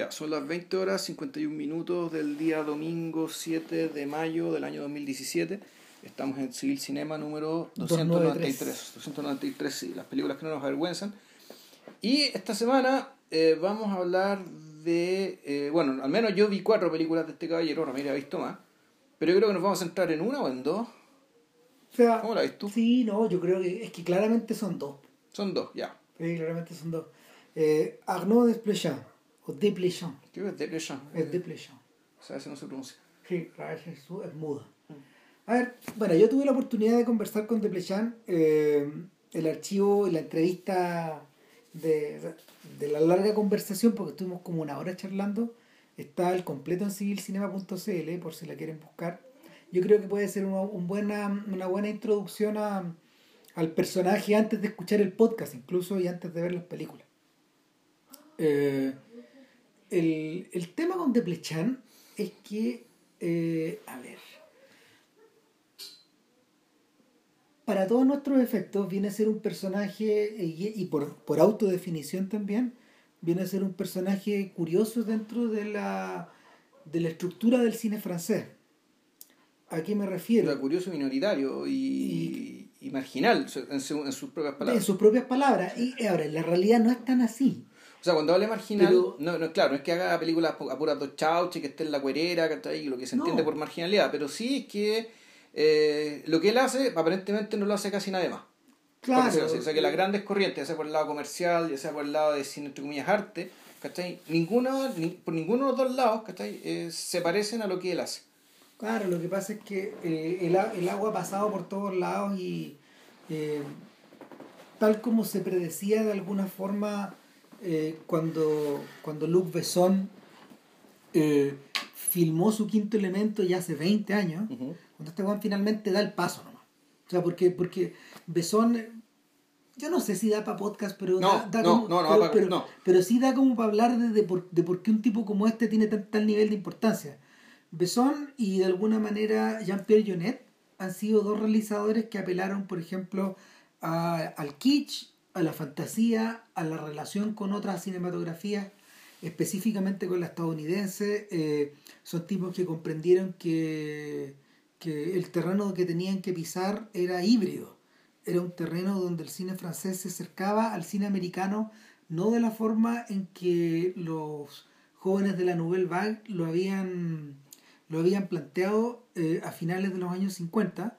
Ya, son las 20 horas 51 minutos del día domingo 7 de mayo del año 2017. Estamos en Civil Cinema número 293. 293, sí, las películas que no nos avergüenzan. Y esta semana eh, vamos a hablar de. eh, bueno, al menos yo vi cuatro películas de este caballero, Ramírez ha visto más. Pero yo creo que nos vamos a centrar en una o en dos. O sea, ¿Cómo la ves tú? Sí, no, yo creo que es que claramente son dos. Son dos, ya. Sí, claramente son dos. Eh, Arnaud Desplechin, o Desplechin, Creo que es Depression. es Desplechin. O sea, ese no se pronuncia. Sí, la verdad es, muda. A ver, bueno, yo tuve la oportunidad de conversar con Desplechin, eh, el archivo y la entrevista de, de la larga conversación, porque estuvimos como una hora charlando, está al completo en civilcinema.cl, por si la quieren buscar. Yo creo que puede ser una, un buena, una buena introducción a, al personaje antes de escuchar el podcast, incluso y antes de ver las películas. Eh, el, el tema con Desplechin es que, eh, a ver, para todos nuestros efectos viene a ser un personaje, eh, y, y por, por autodefinición también, viene a ser un personaje curioso dentro de la, de la estructura del cine francés. ¿A qué me refiero? Era curioso, minoritario y, y marginal en, su- en sus propias En palabras. sus propias palabras. Y ahora, en la realidad no es tan así. O sea, cuando habla de marginal, Pero- no, no, claro, no es que haga películas a puras dos chauches, que esté en la cuerera, ¿cachai? lo que se No. entiende por marginalidad, pero sí es que eh, lo que él hace, aparentemente no lo hace casi nadie más. Claro. O sea, que las grandes corrientes, ya sea por el lado comercial, ya sea por el lado de cine, entre comillas, arte, ¿cachai? Ninguna, ni- por ninguno de los dos lados, ¿cachai? Eh, se parecen a lo que él hace. Claro, lo que pasa es que eh, el, el agua ha pasado por todos lados y eh, tal como se predecía de alguna forma eh, cuando, cuando Luc Besson eh, filmó su quinto elemento ya hace 20 años, cuando este Juan finalmente da el paso nomás. O sea, porque, porque Besson, yo no sé si da para podcast, pero No, da, da no, como, no, no, pero, va pa- pero- sí da como para hablar de, de por, de por qué un tipo como este tiene tan- tal nivel de importancia. Besson y de alguna manera Jean-Pierre Jeunet han sido dos realizadores que apelaron, por ejemplo, a- al kitsch, a la fantasía, a la relación con otras cinematografías, específicamente con la estadounidense. Eh, son tipos que comprendieron que, que el terreno que tenían que pisar era híbrido. Era un terreno donde el cine francés se acercaba al cine americano, no de la forma en que los jóvenes de la Nouvelle Vague lo habían, lo habían planteado eh, a finales de los años 50,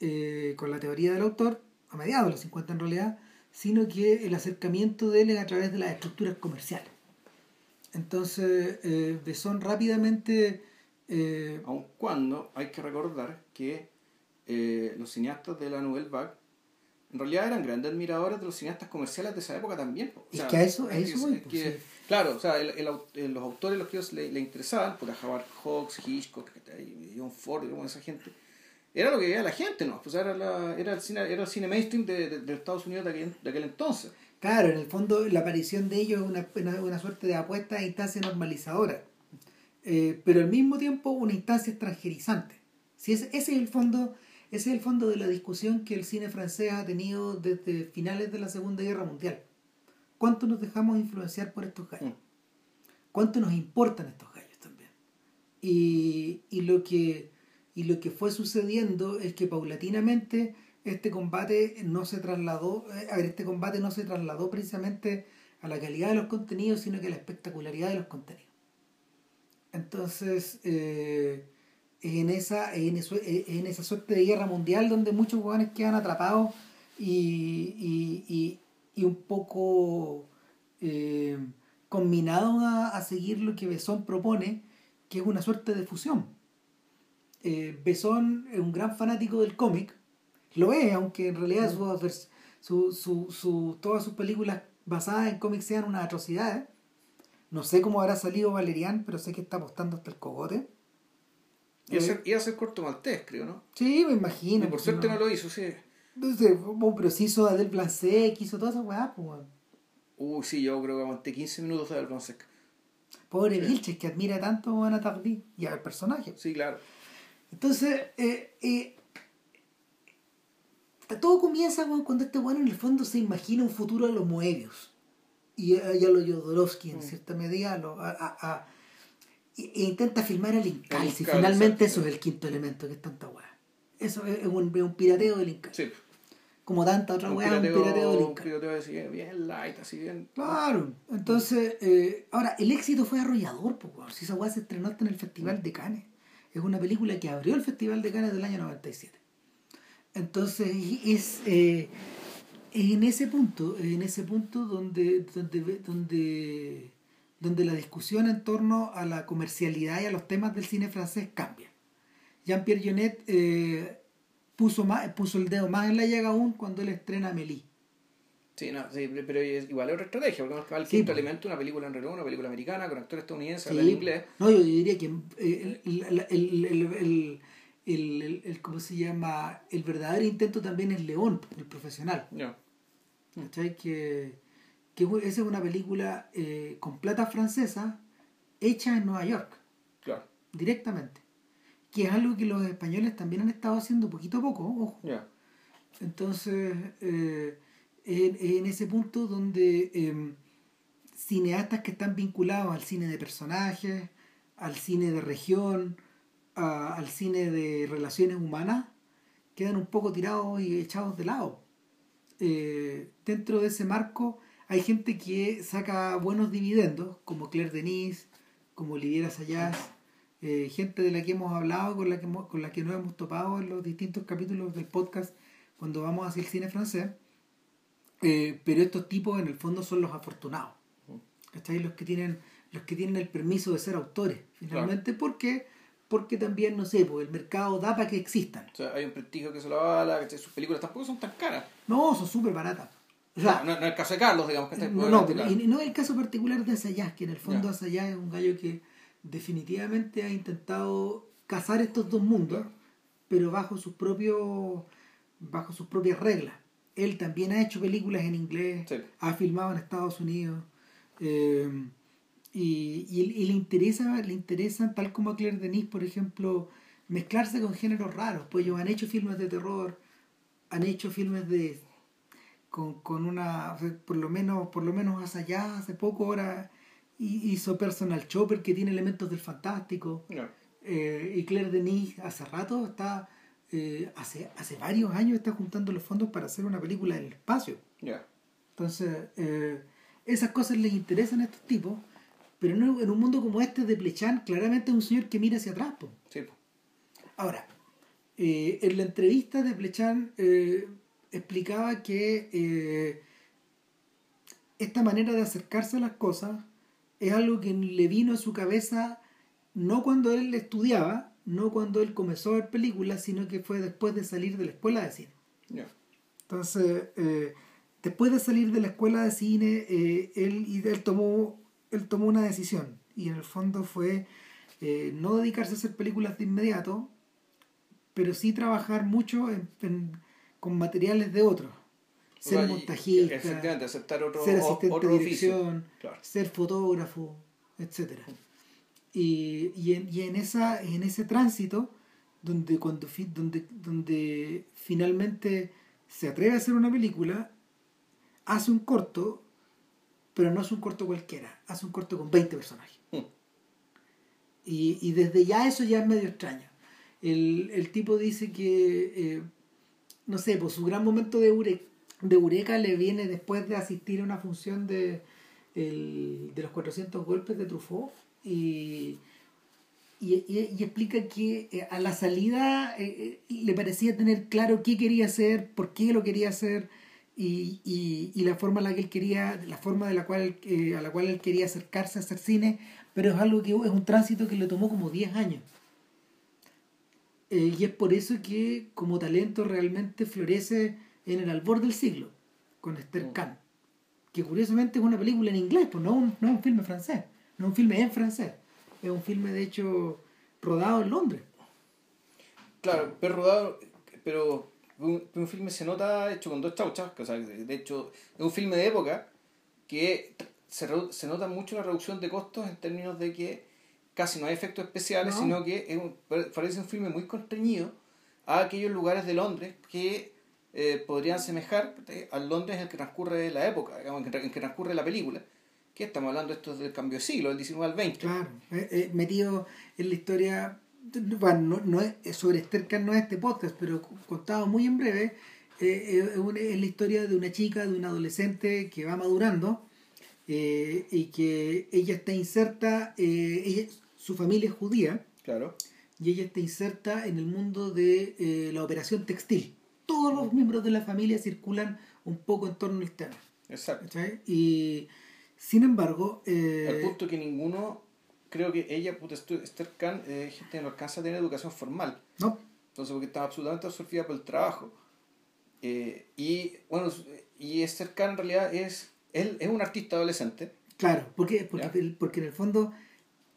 eh, con la teoría del autor, a mediados de los 50 en realidad, sino que el acercamiento de él es a través de las estructuras comerciales. Entonces, eh, Besson rápidamente... eh, Aun cuando hay que recordar que eh, los cineastas de la Nouvelle Vague en realidad eran grandes admiradores de los cineastas comerciales de esa época también. Es que a eso- a es eso que- voy, es que- sí. Claro, o sea, el- el eh, los autores los que ellos le, le interesaban, por Howard Hawks, Hitchcock, John Ford, y como esa gente, era lo que veía la gente, ¿no? Pues era, la, era, el, cine, era el cine mainstream de, de- de Estados Unidos de aquel, de aquel entonces. Claro, en el fondo la aparición de ellos es una, una, una suerte de apuesta a instancia normalizadora, Eh, pero al mismo tiempo una instancia extranjerizante. Si ese, ese es el fondo, ese es el fondo de la discusión que el cine francés ha tenido desde finales de la Segunda Guerra Mundial. ¿Cuánto nos dejamos influenciar por estos gallos? Mm. ¿Cuánto nos importan estos gallos también? Y, y lo que y lo que fue sucediendo es que paulatinamente este combate no se trasladó, eh, a ver, este combate no se trasladó precisamente a la calidad de los contenidos, sino que a la espectacularidad de los contenidos. Entonces, eh, en esa, en, en esa suerte de guerra mundial donde muchos jóvenes quedan atrapados y, y, y, y un poco eh, combinados a, a seguir lo que Besón propone, que es una suerte de fusión. Eh, Besón es un gran fanático del cómic, lo es, aunque en realidad su, vers- su, su, su- todas sus películas basadas en cómics sean unas atrocidades. No sé cómo habrá salido Valerian, pero sé que está apostando hasta el cogote. Iba a ser, iba a ser corto maltés, creo, ¿no? Sí, me imagino. Y por suerte no lo hizo, sí. Entonces, oh, pero sí hizo Adel Blancet, hizo toda esa weá, pues. weón. Uy, sí, yo creo que aguanté 15 minutos de Albron Pobre Sí. Vilches, que admira tanto a Ana Tardí y al personaje. Sí, claro. Entonces, eh, eh, todo comienza cuando este bueno en el fondo se imagina un futuro a los Moebius. y a, y a los Jodorowsky en Mm. cierta medida, a lo- a- a- a- e, intenta filmar el Incal, El si Incal, finalmente eso es el quinto elemento que es tanta weá. Eso es, un, pirateo del Incal. Sí. Como tanta otra weá, un pirateo, del un Incal. pirateo así, bien light, así bien. Claro, entonces, eh, ahora, el éxito fue arrollador, pues, si esa weá se estrenó hasta en el Festival de Cannes. Es una película que abrió el Festival de Cannes del año 97. Entonces, es eh, en ese punto, en ese punto donde, donde, donde, la discusión en torno a la comercialidad y a los temas del cine francés cambia. Jean-Pierre Jeunet eh, puso, puso el dedo más en la llaga aún cuando él estrena Amélie. Sí, no, sí, pero es, igual es otra estrategia, porque más el Sí, quinto pues. elemento, una película en reloj, una película americana, con actores estadounidenses, Sí. hablan inglés. No, yo diría que eh, el, el, el, el, ¿cómo se llama? El verdadero intento también es León, el profesional. Ya. ¿Cachai? Que, que esa es una película eh, con plata francesa hecha en Nueva York, Claro, directamente. Que es algo que los españoles también han estado haciendo poquito a poco, ojo. Entonces, eh, en, en ese punto donde eh, cineastas que están vinculados al cine de personajes, al cine de región, a- al cine de relaciones humanas, quedan un poco tirados y echados de lado. Eh, dentro de ese marco hay gente que saca buenos dividendos, como Claire Denis, como Oliviera Sayas, eh, gente de la que hemos hablado, con la que, hemos- con la que nos hemos topado en los distintos capítulos del podcast cuando vamos hacia el cine francés. Eh, pero estos tipos en el fondo son los afortunados. ¿Cachai? Los que tienen, los que tienen el permiso de ser autores, finalmente, porque porque también, no sé, pues el mercado da para que existan. O sea, hay un prestigio que se lo avala, ¿cachai? sus películas tampoco son tan caras. No, son súper baratas. O sea, no, no es el caso de Carlos, digamos, que está no, no, pero- y no es el caso particular de Asayas, que en el fondo. Asayas es un gallo que definitivamente ha intentado cazar estos dos mundos, pero bajo sus propios bajo sus propias reglas. Él también ha hecho películas en inglés, Sí. ha filmado en Estados Unidos eh, y, y, y le interesa le interesan tal como a Claire Denis por ejemplo mezclarse con géneros raros. Pues ellos han hecho filmes de terror han hecho filmes de con, con una por lo menos por lo menos hace allá hace poco ahora hi- hizo Personal Chopper que tiene elementos del fantástico. Eh, y Claire Denis hace rato está eh, hace hace varios años está juntando los fondos para hacer una película en el espacio entonces eh, esas cosas les interesan a estos tipos pero no, en un mundo como este de Plechan claramente es un señor que mira hacia atrás po. Sí, po. Ahora, eh, en la entrevista de Plechan eh, explicaba que esta manera de acercarse a las cosas es algo que le vino a su cabeza no cuando él estudiaba, no cuando él comenzó a ver películas, sino que fue después de salir de la escuela de cine. Entonces, eh, después de salir de la escuela de cine, eh, él, y él, tomó, él tomó una decisión. Y en el fondo fue eh, no dedicarse a hacer películas de inmediato, pero sí trabajar mucho en- en- con materiales de otros. O Ser sea, y- montajista, aceptar otro, ser o- asistente otro de dirección, Claro. ser fotógrafo, etcétera y, y, en, y en esa en ese tránsito donde cuando donde donde finalmente se atreve a hacer una película hace un corto pero no hace un corto cualquiera hace un corto con 20 personajes. Mm. y, y desde ya eso ya es medio extraño. El, el tipo dice que eh, no sé pues su gran momento de, eure- de eureka le viene después de asistir a una función de el- de los 400 golpes de Truffaut y, y, y- y explica que eh, a la salida eh, eh, le parecía tener claro qué quería hacer, por qué lo quería hacer y, y, y la forma en la que él quería, la forma de la cual, eh, a la cual él quería acercarse a hacer cine, pero es algo que es un tránsito que le tomó como 10 años. Y es por eso que como talento realmente florece en el albor del siglo, con Esther Mm. Kahn, que curiosamente es una película en inglés, pues no un, no es un filme francés, no es un filme en francés, es un filme de hecho rodado en Londres. Claro, pero rodado, pero un, un filme se nota hecho con dos chauchas, o sea, de hecho es un filme de época que se, se nota mucho la reducción de costos en términos de que casi no hay efectos especiales, No. sino que es un- pare- parece un filme muy constreñido a aquellos lugares de Londres que eh, podrían semejar al Londres en el que transcurre la época, en que, transcurre la película. Que estamos hablando esto del cambio de siglo, del 19 al 20. Claro, metido en la historia, bueno, no, es, sobre Esther no es este podcast, pero contado muy en breve, es la historia de una chica, de una adolescente que va madurando y que ella está inserta, ella, su familia es judía. Claro. Y ella está inserta en el mundo de la operación textil todos los miembros de la familia circulan un poco en torno al tema. Exacto. Y sin embargo... Eh, al punto que ninguno, creo que ella, puta, Esther Khan, eh, no alcanza a tener educación formal. No. Entonces, porque estaba absolutamente absorbida por el trabajo. Eh, y bueno, y Esther Khan en realidad es, él es un artista adolescente. Claro, porque, porque, porque en el fondo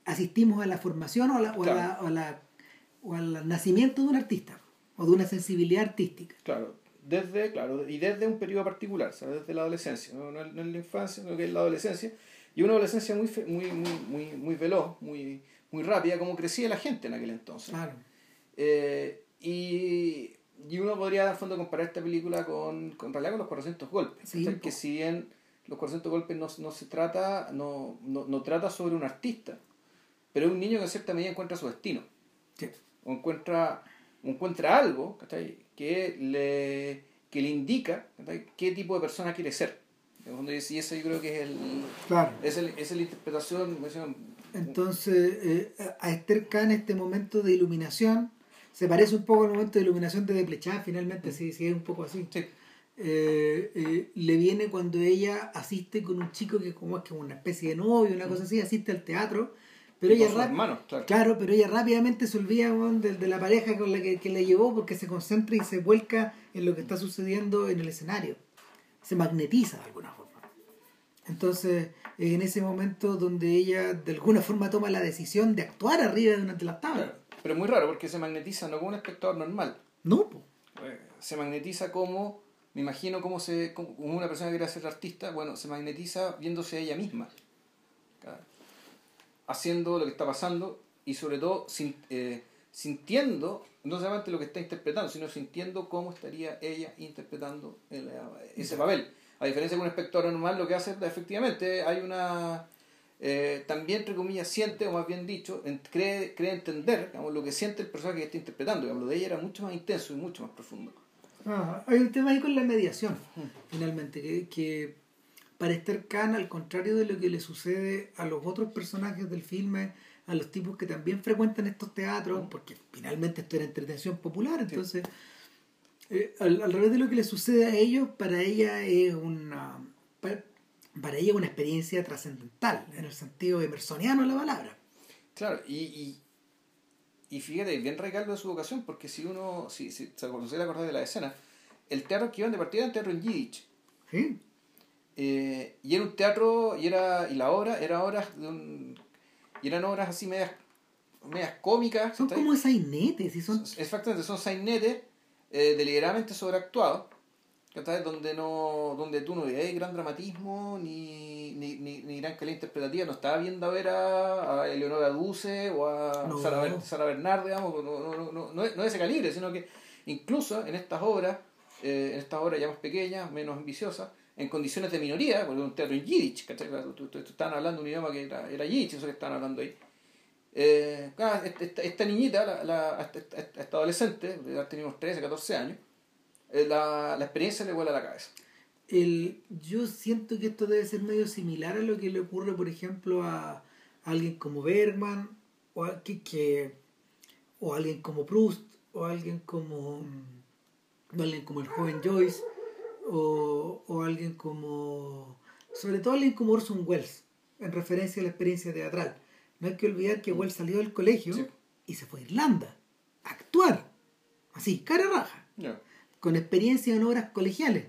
asistimos a la formación o, la, o, la, o, la, o al nacimiento de un artista o de una sensibilidad artística. Claro, desde, claro, y desde un periodo particular, ¿sabes? desde la adolescencia, no, no, en la infancia, sino que es la adolescencia, y una adolescencia muy, muy, muy, muy, muy veloz, muy, muy rápida, como crecía la gente en aquel entonces. Claro. Eh, y, y, uno podría, en fondo, comparar esta película con, con, realidad con los 400 golpes, que si bien los 400 golpes no, no se trata, no, no, no, trata sobre un artista, pero es un niño que en cierta medida encuentra su destino. Sí. O encuentra encuentra algo que le, que le indica qué tipo de persona quiere ser. Y eso yo creo que es el claro. es, el, es la interpretación. Entonces, eh, a Esther Kahn este momento de iluminación se parece un poco al momento de iluminación de Desplechat, finalmente, si, es un poco así. Sí. Eh, eh, le viene cuando ella asiste con un chico que como es que una especie de novio, una cosa así, asiste al teatro pero ella claro. pero ella rápidamente se olvida de, la pareja con la que, que le llevó porque se concentra y se vuelca en lo que está sucediendo en el escenario. Se magnetiza de alguna forma. Entonces, en ese momento donde ella de alguna forma toma la decisión de actuar arriba de de las tablas. Pero es muy raro porque se magnetiza no como un espectador normal. No, eh, Se magnetiza como, me imagino como, se, como una persona que quiere ser artista, bueno, se magnetiza viéndose a ella misma haciendo lo que está pasando y sobre todo eh, sintiendo, no solamente lo que está interpretando, sino sintiendo cómo estaría ella interpretando ese papel. A diferencia de un espectador normal, lo que hace efectivamente hay una... Eh, también, entre comillas, siente, o más bien dicho, cree, cree entender lo que siente el personaje que está interpretando. Lo de ella era mucho más intenso y mucho más profundo. hay un tema ahí con la mediación, finalmente, que, que para Esther Khan, al contrario de lo que le sucede a los otros personajes del filme, a los tipos que también frecuentan estos teatros, porque finalmente esto era entretención popular, entonces, eh, al, revés de lo que le sucede a ellos, para ella es una para, ella una experiencia trascendental, en el sentido emersoniano de la palabra. Claro, y, y, y fíjate, bien recalco de su vocación, porque si uno, si, si se acuerda de la escena, el teatro que iban de partida era un teatro en Yiddish. Sí. Eh, y era un teatro, y era y la obra, era obras de un, y eran obras así medias, medias cómicas. Son como sainetes, ¿sí? son... Exactamente, son sainetes eh, deliberadamente sobreactuados, donde no donde tú no veías gran dramatismo ni, ni, ni, gran calidad interpretativa. No estaba viendo a ver a, a Eleonora Duce o a Sara, Sara, Bernard, digamos, no, no, no, no, es, ese calibre, sino que incluso en estas obras, eh, en estas obras ya más pequeñas, menos ambiciosas, en condiciones de minoría, porque es un teatro en Yiddish. Estaban hablando un idioma que era, era Yiddish, eso que estaban hablando ahí. Eh, esta, esta, niñita, la, la, esta, adolescente, ya tenemos 13, 14 años, eh, la, la, experiencia le vuela a la cabeza. El, yo siento que esto debe ser medio similar a lo que le ocurre, por ejemplo, a, alguien como Bergman, o a, que, que, o alguien como Proust, o alguien como, o alguien como el joven Joyce o, o alguien como, sobre todo alguien como Orson Welles, en referencia a la experiencia teatral. No hay que olvidar que Welles salió del colegio y se fue a Irlanda a actuar, así, cara raja, con experiencia en obras colegiales.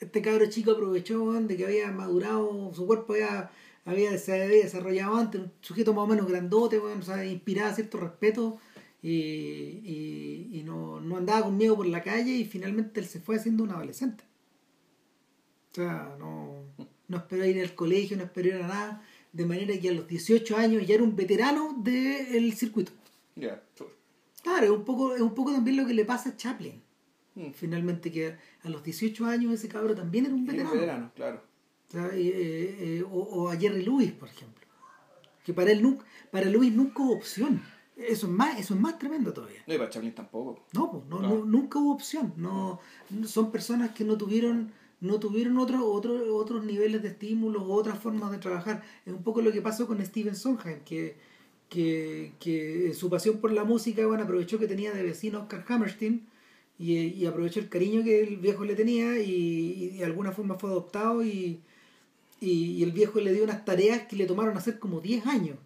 Este cabro chico aprovechó de que había madurado, su cuerpo había, había, se había desarrollado antes, un sujeto más o menos grandote, bueno, o sea, inspiraba cierto respeto y, y, no, no, andaba conmigo por la calle y finalmente él se fue haciendo un adolescente. O sea, no, no esperó ir al colegio, no esperó ir a nada, de manera que a los 18 años ya era un veterano del circuito. Yeah, Claro, es un, poco, es un poco también lo que le pasa a Chaplin. Mm. Finalmente que a los 18 años ese cabro también era un veterano. Un veterano, claro. Eh, eh, o, a Jerry Lewis, por ejemplo. Que para él nunca, para Lewis nunca hubo opción. Eso es más, eso es más tremendo todavía. No, y para Chaplin tampoco. No, no, nunca hubo opción. No, son personas que no tuvieron no tuvieron otro, otro, otros niveles de estímulo o otras formas de trabajar. Es un poco lo que pasó con Steven Sondheim, que, que, que su pasión por la música bueno, aprovechó que tenía de vecino Oscar Hammerstein y, y aprovechó el cariño que el viejo le tenía y, y de alguna forma fue adoptado y, y, el viejo le dio unas tareas que le tomaron hacer como 10 años.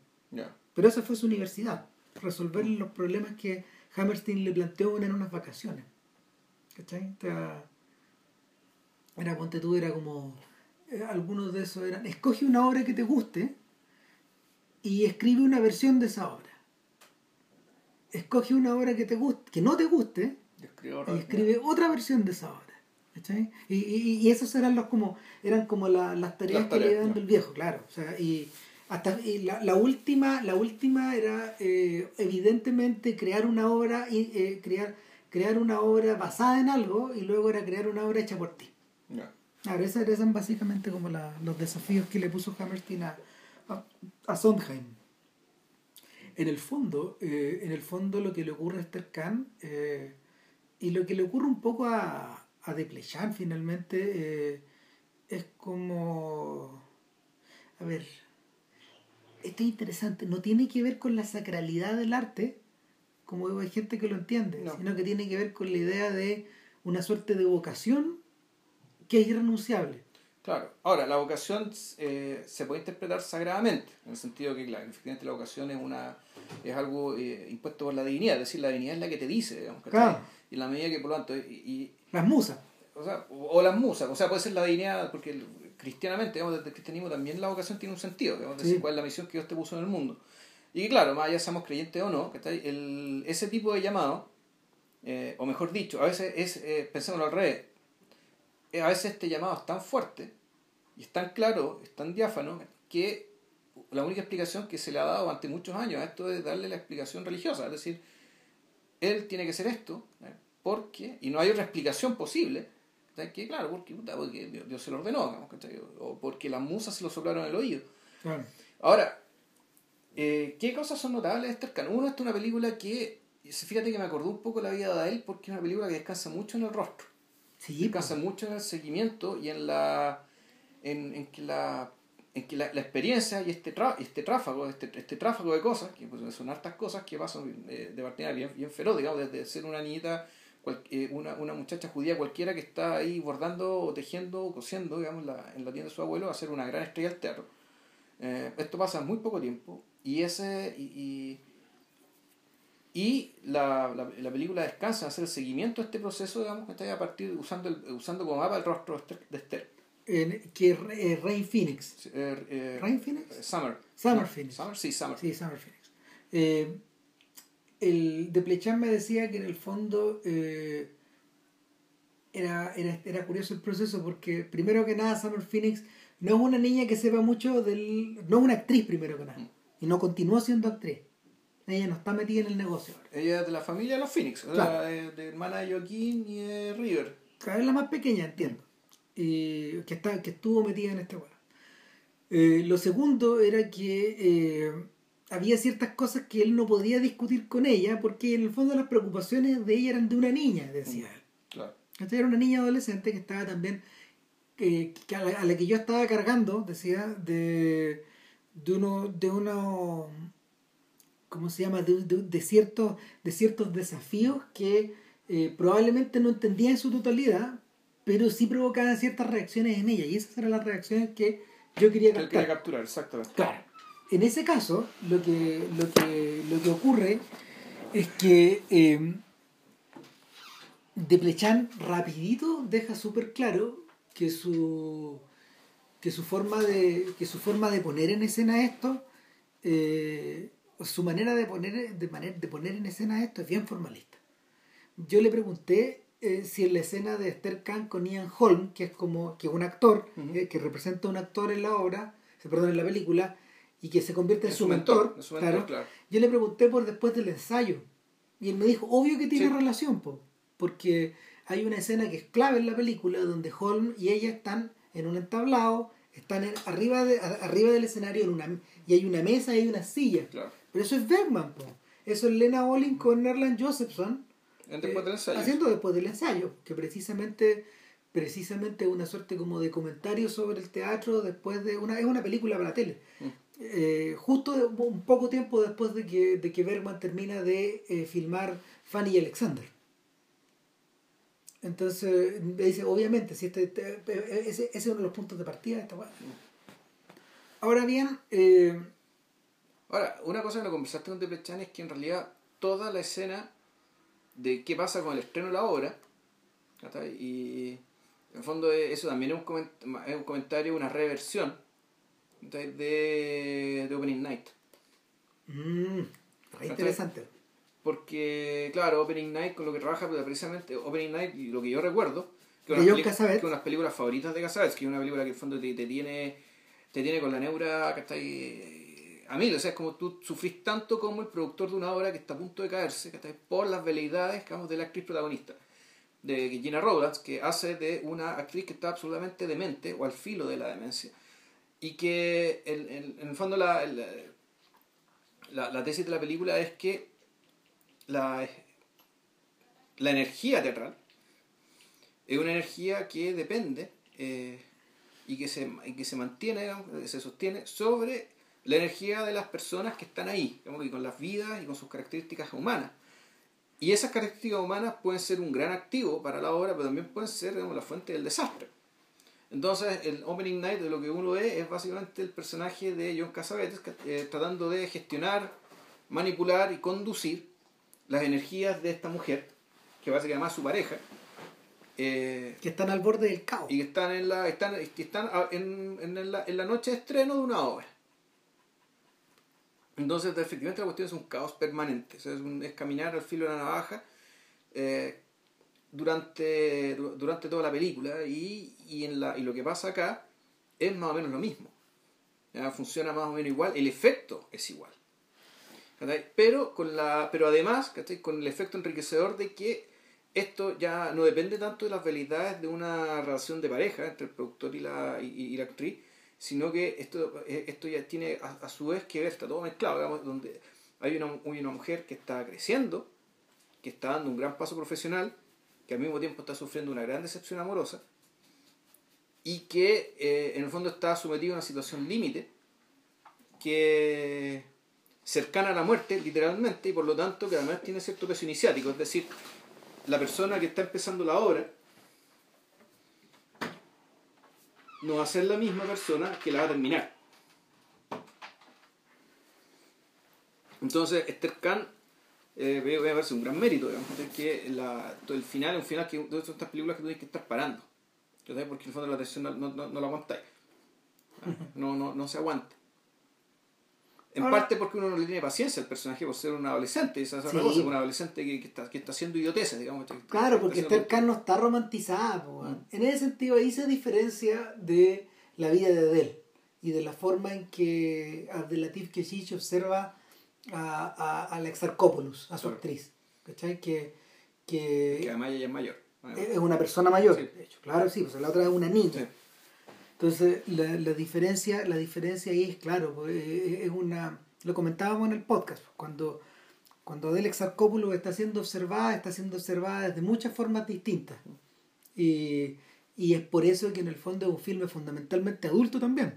Pero esa fue su universidad, resolver los problemas que Hammerstein le planteó en unas vacaciones. ¿Cachai? era, ponte tú, era como, eh, algunos de esos eran, escoge una obra que te guste y escribe una versión de esa obra. Escoge una obra que te guste, que no te guste, y escribe otra versión de esa obra. Y, y, y, esos eran los como eran como las tareas que le iban del viejo claro o sea y hasta la, la, última la última era eh, evidentemente crear una obra y eh, crear crear una obra basada en algo y luego era crear una obra hecha por ti. Claro esos eran básicamente como los desafíos que le puso Hammerstein a, a, Sondheim. En el fondo eh, en el fondo lo que le ocurre a Esther Kahn y lo que le ocurre un poco a a Desplechin finalmente eh, es como a ver esto es interesante no tiene que ver con la sacralidad del arte como hay gente que lo entiende sino que tiene que ver con la idea de una suerte de vocación que es irrenunciable Claro, ahora la vocación eh, se puede interpretar sagradamente, en el sentido que, claro, efectivamente la vocación es una es algo eh, impuesto por la divinidad, es decir, la divinidad es la que te dice, digamos, claro. y la medida que por lo tanto, y, las musas. O, sea, o, las musas, o sea, puede ser la divinidad, porque cristianamente, digamos, desde el cristianismo también la vocación tiene un sentido, digamos, decir, cuál es la misión que Dios te puso en el mundo. Y claro, más allá seamos creyentes o no, el, ese tipo de llamado, eh, o mejor dicho, a veces es, eh, pensémoslo al revés, eh, a veces este llamado es tan fuerte y es tan claro, es tan diáfano, que la única explicación que se le ha dado durante muchos años a esto es darle la explicación religiosa, es decir, él tiene que ser esto, porque, y no hay otra explicación posible, que claro, porque, Dios, se lo ordenó, o porque las musas se lo soplaron en el oído. Ahora, eh, ¿qué cosas son notables de Esther Uno, esta es una película que, fíjate que me acordó un poco la vida de él, porque es una película que descansa mucho en el rostro. Sí, descansa mucho en el seguimiento y en la en, en que la en que la, experiencia y este, este tráfago, este, este tráfago de cosas, que pues, son hartas cosas que pasan eh, de partida bien, bien feroz, digamos, desde ser una niñita eh, una, una muchacha judía cualquiera que está ahí bordando o tejiendo o cosiendo digamos, la, en la tienda de su abuelo a ser una gran estrella del teatro. Eh, esto pasa en muy poco tiempo y ese y, y, la, la, la, película descansa en hacer el seguimiento de este proceso digamos que está a partir usando el, usando como mapa el rostro de Esther que es eh, Rain Phoenix. Rain Phoenix Summer. Summer Phoenix. Summer sí Summer. Sí Summer Phoenix el de Plechan me decía que en el fondo eh, era, era, era, curioso el proceso porque primero que nada Summer Phoenix no es una niña que sepa mucho del... no es una actriz primero que nada y no continuó siendo actriz. Ella no está metida en el negocio. Ella es de la familia de los Phoenix, de, hermana de Joaquín y de River. Cada vez la más pequeña, entiendo. Y que, está, que estuvo metida en este juego. Eh, lo segundo era que eh, había ciertas cosas que él no podía discutir con ella porque en el fondo las preocupaciones de ella eran de una niña, decía él. Claro. era una niña adolescente que estaba también, que a, la, que yo estaba cargando, decía, de, de uno, de uno, ¿cómo se llama? De, de, ciertos, de ciertos desafíos que eh, probablemente no entendía en su totalidad, pero sí provocaban ciertas reacciones en ella. Y esas eran las reacciones que yo quería capturar. quería capturar, exactamente. Claro en ese caso, lo que, lo que, lo que ocurre es que eh, Deplechan rapidito deja súper claro que su que su forma de que su forma de poner en escena esto eh, su manera de poner de, de poner en escena esto es bien formalista. Yo le pregunté eh, si en la escena de Esther Kahn con Ian Holm que es como que un actor eh, que representa a un actor en la obra perdón en la película y que se convierte en, su, mentor, claro. yo le pregunté por después del ensayo y él me dijo, obvio que tiene relación, po, porque hay una escena que es clave en la película donde Holmes y ella están en un entablado, están arriba, de, arriba del escenario en una, y hay una mesa y hay una silla. Pero eso es Bergman, eso es Lena Olin con Erland Josephson eh, haciendo después del ensayo, que precisamente precisamente una suerte como de comentario sobre el teatro después de una es una película para la tele mm. Eh, justo un poco tiempo después de que, de que Bergman termina de eh, filmar Fanny y Alexander entonces dice obviamente si este, ese, ese, es uno de los puntos de partida de esta mm. ahora bien ahora una cosa que no conversaste con Deplechan es que en realidad toda la escena de qué pasa con el estreno de la obra. Y en el fondo eso también es un, comentario, una reversión de, de Opening Night. Mm, interesante. Porque, claro, Opening Night con lo que trabaja precisamente Opening Night, y lo que yo recuerdo, que es una, de las películas favoritas de Casabets, que es una película que en el fondo te, te tiene te tiene con la neura que está ahí a mí, o sea, es como tú sufrís tanto como el productor de una obra que está a punto de caerse, que está por las veleidades, digamos, de la actriz protagonista, de Gina Rowlands, que hace de una actriz que está absolutamente demente o al filo de la demencia, y que en el fondo la, la, la, tesis de la película es que la, la energía teatral es una energía que depende eh, y, que se, y que se mantiene, se sostiene sobre la energía de las personas que están ahí, y con las vidas y con sus características humanas. Y esas características humanas pueden ser un gran activo para la obra, pero también pueden ser la fuente del desastre. Entonces, el Opening Night de lo que uno ve es básicamente el personaje de John Cassavetes eh, tratando de gestionar, manipular y conducir las energías de esta mujer, que básicamente es su pareja. Eh, que están al borde del caos. Y que están en la, están, están en, en, la, en la noche de estreno de una obra. Entonces, efectivamente, la cuestión es un caos permanente. es, caminar al filo de la navaja eh, durante, durante toda la película. Y, en la, y lo que pasa acá es más o menos lo mismo. Funciona más o menos igual. El efecto es igual. Pero, con la, pero además, con el efecto enriquecedor de que esto ya no depende tanto de las habilidades de una relación de pareja entre el productor y la, y la actriz, sino que esto, esto ya tiene a, su vez que ver, está todo mezclado, digamos, donde hay una, una mujer que está creciendo, que está dando un gran paso profesional, que al mismo tiempo está sufriendo una gran decepción amorosa, y que eh, en el fondo está sometido a una situación límite, que cercana a la muerte, literalmente, y por lo tanto que además tiene cierto peso iniciático, es decir, la persona que está empezando la obra, no va a ser la misma persona que la va a terminar. Entonces, Esther Khan eh, a verse un gran mérito, digamos, que la, el final es un final que de estas películas que tú tienes que estar parando. Porque en el fondo la tensión no, no, no, la aguantáis. No, no, no se aguanta. En parte porque uno no le tiene paciencia al personaje por ser un adolescente, esa es cosa, un adolescente que, que, está, que está haciendo idioteces, digamos. Claro, porque Esther Khan no está romantizada. Mm. En ese sentido, ahí se diferencia de la vida de Adele y de la forma en que Abdelatif Keshish observa a, a, a Alex a su actriz. ¿Cachai? Que, que, que además ella es mayor. Es una persona mayor, de hecho. Claro, sí, pues la otra es una niña. Entonces, la, la, diferencia, la diferencia ahí es, claro, pues, es una... Lo comentábamos en el podcast, pues, cuando, cuando Adele Exarcópulo está siendo observada, está siendo observada de muchas formas distintas. Y, y es por eso que en el fondo es un filme fundamentalmente adulto también.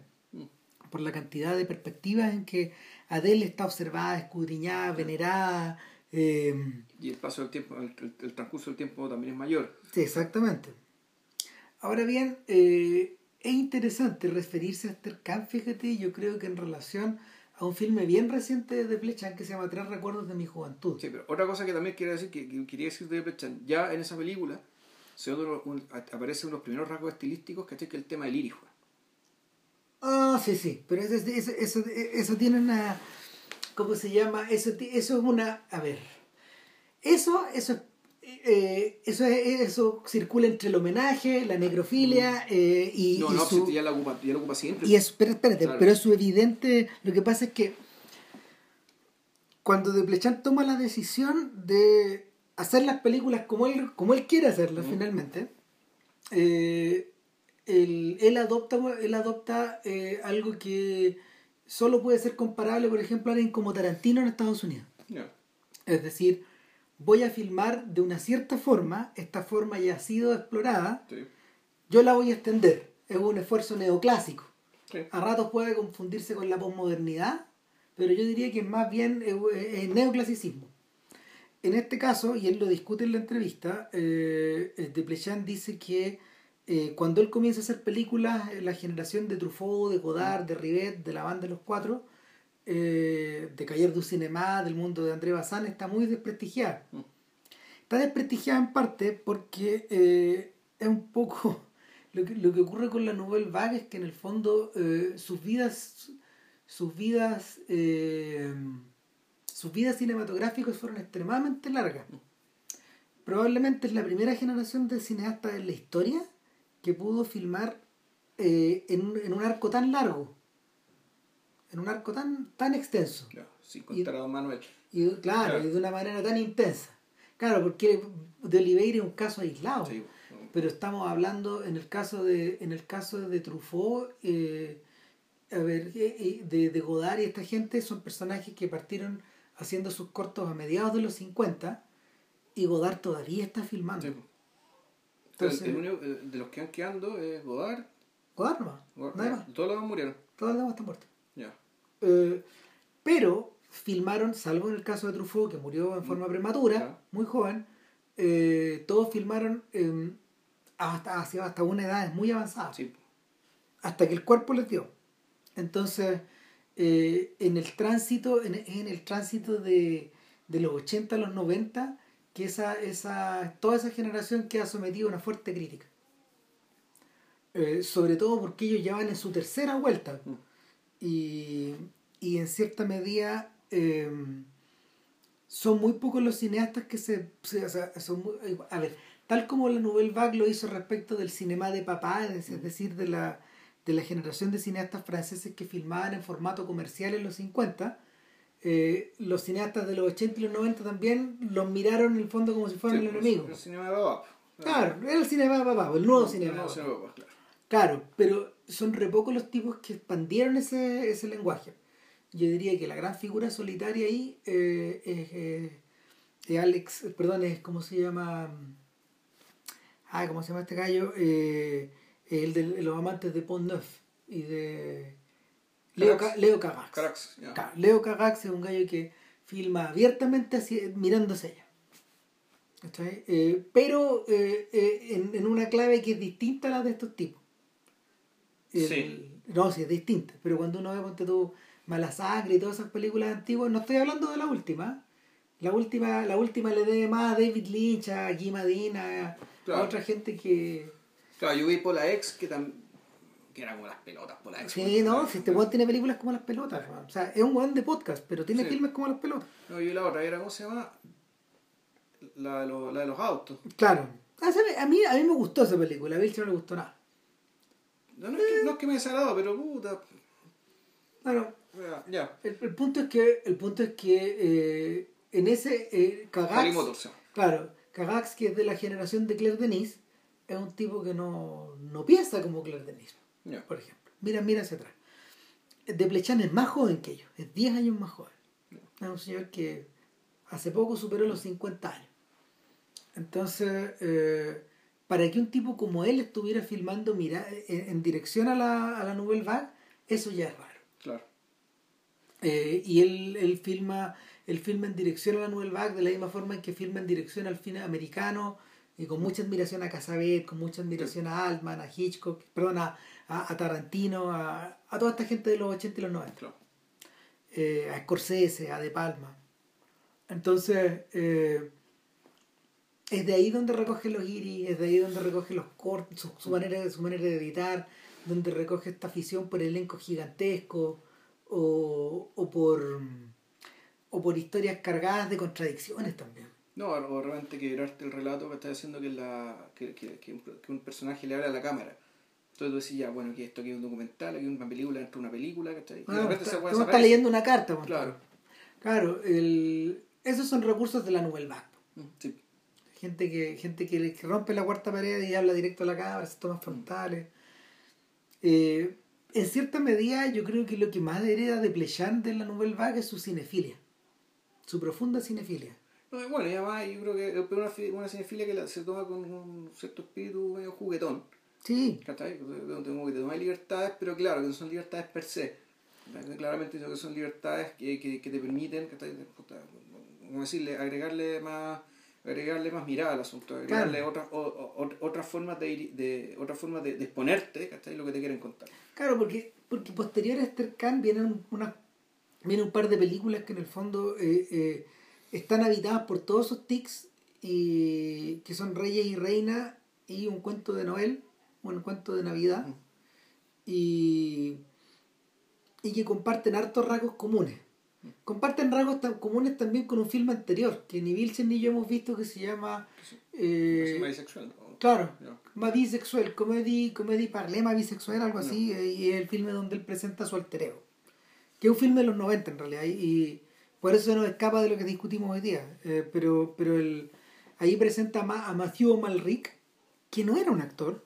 Por la cantidad de perspectivas en que Adele está observada, escudriñada, venerada. Eh, y el paso del tiempo, el, el, transcurso del tiempo también es mayor. Sí, exactamente. Ahora bien, eh, es interesante referirse a Esther Khan, fíjate, yo creo que en relación a un filme bien reciente de Plechan que se llama Tres recuerdos de mi juventud. Sí, pero otra cosa que también quiero decir, que, quería decir de Plechan, ya en esa película se un, aparecen unos primeros rasgos estilísticos, que es el tema del iris. Ah, sí, sí, pero eso, eso, eso, eso tiene una... ¿Cómo se llama? Eso, eso es una... A ver. Eso, eso es eh, eso, eso circula entre el homenaje, la necrofilia mm. eh, y. No, no, su, ya, la ocupa, ya ocupa siempre. Y es, pero, espérate, pero es su evidente. Lo que pasa es que cuando De Plechan toma la decisión de hacer las películas como él, como él quiere hacerlas finalmente, eh, él, adopta, él adopta eh, algo que solo puede ser comparable, por ejemplo, a alguien como Tarantino en Estados Unidos. Es decir, voy a filmar de una cierta forma, esta forma ya ha sido explorada, yo la voy a extender. Es un esfuerzo neoclásico. A ratos puede confundirse con la posmodernidad, pero yo diría que más bien es, neoclasicismo. En este caso, y él lo discute en la entrevista, eh, Desplechin dice que eh, cuando él comienza a hacer películas, eh, la generación de Truffaut, de Godard, de Rivet, de la banda de los cuatro, eh, de Cayer du Cinema, del mundo de André Bazin, está muy desprestigiada. Mm. Está desprestigiada en parte porque es un poco lo que, lo que ocurre con la Nouvelle Vague es que en el fondo sus vidas sus vidas sus vidas cinematográficas fueron extremadamente largas. Mm. Probablemente es la primera generación de cineastas en la historia que pudo filmar eh, en, un arco tan largo, en un arco tan, tan extenso. Claro, sin contar a Manuel. Y, claro, y de una manera tan intensa. Claro, porque de Oliveira es un caso aislado. Pero estamos hablando en el caso de, en el caso de Truffaut, eh, a ver, eh, de, de Godard y esta gente son personajes que partieron haciendo sus cortos a mediados de los 50 y Godard todavía está filmando el, único de los que han quedando es Godard. Godard no Todos los demás murieron. Todos los demás están muertos. Ya. Eh, pero filmaron, salvo en el caso de Truffaut, que murió en forma prematura, muy joven, eh, todos filmaron hasta, hasta una edad muy avanzada. Sí. Hasta que el cuerpo les dio. Entonces, eh, en el tránsito, en, en el tránsito de, de los 80 a los 90, que esa, esa, toda esa generación queda sometida a una fuerte crítica. Eh, sobre todo porque ellos ya van en su tercera vuelta. Mm. Y, y, en cierta medida em, son muy pocos los cineastas que se... son a ver, tal como la Nouvelle Vague lo hizo respecto del cinema de papá, es, mm. decir, de la, de la generación de cineastas franceses que filmaban en formato comercial en los 50, eh, los cineastas de los 80 y los 90 también los miraron en el fondo como si fueran el enemigo. El cinema de papá. Claro, era el cinema de papá, el nuevo cinema. El nuevo claro. claro, pero son re pocos los tipos que expandieron ese, ese lenguaje. Yo diría que la gran figura solitaria ahí eh, es, eh, Alex, perdón, es como se llama. Ah, ¿cómo se llama este gallo? el de los amantes de Pont Neuf y de Leo, Leo Cagax. Leo Cagax es un gallo que filma abiertamente así, mirando hacia allá. Eh, pero eh, eh, en, una clave que es distinta a la de estos tipos. sí. No, sí, es distinta. Pero cuando uno ve, ponte tú, Malasacre y todas esas películas antiguas, no estoy hablando de la última. La última, la última le debe más a David Lynch, a Guy Madina, a otra gente que... Claro, yo vi por la ex que también que era como las pelotas por la Sí, no, si este weón tiene películas como las pelotas, o sea, es un weón de podcast, pero tiene filmes como las pelotas. No, y la otra era, ¿cómo se llama? La de, los, la de los autos. Claro. Ah, a mí, a mí me gustó esa película, a Bill no le gustó nada. No, no, es que, no es que me desagradó, pero puta. Bueno, ya. El, el, punto es que, el punto es que eh, en ese eh, Kagax, claro, Kagax, que es de la generación de Claire Denis, es un tipo que no, no piensa como Claire Denis por ejemplo. Mira, mira hacia atrás. De Plechan es más joven que ellos, es 10 años más joven. Es un señor que hace poco superó los 50 años. Entonces, eh, para que un tipo como él estuviera filmando mira, en, dirección a la, a la Nouvelle Vague, eso ya es raro. Claro. Eh, y él, él, filma, él filma en dirección a la Nouvelle Vague de la misma forma en que filma en dirección al cine americano y con mucha admiración a Casabet, con mucha admiración a Altman, a Hitchcock, perdón, a, a, Tarantino, a, a, toda esta gente de los 80 y los 90. Eh, a Scorsese, a De Palma. Entonces, eh, es de ahí donde recoge los iris, es de ahí donde recoge los cortes, su, manera, su manera de editar, donde recoge esta afición por elenco gigantesco o, o, por, o por historias cargadas de contradicciones también. No, o realmente quebrarte el relato que estás haciendo que, la, que, que, que, un, personaje le habla a la cámara. Entonces tú decís, ya, bueno, que esto aquí es un documental, aquí es una película dentro de una película, ¿cachai? Ah, y está, se está leyendo una carta, Claro. Claro, el, esos son recursos de la Nouvelle Vague. Mm, sí. gente que gente que, rompe la cuarta pared y habla directo a la cámara, se tomas frontales. Eh, en cierta medida, yo creo que lo que más hereda de Plechán de la Nouvelle Vague es su cinefilia, su profunda cinefilia. bueno, y además yo creo que es una, una cinefilia que se toma con un cierto espíritu medio juguetón. Sí. ¿Cachai? Como que te tomas libertades, pero claro, que no son libertades per se. Claramente que son libertades que, que, que te permiten, como decirle, agregarle más agregarle más mirada al asunto, agregarle otras, otras formas de, de otras formas de, exponerte, ¿cachai? Lo que te quieren contar. Claro, porque, porque posterior a Esther Khan vienen, una, vienen un par de películas que en el fondo eh, eh, están habitadas por todos esos tics, y, que son Reyes y Reina y un cuento de Noel, un cuento de Navidad, y, y que comparten hartos rasgos comunes. Comparten rasgos tan comunes también con un filme anterior, que ni Vilsen ni yo hemos visto, que se llama... Eh, bisexual. Claro, más bisexual, comedy, comedy parlema bisexual, algo así, eh, y es el filme donde él presenta su alter ego. Que es un filme de los 90 en realidad, y, por eso se nos escapa de lo que discutimos hoy día. Eh, pero pero el, ahí presenta a Matthew Malrick, que no era un actor,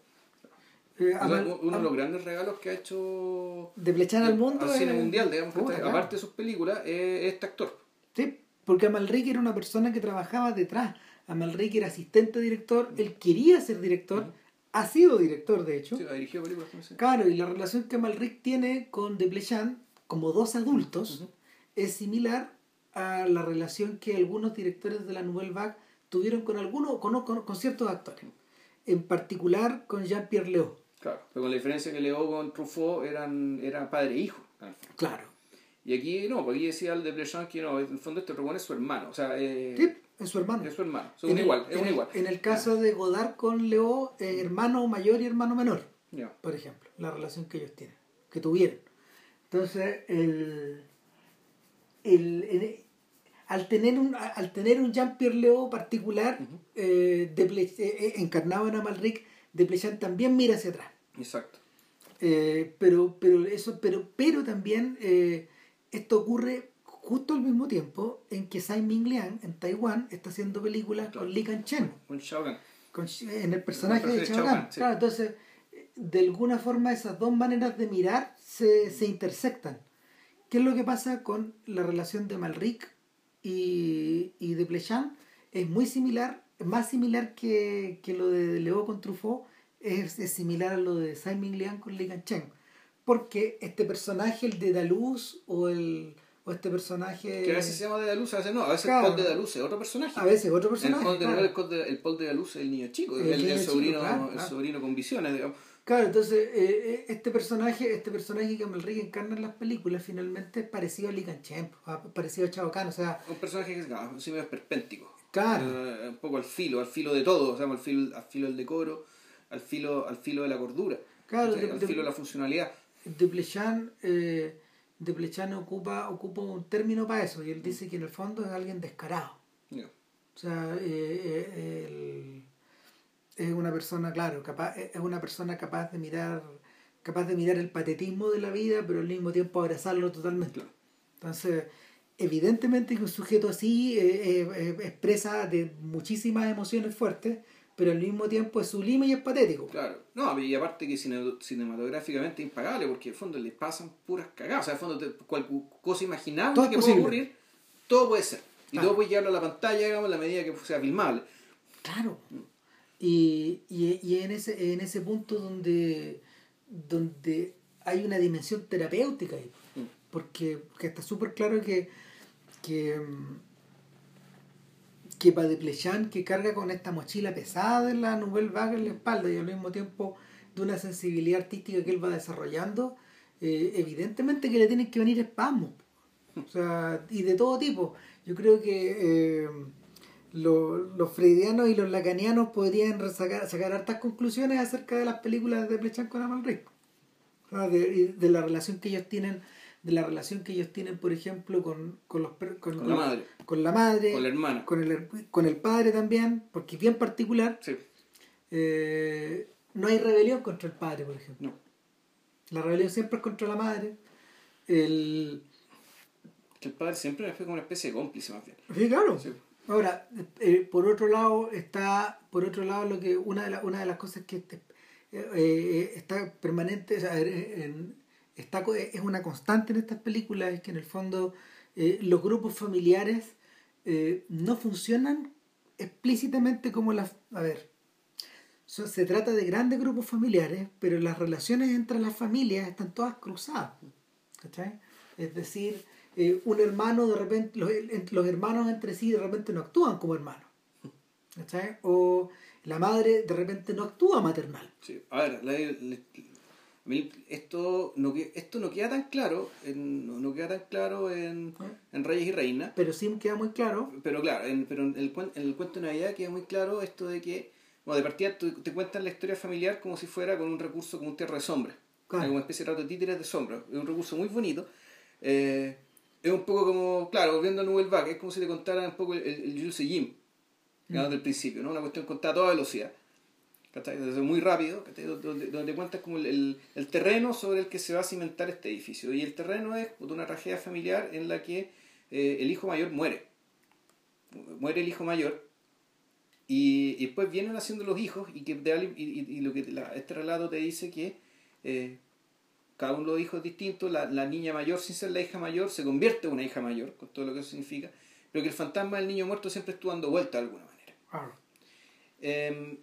eh, uno de los grandes regalos que ha hecho de al mundo al cine mundial, digamos, aparte de sus películas, es este actor. Sí, porque Amalric era una persona que trabajaba detrás. Amalric era asistente director, él quería ser director, ha sido director de hecho. Sí, ha dirigido películas Claro, y la relación que Amalric tiene con Desplechin como dos adultos es similar a la relación que algunos directores de la Nouvelle Vague tuvieron con algunos, con, con, con ciertos actores. En particular con Jean-Pierre Léo Claro, pero con la diferencia que Leo con Truffaut eran, eran padre e hijo. Claro. Y aquí no, porque aquí decía el de Blechamp que no, en el fondo este propone es su hermano. O sea, eh, sí, es su hermano. Es su hermano. Son igual, es un igual. En el caso de Godard con Leo, eh, hermano mayor y hermano menor. Por ejemplo, la relación que ellos tienen, que tuvieron. Entonces, el, el, al tener un al tener un Jean-Pierre Leo particular, eh, de, encarnado en Amalric, de Plechan también mira hacia atrás. Exacto. Eh, pero, pero, eso, pero, pero también eh, esto ocurre justo al mismo tiempo en que Tsai Ming Liang en Taiwán está haciendo películas con Li Chen. Con Shao en el personaje de Shao Kahn. Claro, entonces, de alguna forma esas dos maneras de mirar se, se intersectan. ¿Qué es lo que pasa con la relación de Malric y, y de Plechan? Es muy similar, más similar que, que lo de Leo con Truffaut es, similar a lo de Simon Liang con Li Chen. Porque este personaje, el de Daluz o el o este personaje. Que a veces se llama de Daluz, a veces no, a veces el Paul de Daluz es otro personaje. A veces otro personaje. El Paul de, claro. el, Paul de Daluz es el niño chico, el, el, sobrino, el sobrino con visiones, digamos. Claro, entonces eh, eh, este personaje, este personaje que Amelric encarna en las películas finalmente es parecido a Li Chen, parecido a Chao Kahn, o sea. Un personaje que es, claro, sí, es perpéntico. Claro. Eh, un poco al filo, al filo de todo, o sea, al filo, al filo del decoro al filo, al filo de la cordura, claro, al filo de la funcionalidad. De Plechan, eh, de ocupa, ocupa un término para eso y él dice que en el fondo es alguien descarado. O sea, eh, eh, es una persona, claro, capaz, es una persona capaz de mirar capaz de mirar el patetismo de la vida, pero al mismo tiempo abrazarlo totalmente. Entonces, evidentemente que un sujeto así eh, expresa de muchísimas emociones fuertes, pero al mismo tiempo es sublime y es patético. Claro, no, y aparte que cinematográficamente es impagable, porque en el fondo le pasan puras cagadas, o sea, en el fondo cualquier cosa imaginable que pueda ocurrir, todo puede ser. Y todo puede llevarlo a la pantalla, digamos, a la medida que sea filmable. Claro. Y, y, y en, ese, en ese punto donde, donde hay una dimensión terapéutica ahí. Mm. Porque, porque está súper claro que, que mm, que Plechan que carga con esta mochila pesada de la Nouvelle Vague en la espalda y al mismo tiempo de una sensibilidad artística que él va desarrollando, eh, evidentemente que le tienen que venir espasmos. O sea, y de todo tipo. Yo creo que eh, los freudianos y los lacanianos podrían sacar, sacar hartas conclusiones acerca de las películas de Plechan con Amalric. de la relación que ellos tienen de la relación que ellos tienen, por ejemplo, con, con, los, con, la madre. Con la madre. Con la hermana. Con el, con el padre también, porque es bien particular. Sí. Eh, no hay rebelión contra el padre, por ejemplo. No. La rebelión siempre es contra la madre. El... Que el padre siempre fue como una especie de cómplice, más bien. Sí, claro. Sí. Ahora, eh, por otro lado, está, por otro lado, lo que una de, una de las cosas que eh, eh, está permanente, está, es una constante en estas películas, es que en el fondo los grupos familiares no funcionan explícitamente como las... A ver, se trata de grandes grupos familiares, pero las relaciones entre las familias están todas cruzadas. ¿cachai? Es decir, eh, un hermano de repente, los, los, hermanos entre sí de repente no actúan como hermanos. ¿cachai? O la madre de repente no actúa maternal. Sí, a ver, esto no, esto no queda tan claro en, no queda tan claro en, en Reyes y Reinas. Pero sí queda muy claro. Pero claro, en, pero en el, en el cuento de Navidad queda muy claro esto de que, bueno, de partida te, cuentan la historia familiar como si fuera con un recurso como un tierra de sombra. Como una especie de rato de títeres de sombra. Es un recurso muy bonito. Eh, es un poco como, claro, volviendo a Nouvelle Vague, es como si te contara un poco el, el, Jules Jim, mm. del principio, ¿no? Una cuestión contada a toda velocidad. Desde muy rápido, donde, donde cuentas como el, el, terreno sobre el que se va a cimentar este edificio. Y el terreno es una tragedia familiar en la que eh, el hijo mayor muere. Muere el hijo mayor. Y, y después vienen haciendo los hijos y, que y, y, lo que este relato te dice que eh, cada uno de los hijos es distinto, la, la, niña mayor sin ser la hija mayor se convierte en una hija mayor, con todo lo que eso significa, pero que el fantasma del niño muerto siempre estuvo dando vuelta de alguna manera. Em,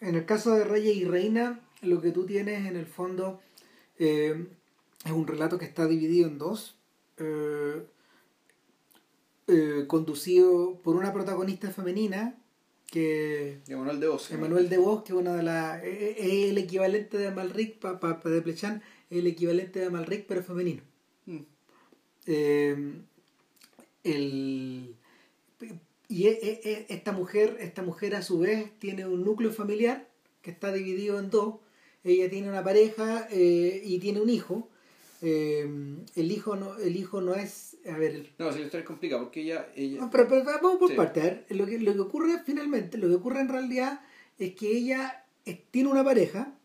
en el caso de Reyes y Reina, lo que tú tienes en el fondo eh, es un relato que está dividido en dos, eh, eh, conducido por una protagonista femenina que Emanuel de Vos Emanuel de Vos que una de las es el equivalente de Malric para pa, de Plechan el equivalente de Amalric pero femenino. Mm. Eh, y e, e, e, esta mujer, esta mujer a su vez tiene un núcleo familiar que está dividido en dos. Ella tiene una pareja eh, y tiene un hijo. Eh, el hijo no, el hijo no es, a ver. No, si la historia es complicada porque ella, ella. pero, vamos por parte. lo que, lo que ocurre finalmente, lo que ocurre en realidad es que ella tiene una pareja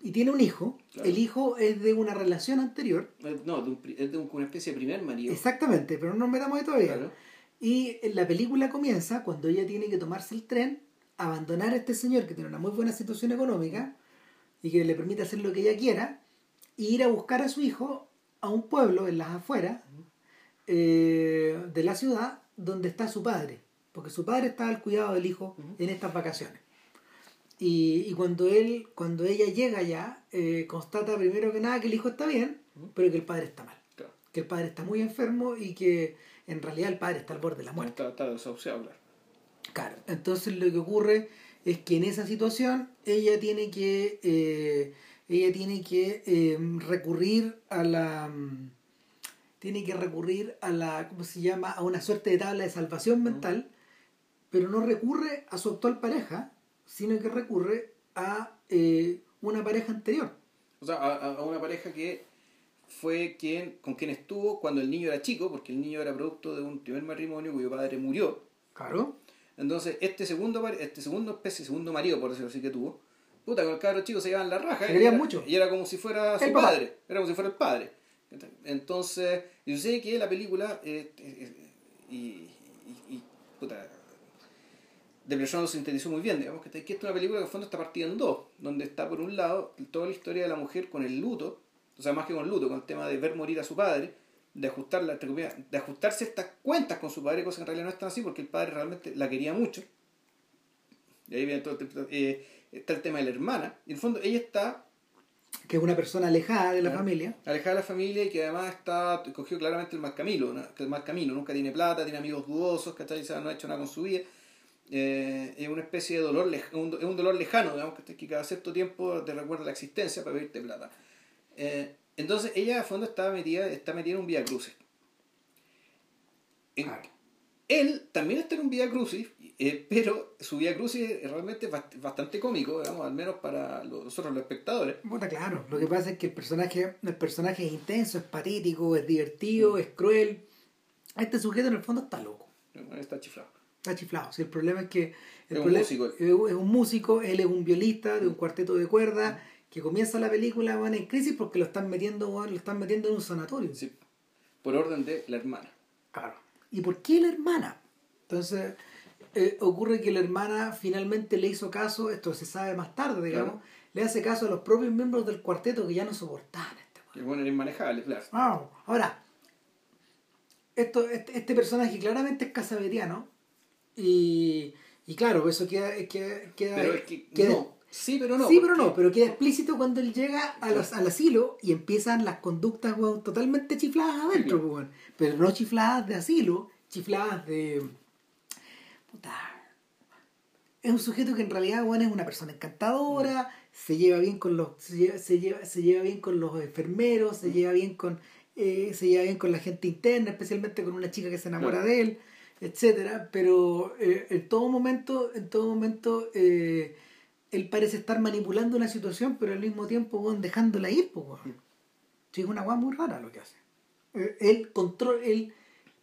y tiene un hijo. El hijo es de una relación anterior. Eh, no, es de una especie de primer marido. Exactamente, pero no nos metamos ahí todavía. Y la película comienza cuando ella tiene que tomarse el tren, abandonar a este señor que tiene una muy buena situación económica y que le permite hacer lo que ella quiera, e ir a buscar a su hijo a un pueblo en las afueras eh, de la ciudad donde está su padre, porque su padre está al cuidado del hijo en estas vacaciones. Y, y, cuando él, cuando ella llega ya, eh, constata primero que nada que el hijo está bien, pero que el padre está mal. Que el padre está muy enfermo y que en realidad el padre está al borde de la muerte. Está, está desahuciado, claro. Claro, entonces lo que ocurre es que en esa situación ella tiene que, eh, ella tiene que eh, recurrir a la tiene que recurrir a la, ¿cómo se llama? a una suerte de tabla de salvación mental, pero no recurre a su actual pareja, sino que recurre a eh, una pareja anterior. O sea, a, una pareja que fue quien con quien estuvo cuando el niño era chico, porque el niño era producto de un primer matrimonio cuyo padre murió. Claro. Entonces, este segundo, este segundo especie, segundo marido, por decirlo así, que tuvo, puta, con el cabro chico se llevaban la raja. Se querían mucho. Y era como si fuera su padre. Era como si fuera el padre. Entonces, yo sé que la película, eh, eh, y, y, puta, de lo sintetizó muy bien, digamos, que, esta es una película que en fondo está partida en dos, donde está por un lado toda la historia de la mujer con el luto, o sea, más que con luto, con el tema de ver morir a su padre, de ajustar de ajustarse estas cuentas con su padre, cosa que en realidad no es tan así, porque el padre realmente la quería mucho. Y ahí viene todo el, eh, está el tema de la hermana. Y en el fondo ella está... Que es una persona alejada de la familia. Alejada de la familia y que además está cogió claramente el mal camino, el mal camino, nunca tiene plata, tiene amigos dudosos, que no ha hecho nada con su vida eh, es una especie de dolor, es un, un, dolor lejano, digamos, que, cada cierto tiempo te recuerda la existencia para pedirte plata. Eh, entonces ella a fondo está metida, está metida en un Vía Crucis. Él también está en un Vía Crucis, eh, pero su Vía Crucis es realmente bastante cómico, digamos, al menos para nosotros los espectadores. Bueno, claro, lo que pasa es que el personaje, el personaje es intenso, es patético, es divertido, mm. es cruel. Este sujeto en el fondo está loco. Está chiflado. Está chiflado. Si el problema es que es, un músico. es un músico, él es un violista de un cuarteto de cuerda que comienza la película van en crisis porque lo están metiendo lo están metiendo en un sanatorio. Sí. Por orden de la hermana. Claro. ¿Y por qué la hermana? Entonces, eh, ocurre que la hermana finalmente le hizo caso, esto se sabe más tarde, digamos, le hace caso a los propios miembros del cuarteto que ya no soportaban este Que bueno, era inmanejable, claro. Ah, ahora, esto, este, este personaje claramente es casaveriano y, y claro, eso queda... queda, queda, Pero es que queda- no. Sí, pero no. sí, pero no, pero queda explícito cuando él llega a los- al asilo y empiezan las conductas weón, totalmente chifladas adentro, weón. pero no chifladas de asilo, chifladas de... Puta. Es un sujeto que en realidad weón, es una persona encantadora, se lleva bien con los se lleva, se lleva, se lleva bien con los enfermeros, se lleva bien con eh, se lleva bien con la gente interna, especialmente con una chica que se enamora de él, etcétera, pero eh, en todo momento, en todo momento eh, él parece estar manipulando una situación, pero al mismo tiempo dejándola ir, pues, weón. Sí, es una weá muy rara lo que hace. Eh, Él, control, él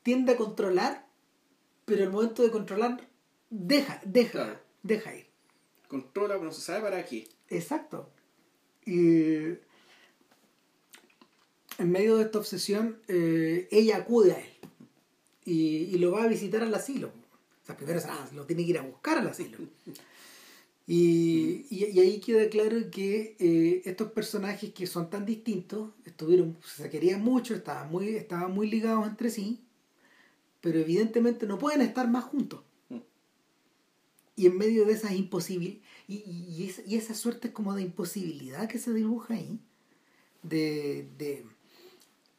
tiende a controlar, pero al momento de controlar, deja, deja, Claro. deja ir. Controla, pero no se sabe para qué. Exacto. Y en medio de esta obsesión, eh, ella acude a él y, y lo va a visitar al asilo. O sea, primero ah, lo tiene que ir a buscar al asilo. Y, y, y ahí queda claro que eh, estos personajes que son tan distintos, estuvieron, se querían mucho, estaban muy, estaban muy ligados entre sí, pero evidentemente no pueden estar más juntos. Mm. Y en medio de esas imposibilidades, y, y, y esa, y esa suerte como de imposibilidad que se dibuja ahí, de, de,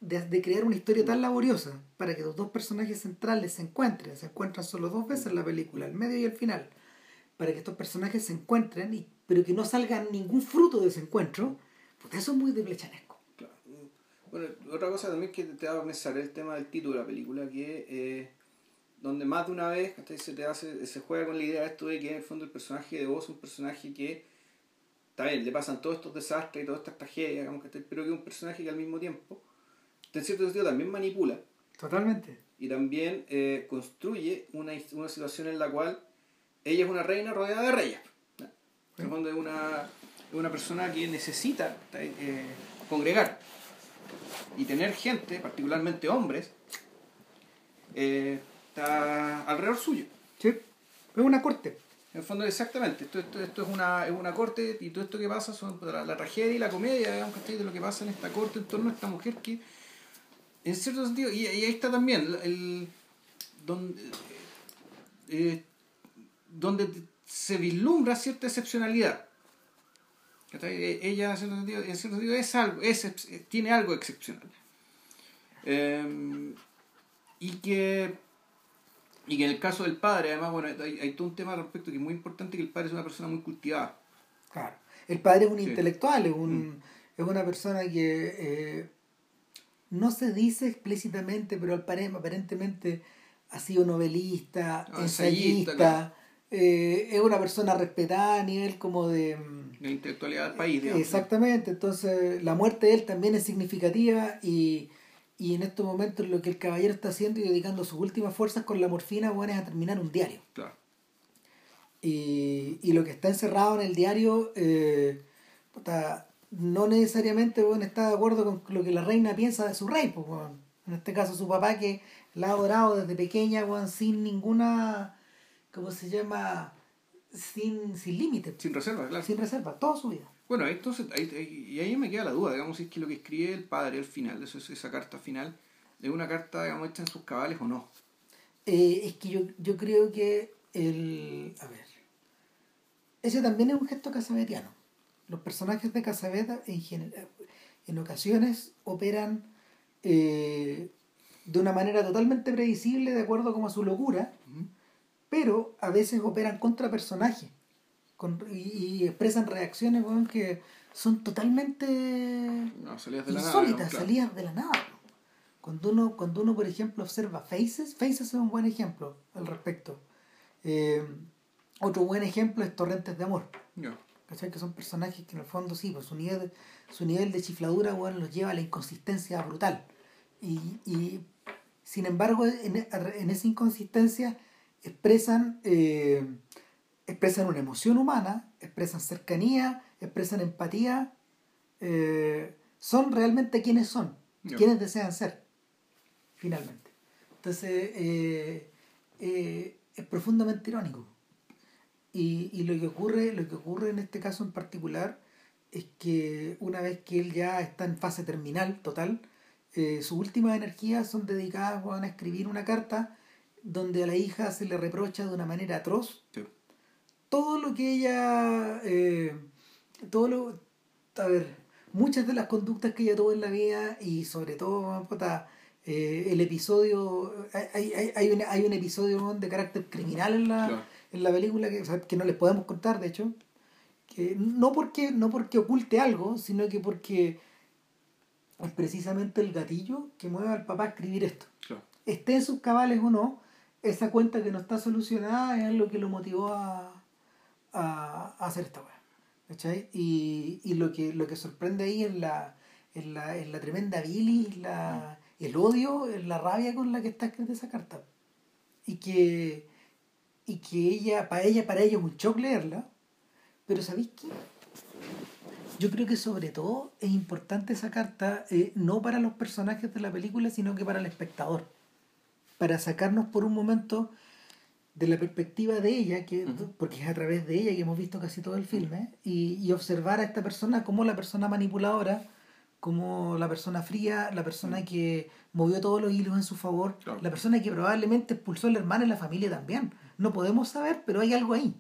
de, de crear una historia tan laboriosa para que los dos personajes centrales se encuentren, se encuentran solo dos veces en la película, el medio y el final, para que estos personajes se encuentren, y, pero que no salga ningún fruto de ese encuentro, pues eso es muy de Plechanesco. Claro. Bueno, otra cosa también que te va a pensar el tema del título de la película, que eh, donde más de una vez se te hace, se juega con la idea esto de que en el fondo el personaje de vos es un personaje que está bien, le pasan todos estos desastres y todas estas tragedias, pero que es un personaje que al mismo tiempo, en cierto sentido, también manipula Totalmente. y también eh, construye una, una situación en la cual ella es una reina rodeada de reyes. ¿no? En el fondo es una, persona que necesita eh, congregar y tener gente, particularmente hombres, eh, está alrededor suyo. Sí, es una corte. En el fondo, exactamente. Esto, esto, esto es, una, es una corte y todo esto que pasa son la, la tragedia y la comedia, digamos, de lo que pasa en esta corte en torno a esta mujer que, en cierto sentido, y, y ahí está también, el, el- donde, eh, donde se vislumbra cierta excepcionalidad. Eh, Ella, en cierto sentido, en cierto sentido es algo, es, ex- tiene algo excepcional. Eh, y que y que en el caso del padre, además, bueno, hay, hay todo un tema al respecto que es muy importante, que el padre es una persona muy cultivada. Claro. El padre es un Sí. intelectual, es, un, es una persona que eh, no se dice explícitamente, pero aparentemente ha sido novelista, Ah, ensayista. Eh, es una persona respetada a nivel como de... mm, de la intelectualidad del país, digamos. Exactamente, entonces la muerte de él también es significativa y, y en estos momentos lo que el caballero está haciendo y dedicando sus últimas fuerzas con la morfina bueno, es a terminar un diario. Claro. Y, y lo que está encerrado en el diario eh, puta, no necesariamente bueno, está de acuerdo con lo que la reina piensa de su rey. Pues, bueno. En este caso su papá que la ha adorado desde pequeña bueno, sin ninguna, ¿cómo se llama? Sin, sin límite, Sin reserva, claro. sin reserva, toda su vida. Bueno, entonces, ahí, ahí- y ahí me queda la duda, digamos, si es que lo que escribe el padre al final, eso es esa carta final, es una carta, digamos, hecha en sus cabales o no. Eh, es que yo, yo creo que el... A ver. Ese también es un gesto casabetiano. Los personajes de Casabeta en, general, en ocasiones operan eh, de una manera totalmente previsible de acuerdo como a su locura, pero a veces operan contra personajes con, y, y expresan reacciones weón, que son totalmente No, salías de la nada. insólitas, claro. salidas de la nada. Cuando uno, cuando uno, por ejemplo, observa Faces, Faces es un buen ejemplo al respecto. Eh, otro buen ejemplo es Torrentes de Amor. ¿cachai? Que son personajes que en el fondo sí, pues su nivel su nivel de chifladura bueno, los lleva a la inconsistencia brutal. Y, y sin embargo, en, en esa inconsistencia expresan, eh, expresan una emoción humana, expresan cercanía, expresan empatía, eh, son realmente quienes son, quienes desean ser, finalmente. Entonces, eh, es profundamente irónico. Y, y, lo que ocurre, lo que ocurre en este caso en particular es que una vez que él ya está en fase terminal total, sus últimas energías son dedicadas a escribir una carta donde a la hija se le reprocha de una manera atroz. Todo lo que ella eh, todo lo a ver muchas de las conductas que ella tuvo en la vida y sobre todo eh, el episodio hay, hay, hay, un, hay un episodio de carácter criminal en la, en la película que, que no les podemos contar de hecho que no porque no porque oculte algo sino que porque es precisamente el gatillo que mueve al papá a escribir esto. Esté en sus cabales o no esa cuenta que no está solucionada es lo que lo motivó a, a, hacer esta weá. Y, y lo, que, lo que sorprende ahí es la, es la, es la tremenda bilis, la, el odio, la rabia con la que está escrita esa carta. Y que, y que ella, para ella, para ella es un shock leerla. Pero ¿sabéis qué? Yo creo que sobre todo es importante esa carta, eh, no para los personajes de la película, sino que para el espectador para sacarnos por un momento de la perspectiva de ella, que, porque es a través de ella que hemos visto casi todo el filme, y, y, observar a esta persona como la persona manipuladora, como la persona fría, la persona que movió todos los hilos en su favor, la persona que probablemente expulsó a la hermana y la familia también. No podemos saber, pero hay algo ahí.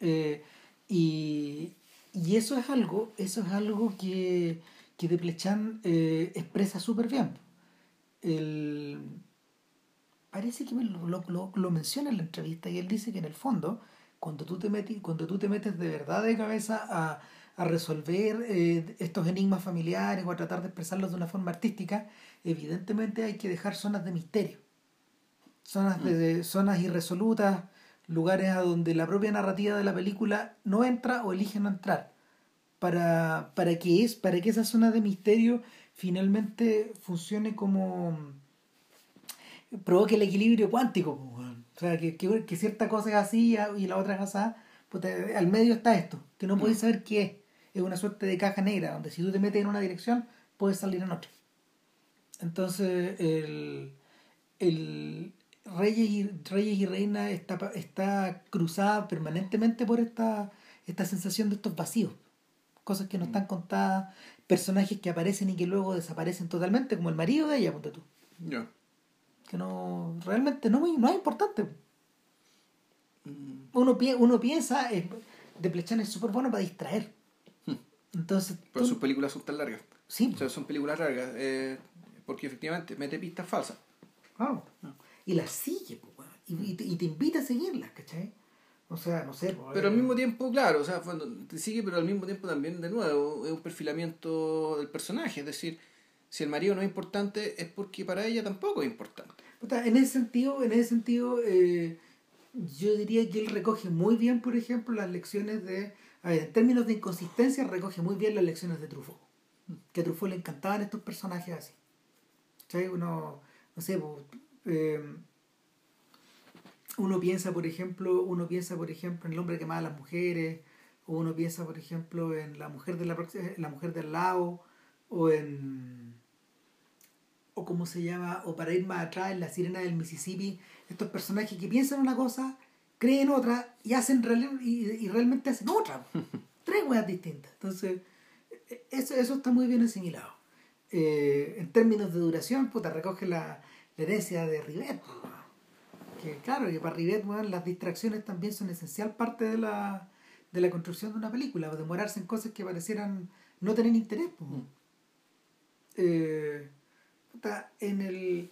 Eh, y, y eso es algo, eso es algo que, que De Plechan eh, expresa súper bien. El parece que lo, lo, lo, menciona en la entrevista y él dice que en el fondo, cuando tú te metes, cuando tú te metes de verdad de cabeza a, a resolver eh, estos enigmas familiares o a tratar de expresarlos de una forma artística, evidentemente hay que dejar zonas de misterio, zonas, de, mm. zonas irresolutas, lugares a donde la propia narrativa de la película no entra o elige no entrar, para, para, que, es, para que esa zona de misterio finalmente funcione como provoque el equilibrio cuántico. O sea, que, que, cierta cosa es así y la otra es así. Pues al medio está esto, que no podéis mm. saber qué es. Es una suerte de caja negra, donde si tú te metes en una dirección, puedes salir en otra. Entonces, el, el Reyes, y, Reyes y Reina está, está cruzada permanentemente por esta, esta sensación de estos vacíos. Cosas que no mm. están contadas, personajes que aparecen y que luego desaparecen totalmente, como el marido de ella, ponte tú que no realmente no, no es importante. Mm. Uno, uno piensa, eh, De Plechan es súper bueno para distraer. Hmm. Entonces, Pero sus películas son tan largas. Sí. O sea, son películas largas, eh, porque efectivamente mete pistas falsas. Ah. Y las sigue, y, y, te, invita a seguirlas, ¿cachai? O sea, no sé. pero al mismo tiempo, claro, o sea, te sigue, pero al mismo tiempo también, de nuevo, es un perfilamiento del personaje. Es decir, si el marido no es importante, es porque para ella tampoco es importante. En ese sentido, en ese sentido eh, yo diría que él recoge muy bien, por ejemplo, las lecciones de... A ver, en términos de inconsistencia, recoge muy bien las lecciones de Truffaut. Que a Truffaut le encantaban estos personajes así. ¿Sabes? Uno, no sé, eh, uno piensa, por ejemplo, uno piensa, por ejemplo, en el hombre que mata a las mujeres, o uno piensa, por ejemplo, en la mujer de la, la mujer del lado, o en o como se llama, o para ir más atrás, en La Sirena del Mississippi, estos personajes que piensan una cosa, creen otra y hacen y, realmente hacen otra. Tres weas distintas. Entonces, eso, eso está muy bien asimilado. Eh, en términos de duración, puta, recoge la, herencia de Rivet. Que claro, que para Rivet, las distracciones también son esencial parte de la, de la construcción de una película, o demorarse en cosas que parecieran no tener interés. Eh, en el...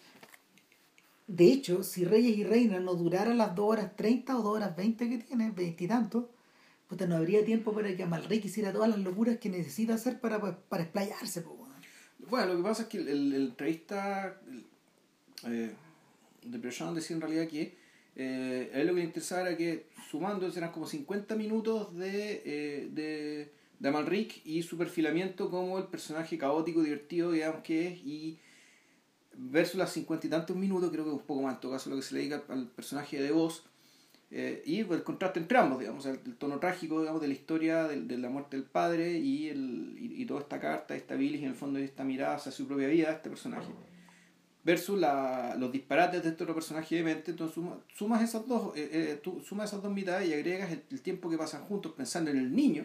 De hecho, si Reyes y Reinas no durara las 2 horas 30 o 2 horas 20 que tiene, 20 y tanto, no habría tiempo para que Amalric hiciera todas las locuras que necesita hacer para, pues, para explayarse. bueno. lo que pasa es que el, el, entrevista eh, de Prejean decía en realidad que eh, a él lo que le interesaba era que sumando eran como 50 minutos de, eh, de, de Amalric y su perfilamiento como el personaje caótico, divertido, digamos que es, y versus las cincuenta y tantos minutos, creo que un poco más en todo caso lo que se le dedica al personaje de voz, eh, y el contraste entre ambos, digamos, el, tono trágico digamos, de la historia de, la muerte del padre y, el, y, toda esta carta, esta bilis, en el fondo esta mirada hacia su propia vida de este personaje. versus la, los disparates de este otro personaje de mente, entonces sumas esas dos, eh, eh, tú sumas esas dos mitades y agregas el, tiempo que pasan juntos pensando en el niño.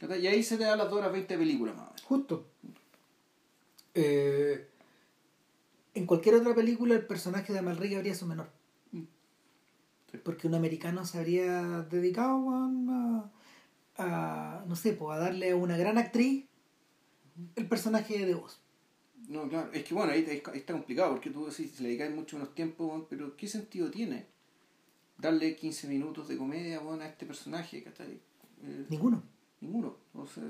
Y ahí se te da las 2 horas 20 películas más. Justo. Eh, en cualquier otra película el personaje de Amalric habría sido menor. Mm. Porque un americano se habría dedicado a, a, no sé, pues, a darle a una gran actriz el personaje de voz. No, claro, es que bueno, ahí, está complicado porque tú decís, se le dedicas mucho menos tiempo, pero ¿qué sentido tiene darle 15 minutos de comedia a este personaje? Eh, ninguno. Ninguno. O sea,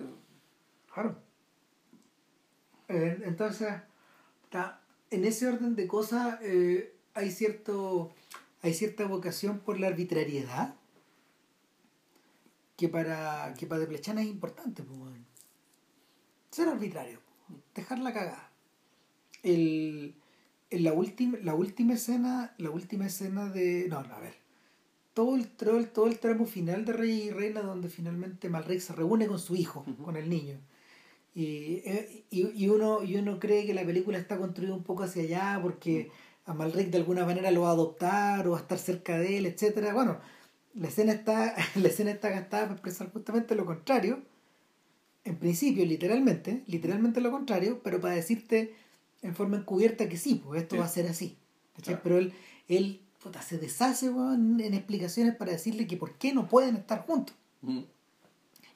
claro. Eh, entonces, en ese orden de cosas eh, hay cierto hay cierta vocación por la arbitrariedad que para que para Deplechana es importante pues, ser arbitrario dejar la cagada. El, en la última la última escena la última escena de no, no a ver. Todo el, todo el, tramo final de Rey y Reina donde finalmente Malric se reúne con su hijo con el niño eh, y, y, uno, y uno cree que la película está construida un poco hacia allá porque a Malric de alguna manera lo va a adoptar o va a estar cerca de él, etcétera Bueno, la escena está, la escena está gastada para expresar justamente lo contrario. En principio, literalmente, literalmente lo contrario, pero para decirte en forma encubierta que sí, pues esto va a ser así. Pero él, él se deshace en, explicaciones para decirle que por qué no pueden estar juntos.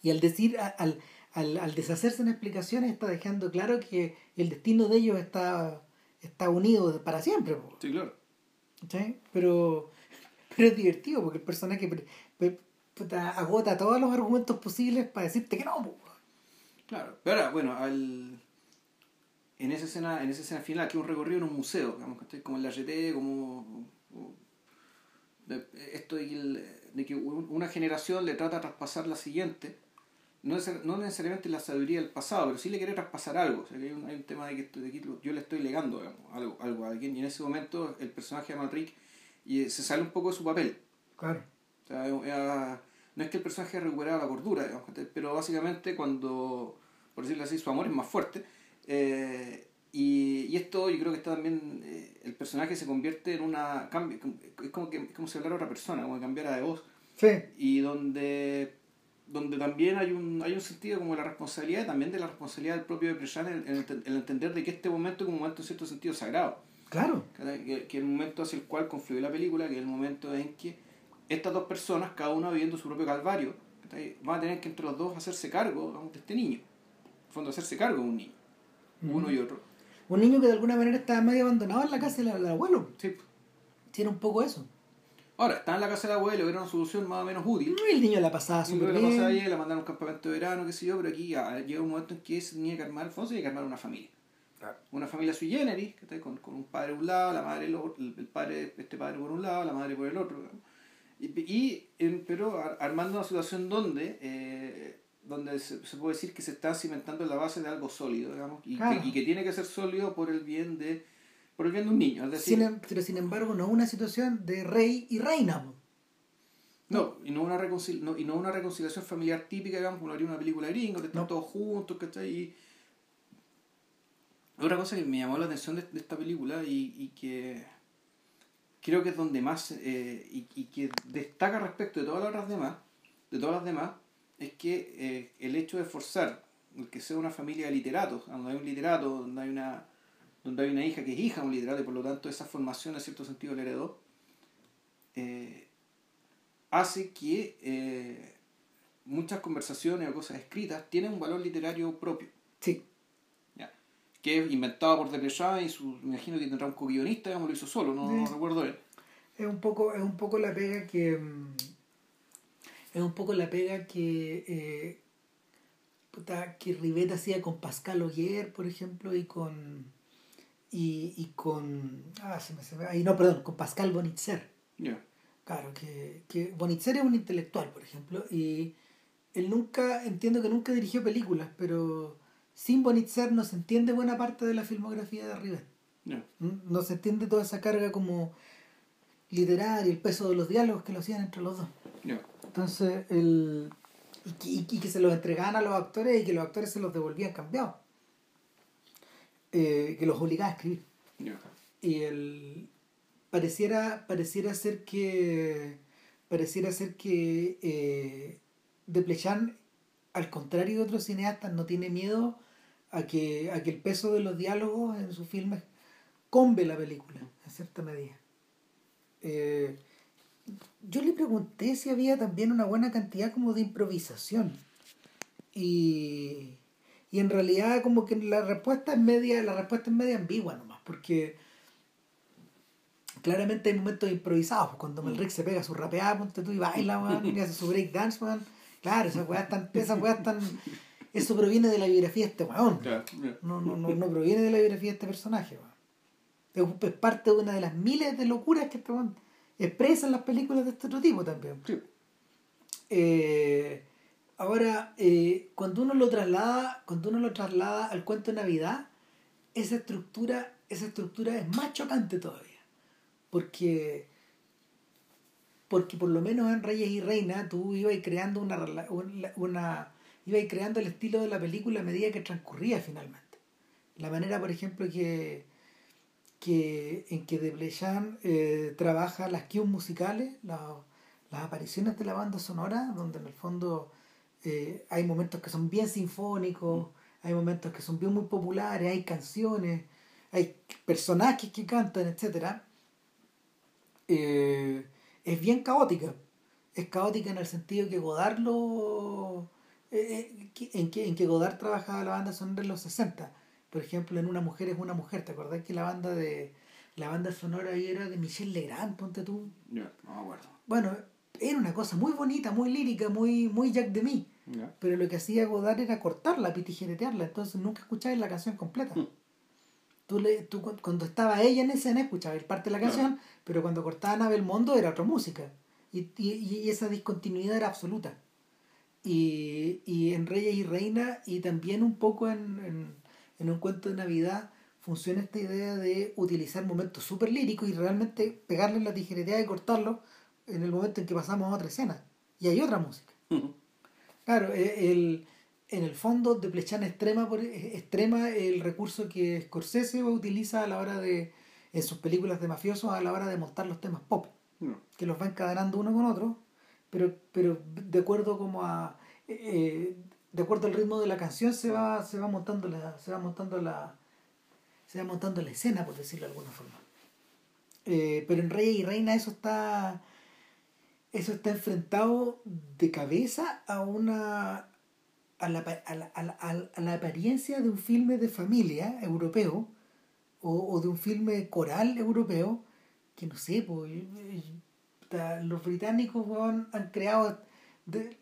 Y al decir, al, al, deshacerse en explicaciones está dejando claro que el destino de ellos está, está unido para siempre. Sí, claro. Pero, pero es divertido porque el personaje agota todos los argumentos posibles para decirte que no. Claro, pero ahora, bueno, al, en esa escena, en esa escena final, que es un recorrido en un museo, digamos, como en la RT, como, esto de de que, una generación le trata de traspasar la siguiente no, no necesariamente la sabiduría del pasado, pero sí le quiere traspasar algo. O sea, hay, un, hay un tema de que, de que, yo le estoy legando algo, algo a alguien y en ese momento el personaje de Malric y se sale un poco de su papel. Claro. O sea, no es que el personaje recuperado la cordura, digamos, pero básicamente cuando, por decirlo así, su amor es más fuerte. Eh, y, y, esto yo creo que está también, eh, el personaje se convierte en una, es como, que, como si hablara otra persona, como que cambiara de voz. Sí. Y donde donde también hay un, hay un sentido como de la responsabilidad y también de la responsabilidad del propio Depresán en, en, el entender de que este momento es un momento en cierto sentido sagrado. Claro. Que, que el momento hacia el cual confluye la película, que es el momento en que estas dos personas, cada una viviendo su propio calvario, van a tener que entre los dos hacerse cargo de este niño. En el fondo, hacerse cargo de un niño. Uno y otro. Un niño que de alguna manera está medio abandonado en la casa del abuelo. Sí. Tiene un poco eso. Ahora, está en la casa del abuelo, era una solución más o menos útil. El niño la pasaba súper bien. La pasaba bien, la mandaron a un campamento de verano, qué sé yo, pero aquí llega un momento en que se tenía que armar, Alfonso tiene que armar una familia. Una familia sui generis, que con, con un padre por un lado, la madre, el, padre, este padre por un lado, la madre por el otro. Y, y pero armando una situación donde, eh, donde se, puede decir que se está cimentando en la base de algo sólido, digamos, y, que, y que tiene que ser sólido por el bien de por bien de un niño. Es decir, sin, pero sin embargo no una situación de rey y reina. No, y no una, no, y no una reconciliación familiar típica, digamos, como lo haría una película gringa, que están todos juntos, ¿cachai? Y otra cosa que me llamó la atención de, esta película y, y, que creo que es donde más, eh, y, y, que destaca respecto de todas las demás, de todas las demás, es que eh, el hecho de forzar el que sea una familia de literatos, donde hay un literato, donde hay una donde hay una hija que es hija de un literato y por lo tanto esa formación en cierto sentido le heredó, eh, hace que eh, muchas conversaciones o cosas escritas tienen un valor literario propio. Sí. Que es inventado por Deleuze y su, me imagino que tendrá un co-guionista, digamos, lo hizo solo, no, no, recuerdo él. Es un poco, es un poco la pega que. Mm, es un poco la pega que. Eh, que Rivet hacía con Pascal Ogier, por ejemplo, y con y, y con. Ah, se me, se me, ahí no, perdón, con Pascal Bonitzer. Claro, que, que Bonitzer es un intelectual, por ejemplo, y él nunca, entiendo que nunca dirigió películas, pero sin Bonitzer no se entiende buena parte de la filmografía de Rivet. ¿Mm? No se entiende toda esa carga como literaria, el peso de los diálogos que lo hacían entre los dos. Entonces, el, y, y, que se los entregaban a los actores y que los actores se los devolvían cambiados. Eh, que los obligaba a escribir. Y el, pareciera, pareciera ser que pareciera ser que eh, de Plechan, al contrario de otros cineastas, no tiene miedo a que, a que el peso de los diálogos en sus filmes combe la película, en cierta medida. Eh, yo le pregunté si había también una buena cantidad como de improvisación. Y, y en realidad como que la respuesta es media, la respuesta es media ambigua nomás, porque claramente hay momentos improvisados, pues, cuando Melrick se pega su rapeada, ponte tú y baila, man, y hace su break dance, man. Claro, esas weas están, esas weas están, eso proviene de la biografía de este weón. No, no, no, no proviene de la biografía de este personaje, weón. Es parte de una de las miles de locuras que este weón expresa en las películas de este otro tipo también. Eh, Ahora, eh, cuando uno lo traslada, cuando uno lo traslada al cuento de Navidad, esa estructura, esa estructura es más chocante todavía. Porque, porque por lo menos en Reyes y Reina tú ibas creando una, una, ibas creando el estilo de la película a medida que transcurría finalmente. La manera, por ejemplo, que, que en que De eh, trabaja las cues musicales, las apariciones de la banda sonora, donde en el fondo eh, hay momentos que son bien sinfónicos, hay momentos que son bien muy populares, hay canciones, hay personajes que cantan, etc. Eh, es bien caótica. Es caótica en el sentido que Godard lo... Eh, en, que, en que Godard trabajaba la banda sonora en los 60. Por ejemplo, en Una mujer es una mujer. ¿Te acordás que la banda de la banda sonora ahí era de Michel Legrand, ponte tú? no me acuerdo. Bueno, era una cosa muy bonita, muy lírica, muy, muy Jack de mí. Pero lo que hacía Godard era cortarla, pitijeretearla, entonces nunca escuchabas la canción completa. Mm. Tú, le, tú cuando estaba ella en escena escuchabas parte de la canción, pero cuando cortaban a Belmondo era otra música. Y, y, y esa discontinuidad era absoluta. Y, y, en Reyes y Reina, y también un poco en, en, en un cuento de Navidad, funciona esta idea de utilizar momentos súper líricos y realmente pegarle la tijereteada y cortarlo en el momento en que pasamos a otra escena. Y hay otra música. Claro, e, el, en el fondo de Plechan extrema, extrema el recurso que Scorsese utiliza a la hora de, en sus películas de mafiosos, a la hora de montar los temas pop, que los va encadenando uno con otro, pero, pero de acuerdo como a... Eh, de acuerdo al ritmo de la canción se va, se va montando la, se va montando la, se va montando la escena, por decirlo de alguna forma. Eh, pero en Rey y Reina eso está eso está enfrentado de cabeza a una a la, a la, a la, apariencia de un filme de familia europeo o, o, de un filme coral europeo que no sé pues, los británicos han creado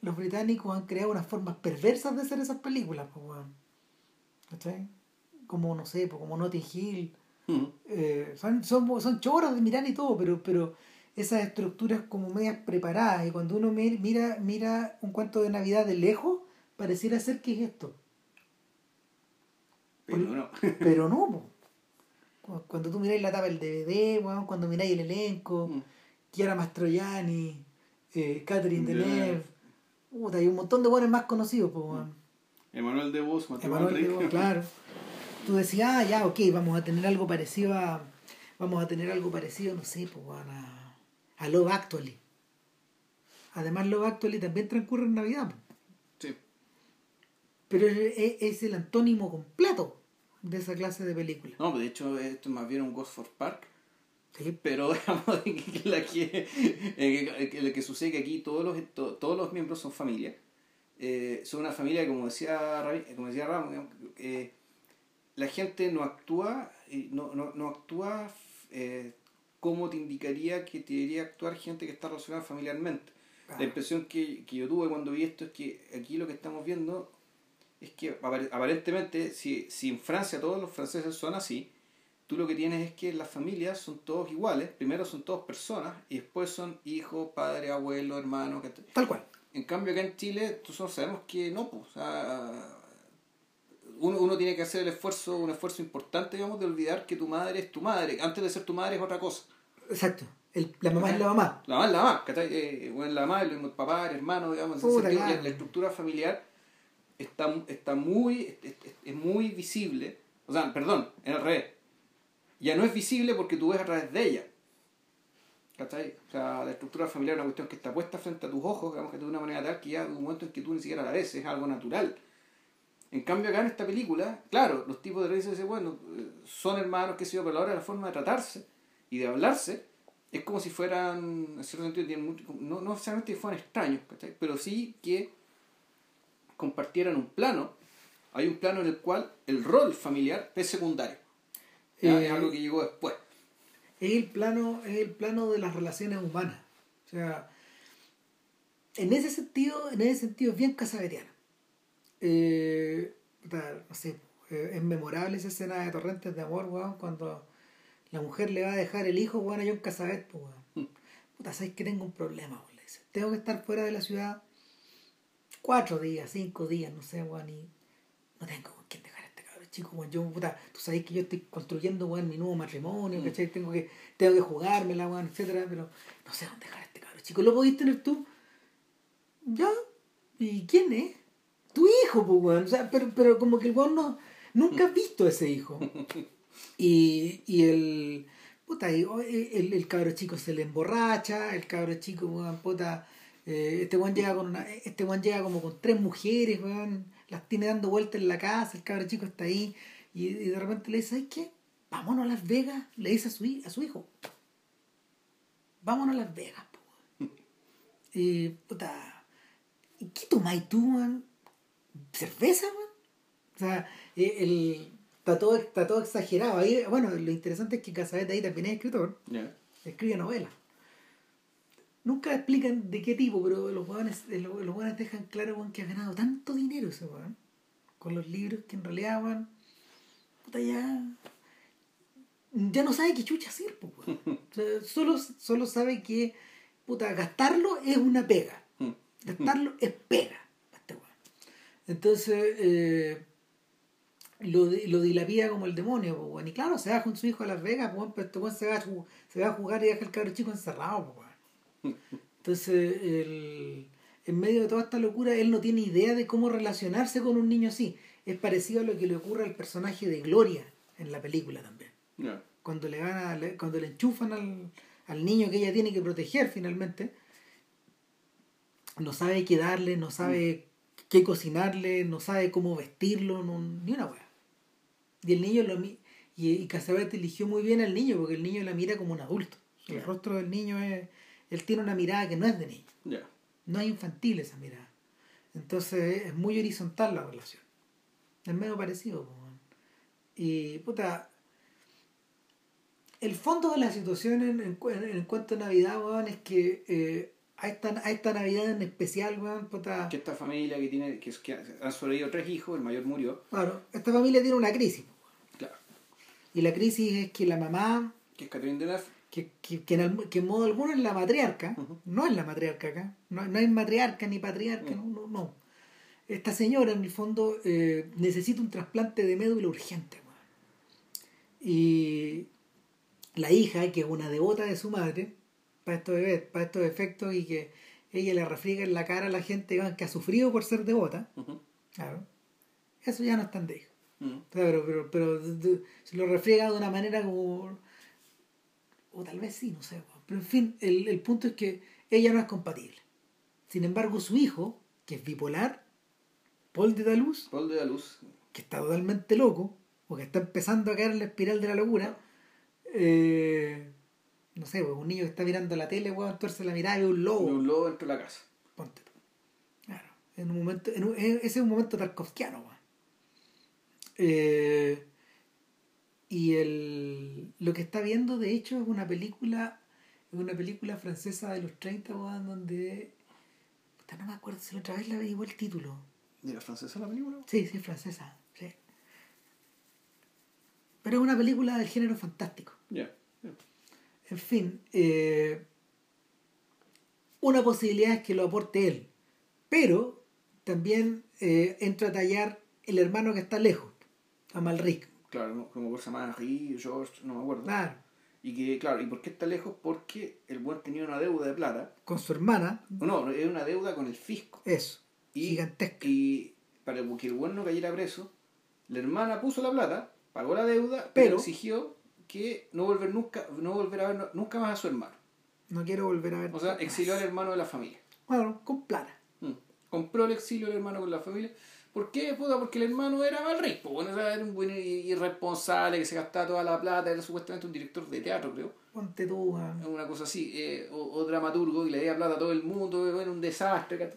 los británicos han creado unas formas perversas de hacer esas películas pues, como no sé pues, como Notting Hill. Mm. eh, son, son, son choras de mirar y todo pero pero esas estructuras como medias preparadas y cuando uno mira, mira un cuento de Navidad de lejos, pareciera ser que es esto. Pero no. Pero no, cuando tú miráis la tapa del DVD, cuando miráis el elenco, mm. Chiara Mastroianni, eh, Catherine Deneuve, hay un montón de buenos más conocidos. Pues, Emanuel de Vos, Emanuel de Vos, claro. Tú decías, ah, ya, ok, vamos a tener algo parecido a. Vamos a tener algo parecido, no sé, pues, a a Love Actually. Además, Love Actually también transcurre en Navidad. Sí. Pero es, el antónimo completo de esa clase de película. No, de hecho, esto es más bien un Ghost for Park. Sí. Pero digamos que, la que, que, que sucede que aquí todos los, todos los miembros son familia. Eh, son una familia, como decía, como decía Ramos, eh, la gente no actúa, no, no, no actúa eh, cómo te indicaría que te debería actuar gente que está relacionada familiarmente. La impresión que, que, yo tuve cuando vi esto es que aquí lo que estamos viendo es que aparentemente si, si en Francia todos los franceses son así, tú lo que tienes es que las familias son todos iguales, primero son todos personas y después son hijos, padre, abuelo, hermano, tal cual. En cambio acá en Chile nosotros sabemos que no, pues, uno, uno tiene que hacer el esfuerzo, un esfuerzo importante, digamos, de olvidar que tu madre es tu madre. Antes de ser tu madre es otra cosa. Exacto. El, la mamá es la mamá. La mamá es la mamá, eh, la mamá, el papá, el hermano, digamos. la, estructura familiar está, está muy, es, muy visible O sea, perdón, en el revés. Ya no es visible porque tú ves a través de ella. ¿Cachai? O sea, la estructura familiar es una cuestión que está puesta frente a tus ojos, digamos que de una manera tal que ya un momento en que tú ni siquiera la ves, es algo natural. En cambio, acá en esta película, claro, los tipos de reyes dicen, bueno, eh, son hermanos, que sé yo, pero ahora la forma de tratarse y de hablarse es como si fueran, en cierto sentido, no, no necesariamente que fueran extraños, ¿cachai? Pero sí que compartieran un plano. Hay un plano en el cual el rol familiar es secundario. es eh, algo que llegó después. Es el plano, es el plano de las relaciones humanas. O sea, en ese sentido, en ese sentido es bien casaveriano. Eh, no sé, eh, es memorable esa escena de Torrentes de Amor, weón, cuando la mujer le va a dejar el hijo, weón, a John Casabet, pues, weón. Puta, sabes que tengo un problema, weón. Tengo que estar fuera de la ciudad cuatro días, cinco días, no sé, weón, y no tengo con quién dejar a este cabrón chico, weón. Yo, puta, tú sabes que yo estoy construyendo, weón, mi nuevo matrimonio, mm. ¿cachai? Tengo que, tengo que jugármela, weón, etcétera, pero no sé dónde dejar a este cabrón chico. ¿Lo podéis tener tú? Ya. ¿Y quién es? Tu hijo, pues, weón. O sea, pero, pero como que el weón no, nunca has visto a ese hijo. Y, y el. Puta, el, el cabro chico se le emborracha, el cabro chico, weón, puta eh, este Juan llega con una, este Juan llega como con tres mujeres, las tiene dando vueltas en la casa, el cabro chico está ahí, y, de repente le dice, ¿sabes qué? Vámonos a Las Vegas, le dice a su, a su hijo. Vámonos a Las Vegas, Y, puta, ¿y qué tomáis tú, man? ¿Cerveza, man? O sea, eh, el, está, todo, está todo exagerado. Ahí, bueno, lo interesante es que Casabet ahí también es escritor. Escribe novelas nunca explican de qué tipo, pero los jóvenes eh, los, dejan claro que ha ganado tanto dinero ese weón. Con los libros que en realidad, weón, puta ya. Ya no sabe qué chucha hacer, weón. O sea, solo, solo sabe que, puta, gastarlo es una pega. Gastarlo es pega. Este. Entonces, eh, lo, lo dilapida como el demonio, weón. Y claro, se va con su hijo a Las Vegas, pero este se va, a, se va a jugar y deja el cabro chico encerrado, pues, entonces, el, en medio de toda esta locura, él no tiene idea de cómo relacionarse con un niño así. Es parecido a lo que le ocurre al personaje de Gloria en la película también. Cuando le van a, cuando le enchufan al, al niño que ella tiene que proteger finalmente, no sabe qué darle, no sabe qué cocinarle, no sabe cómo vestirlo, ni una weá. Y el niño lo y, y Casabete eligió muy bien al niño, porque el niño la mira como un adulto. El rostro del niño es, él tiene una mirada que no es de niño. No es infantil esa mirada. Entonces es muy horizontal la relación. Es medio parecido. Y puta, el fondo de la situación en, en, cuanto a Navidad, weón, es que eh, a, esta, a esta Navidad en especial, weón, puta... Que esta familia que tiene, que, que han sobrevivido tres hijos, el mayor murió. Claro, esta familia tiene una crisis. Y la crisis es que la mamá... Que es Catherine Deneuve que, que, que, en, que en modo alguno es la matriarca, no es la matriarca acá, no, no hay matriarca ni patriarca, no, no, no. Esta señora, en el fondo, eh, necesita un trasplante de médula urgente. Y la hija, que es una devota de su madre, para estos, para estos efectos, y que ella le refriega en la cara a la gente que ha sufrido por ser devota, claro, eso ya no es tan de hijo. Pero, pero, pero, se lo refriega de una manera como o tal vez sí, no sé. Pero en fin, el, el punto es que ella no es compatible. Sin embargo, su hijo, que es bipolar, Paul de Daluz, Paul de Daluz. que está totalmente loco, o que está empezando a caer en la espiral de la locura, eh, no sé, un niño que está mirando la tele, weón, tuerce la mirada y un lobo. un lobo dentro de la casa. Ponte Claro. En un momento, en ese es un momento tarkovskiano, weón. Eh, y el, lo que está viendo, de hecho, es una película, es una película francesa de los 30, donde. no me acuerdo si la otra vez la averiguó el título. ¿De la francesa la película? Sí, sí, francesa. Sí. Pero es una película del género fantástico. Ya. En fin, eh, una posibilidad es que lo aporte él, pero también eh, entra a tallar el hermano que está lejos, a Malric Claro, como se llama Henry, George, no me acuerdo. Y que, claro, ¿y por qué está lejos? Porque el buen tenía una deuda de plata. Con su hermana. No, es una deuda con el fisco. Eso. Y, gigantesca. Y para que el buen no cayera preso, la hermana puso la plata pagó la deuda, pero, exigió que no volver nunca, no volver a ver nunca más a su hermano. No quiero volver a ver. O sea, exilió al hermano de la familia. Bueno, con plata. Mm. Compró el exilio del hermano con la familia. ¿Por qué? Puta, porque el hermano era mal rico. Bueno, era un buen irresponsable que se gastaba toda la plata. Era supuestamente un director de teatro, creo. Ponte tú, Una cosa así. Eh, o, dramaturgo y le daba plata a todo el mundo. Era un desastre.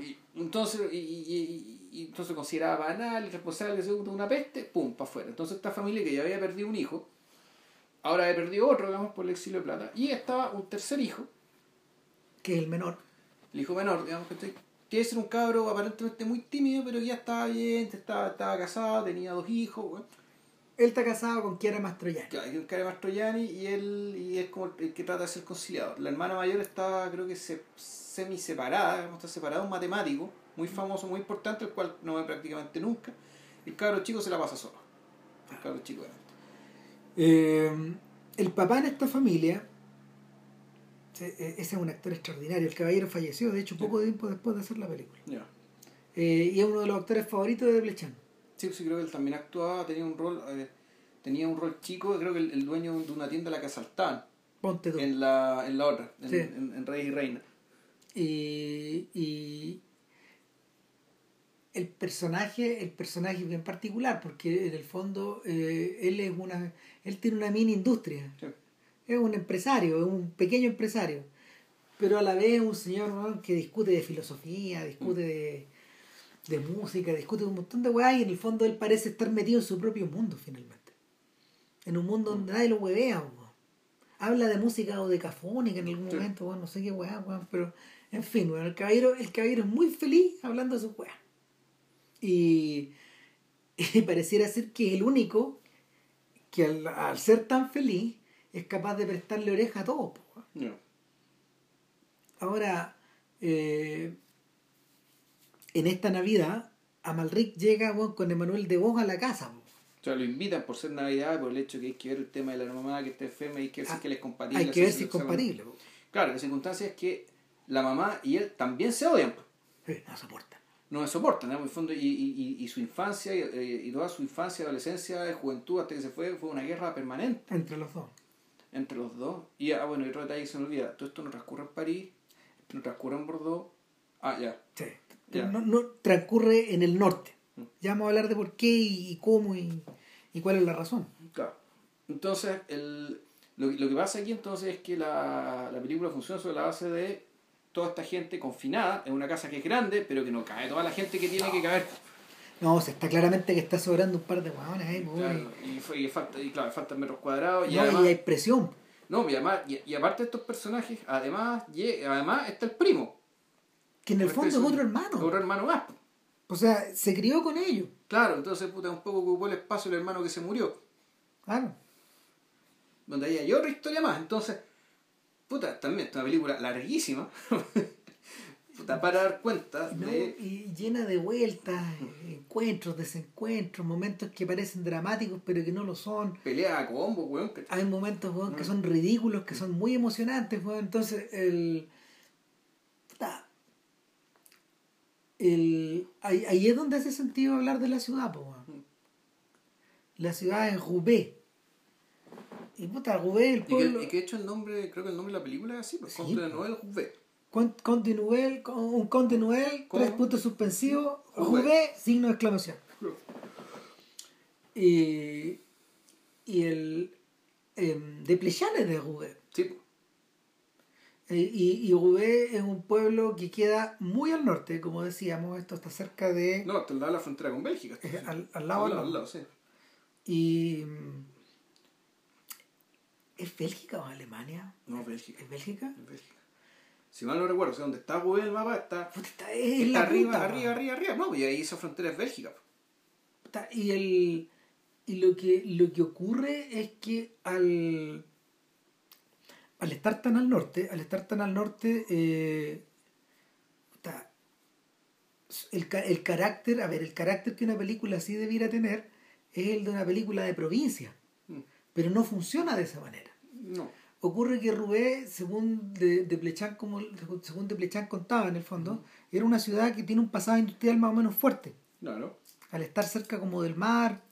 Y, entonces, y, y, entonces consideraba banal, irresponsable, que una peste. Pum, para afuera. Entonces, esta familia que ya había perdido un hijo. Ahora había perdido otro, digamos, por el exilio de plata. Y estaba un tercer hijo. Que es el menor. El hijo menor, digamos, que Quiere ser un cabro aparentemente muy tímido, pero ya estaba bien, estaba, estaba casado, tenía dos hijos. Él está casado con Chiara Mastroianni. Claro, con Chiara Mastroianni y él y es como el que trata de ser conciliador. La hermana mayor está, creo que se, semi separada, está separada un matemático muy famoso, muy importante, el cual no ve prácticamente nunca. El cabro chico se la pasa solo. El cabro chico eh, el papá en esta familia ese es un actor extraordinario. El caballero falleció, de hecho, poco tiempo después de hacer la película. Eh, y es uno de los actores favoritos de Blechan. Sí, sí, creo que él también actuaba, tenía un rol eh, tenía un rol chico, creo que el, dueño de una tienda la que asaltaban. Ponte tú. En la, en la otra, en, en, Rey y Reina. Y, y el personaje, el personaje bien particular, porque en el fondo eh, él es una, él tiene una mini industria es un empresario, es un pequeño empresario, pero a la vez es un señor que discute de filosofía, discute de, música, discute de un montón de weá y en el fondo él parece estar metido en su propio mundo finalmente. En un mundo donde nadie lo huevea, Habla de música o de cafónica en algún momento, no sé qué weá, pero en fin, el caballero, el caballero es muy feliz hablando de su weá. Y, pareciera ser que es el único que al ser tan feliz es capaz de prestarle oreja a todo. Ahora, eh, en esta Navidad, Amalric llega con Emanuel de Vos a la casa. O sea, lo invitan por ser Navidad, por el hecho que hay que ver el tema de la mamá que está enferma y hay que ver si ah, es compatible. Hay que ver si es compatible. Claro, la circunstancia es que la mamá y él también se odian. no soportan. No soportan, en el fondo, y, y, y, su infancia, eh, y, toda su infancia, adolescencia, juventud, hasta que se fue, fue una guerra permanente. Entre los dos entre los dos. Y, ah, bueno, y otro detalle que se me olvida, todo esto no transcurre en París, no transcurre en Bordeaux. Ah, ya. Sí. No, no, transcurre en el norte. Mm. Ya vamos a hablar de por qué y, cómo y, y, cuál es la razón. Claro. Entonces, el, lo, lo que pasa aquí entonces es que la, la película funciona sobre la base de toda esta gente confinada en una casa que es grande, pero que no cae toda la gente que tiene que caer. No, o sea, está claramente que está sobrando un par de huevones ahí. Claro, y, y, falta, y claro, faltan metros cuadrados. Y, además, y hay presión. No, y, además, y, aparte de estos personajes, además, además está el primo. Que en el fondo es otro hermano. Otro hermano más. O sea, se crió con ellos. Claro, entonces puta, un poco ocupó el espacio el hermano que se murió. Claro. Donde ahí hay otra historia más. Entonces, puta, también es una película larguísima. para dar cuenta de... Y llena de vueltas, encuentros, desencuentros, momentos que parecen dramáticos pero que no lo son. Pelea a combo, weón. Hay momentos, weón, que son ridículos, que son muy emocionantes, weón. Entonces, el... el ahí, es donde hace sentido hablar de la ciudad, weón. La ciudad es Roubaix. Y puta, Roubaix, el pueblo... Y que, he hecho el nombre, creo que el nombre de la película es así, pues, sí, contra Noel Roubaix Continuel, un continuel, tres puntos suspensivos, jugué, signo de exclamación. Y, y el eh, de Plechanes de Roubaix. Sí. Eh, y, y Roubaix es un pueblo que queda muy al norte, como decíamos, esto está cerca de... No, está al lado de la frontera con Bélgica. al, al, lado, al lado. Al lado sí. Y... ¿Es Bélgica o Alemania? No, Bélgica. ¿Es Bélgica? Es Bélgica si mal no recuerdo, o sea, donde está Google el mapa está, está, está arriba, arriba, arriba, arriba, no, y ahí esa frontera es Bélgica. y el y lo que lo que ocurre es que al al estar tan al norte, al estar tan al norte, eh, el, el carácter, a ver, el carácter que una película así debiera tener es el de una película de provincia, mm. pero no funciona de esa manera. No. Ocurre que Rubé, según de, de como, según de Plechan contaba en el fondo, era una ciudad que tiene un pasado industrial más o menos fuerte. Claro. Al estar cerca como del mar,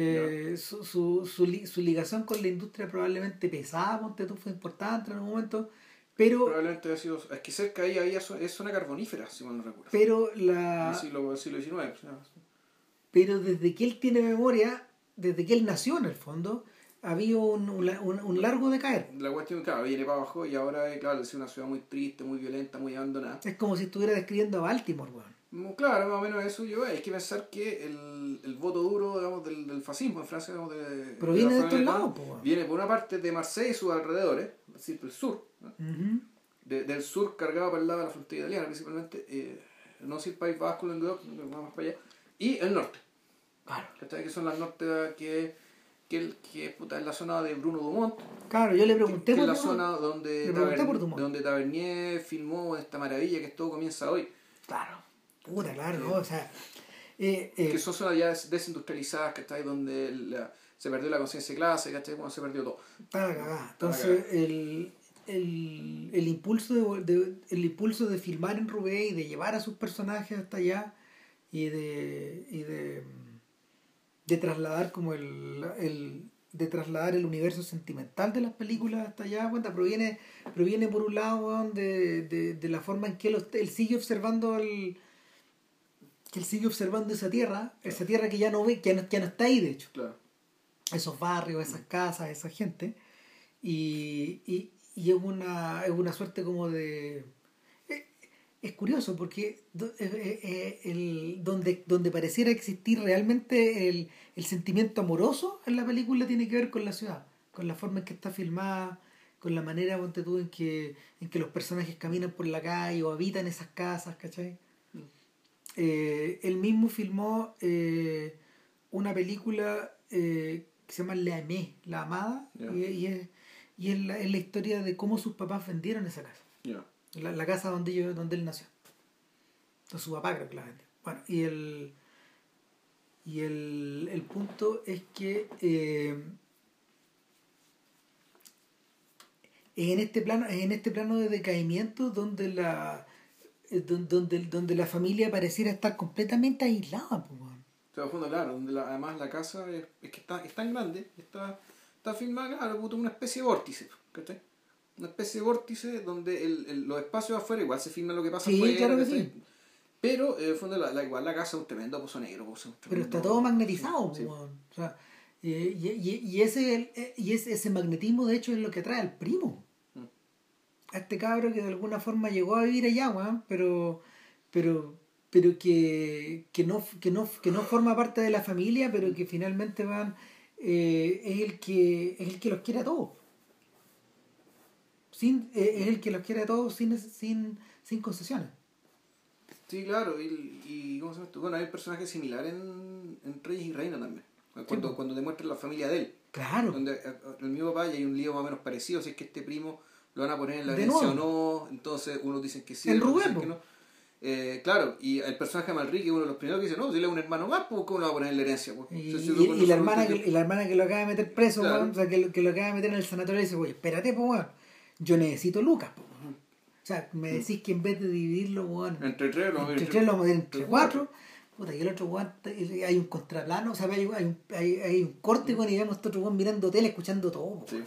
Eh, su, su, su, ligación con la industria probablemente pesada, ponte tú, fue importante en algún momento. Pero, probablemente ha sido. Es que cerca ahí había es zona carbonífera, si mal no recuerdo. Pero la. En el siglo, siglo XIX. Pero desde que él tiene memoria, desde que él nació en el fondo, había un, un, un, largo decaer. La cuestión, claro, viene para abajo y ahora, claro, es una ciudad muy triste, muy violenta, muy abandonada. Es como si estuviera describiendo a Baltimore, weón. Mm, claro, más o menos eso yo hay que pensar que el, el voto duro digamos, del, del fascismo en Francia digamos, de, viene de, estos lados viene por una parte de Marsella y sus alrededores es decir el sur del sur cargado para el lado de la frontera italiana principalmente eh, no si el País Vasco Languedoc más para allá y el norte claro que son las norte que que, que puta, es la zona de Bruno Dumont. Claro, yo le pregunté que, por es la zona donde, donde Tavernier filmó esta maravilla que todo comienza hoy. Claro, puta, claro, o sea... Eh, eh, que son zonas ya desindustrializadas, ¿cachai? Donde se perdió la conciencia de clase, ¿cachai? Cuando se perdió todo. Entonces, el, el, el, impulso de, el impulso de filmar en Rubé y de llevar a sus personajes hasta allá y de, y de de trasladar como el, el, de trasladar el universo sentimental de las películas hasta allá, cuenta, proviene, proviene por un lado de, de, de, la forma en que él, sigue observando el que él sigue observando esa tierra, esa tierra que ya no ve, que ya no, no está ahí de hecho. Esos barrios, esas casas, esa gente. Y, y, y es una, es una suerte como de es curioso porque eh, eh, eh, el, donde, donde pareciera existir realmente el, el, sentimiento amoroso en la película tiene que ver con la ciudad, con la forma en que está filmada, con la manera tú, en, que, en que los personajes caminan por la calle o habitan esas casas, ¿cachai? Mm. él mismo filmó una película que se llama La Amé, La Amada, y, es, y es, la, historia de cómo sus papás vendieron esa casa. La, la, casa donde, yo, donde él nació. Entonces su papá creo que la vendió. Bueno, y el, y el, el punto es que eh, en este plano, en este plano de decaimiento donde la eh, donde, donde la familia pareciera estar completamente aislada. Pues, claro, donde además la casa es, es, que está, es tan grande, está, está filmada, claro, una especie de vórtice, ¿cachai? Una especie de vórtice donde el, el, los espacios afuera igual se filma lo que pasa sí, afuera. Claro que sí. Pero en el fondo la, la, igual la casa es un tremendo pozo negro. Pero está todo magnetizado. Sí, O sea, y, y, y, ese, y ese, ese magnetismo de hecho es lo que atrae al primo. Mm. A este cabro que de alguna forma llegó a vivir allá, weón, pero, pero, pero que, que, no, que, no, que no forma parte de la familia, pero que finalmente van, eh, es, el que, es el que los quiere a todos sin, eh, es el que los quiere a todos sin, sin, sin concesiones. Sí, claro, y, y ¿cómo se llama? Bueno, hay un personaje similar en, en Reyes y Reina también. Cuando, cuando demuestra la familia de él. Claro. Donde eh, el mismo papá y hay un lío más o menos parecido, si es que este primo lo van a poner en la herencia o no, entonces unos dicen que sí, el otros dicen que no. Eh, claro, y el personaje de Malrique, uno de los primeros que dice, no, si él es un hermano más, pues ¿cómo lo va a poner en la herencia? Pues? Y, y, la hermana que, y la hermana que lo acaba de meter preso, o sea, que, que, lo acaba de meter en el sanatorio, dice, oye, espérate, pues, yo necesito lucas. O sea, me decís que en vez de dividirlo, bueno, entre tres, lo entre, tres, lo entre cuatro. Puta, y el otro guante, hay un contraplano, o sea, hay, hay, un, hay, hay un corte, bueno, y vemos a este otro mirando tele, escuchando todo. Sí.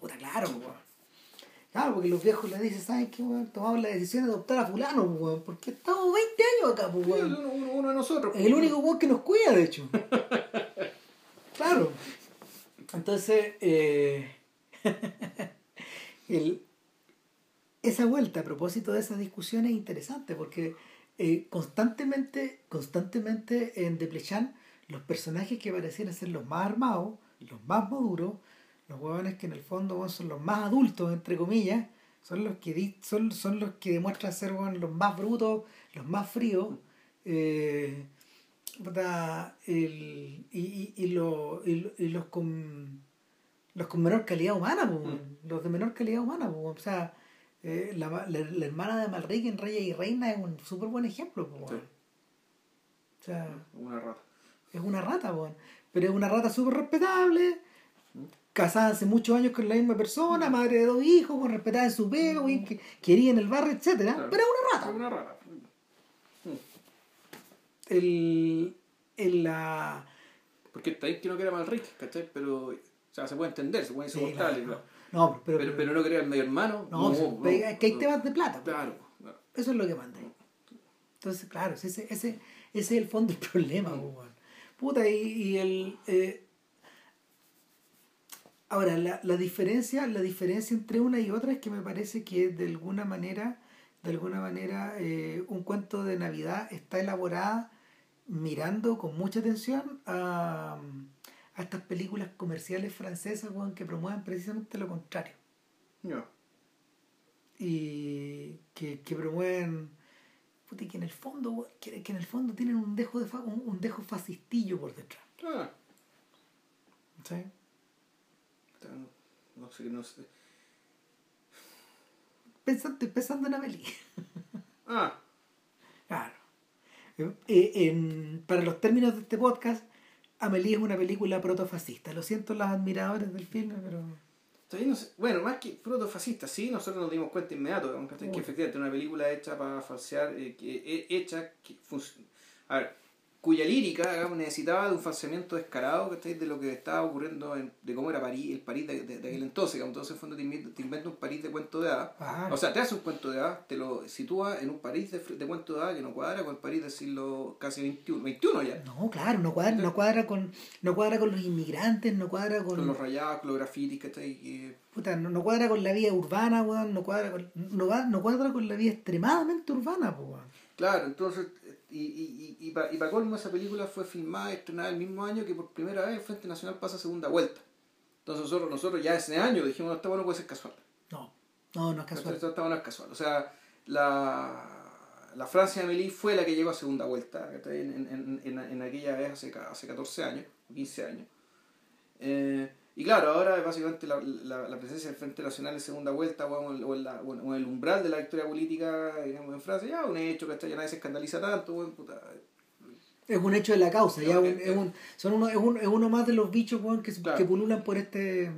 Puta, claro, Claro, porque los viejos le dicen, ¿sabes qué, weón? Tomamos la decisión de adoptar a fulano, weón, porque estamos 20 años acá, weón. uno, uno, de nosotros. Es el único weón que nos cuida, de hecho. claro. Entonces, eh... el, esa vuelta a propósito de esas discusiones es interesante porque eh, constantemente, constantemente en Deplechan los personajes que parecían ser los más armados, los más maduros, los huevones que en el fondo son los más adultos, entre comillas, son los que son, son los que demuestran ser los más brutos, los más fríos. Eh, y, y, y, los con los con menor calidad humana, mm. los de menor calidad humana, o sea, eh, la, la, hermana de Malrique en Rey y Reina es un súper buen ejemplo. O sea, una rata. Es una rata, pero es una rata súper respetable, casada hace muchos años con la misma persona, madre de dos hijos, con respetada en su pego, que quería en el barrio, etcétera Pero es una rata. Es una rata. El, el, la, Porque está bien que no quiera mal Rick, ¿cachai? Pero, sea, se puede entender, se puede insoportable, Sí, claro. No, pero, pero, pero, no el medio hermano. no, es que hay temas de plata. pues. Claro, claro. Eso es lo que manda. Entonces, claro, ese, ese, ese es el fondo del problema, weón. Puta, y, y el. eh, Ahora, la, la diferencia, la diferencia entre una y otra es que me parece que de alguna manera, de alguna manera, eh, un cuento de Navidad está elaborada mirando con mucha atención a, a estas películas comerciales francesas que promueven precisamente lo contrario. Ya. y que, que promueven puta, y que en el fondo que, que en el fondo tienen un dejo de fa- un, un dejo fascistillo por detrás Ah, ¿sí? no sé, no sé. pensando, estoy pensando en Amelie Ah, claro Eh, eh, para los términos de este podcast Amelie es una película protofascista lo siento los admiradores del filme pero todavía no sé. Bueno, más que protofascista, sí, nosotros nos dimos cuenta inmediato, ¿cachai? que efectivamente una película hecha para falsear, eh, que, eh, hecha, que a ver, cuya lírica digamos, necesitaba de un falseamiento descarado ¿cachai? de lo que estaba ocurriendo, en- de cómo era París, el París de, de- de aquel entonces. digamos. Entonces, en fondo, te inventa, un París de cuento de hadas. Ah, O sea, te hace un cuento de hadas, te lo sitúa en un París de, de cuento de hadas que no cuadra con el París del siglo casi 21, 21 ya. no claro no cuadra, no cuadra con no cuadra con los inmigrantes no cuadra con, Con los rayados, con los grafitis, ¿cachai? Y- Puta, no, no cuadra con la vida urbana, weón, no cuadra con, no, no cuadra con la vida extremadamente urbana, weón. Claro, entonces, y, y, y, y para pa colmo esa película fue filmada y estrenada el mismo año que por primera vez el Frente Nacional pasa segunda vuelta. Entonces nosotros, nosotros ya ese año dijimos, no, esta bueno puede ser casual. No, no, no es casual. Esta esta no es casual. O sea, la, la Francia de Amélie fue la que llegó a segunda vuelta en, en, en, en aquella vez hace, hace 14 años, 15 años. Eh, y claro, ahora básicamente la, la, la presencia del Frente Nacional en segunda vuelta o en, o en la- o en- o en el umbral de la victoria política digamos, en Francia, ya un hecho que ya nadie se escandaliza tanto, bueno, puta, Es un hecho de la causa, ya un- es, un, son uno, es, uno, es uno más de los bichos, weón, que, Claro. que pululan por este,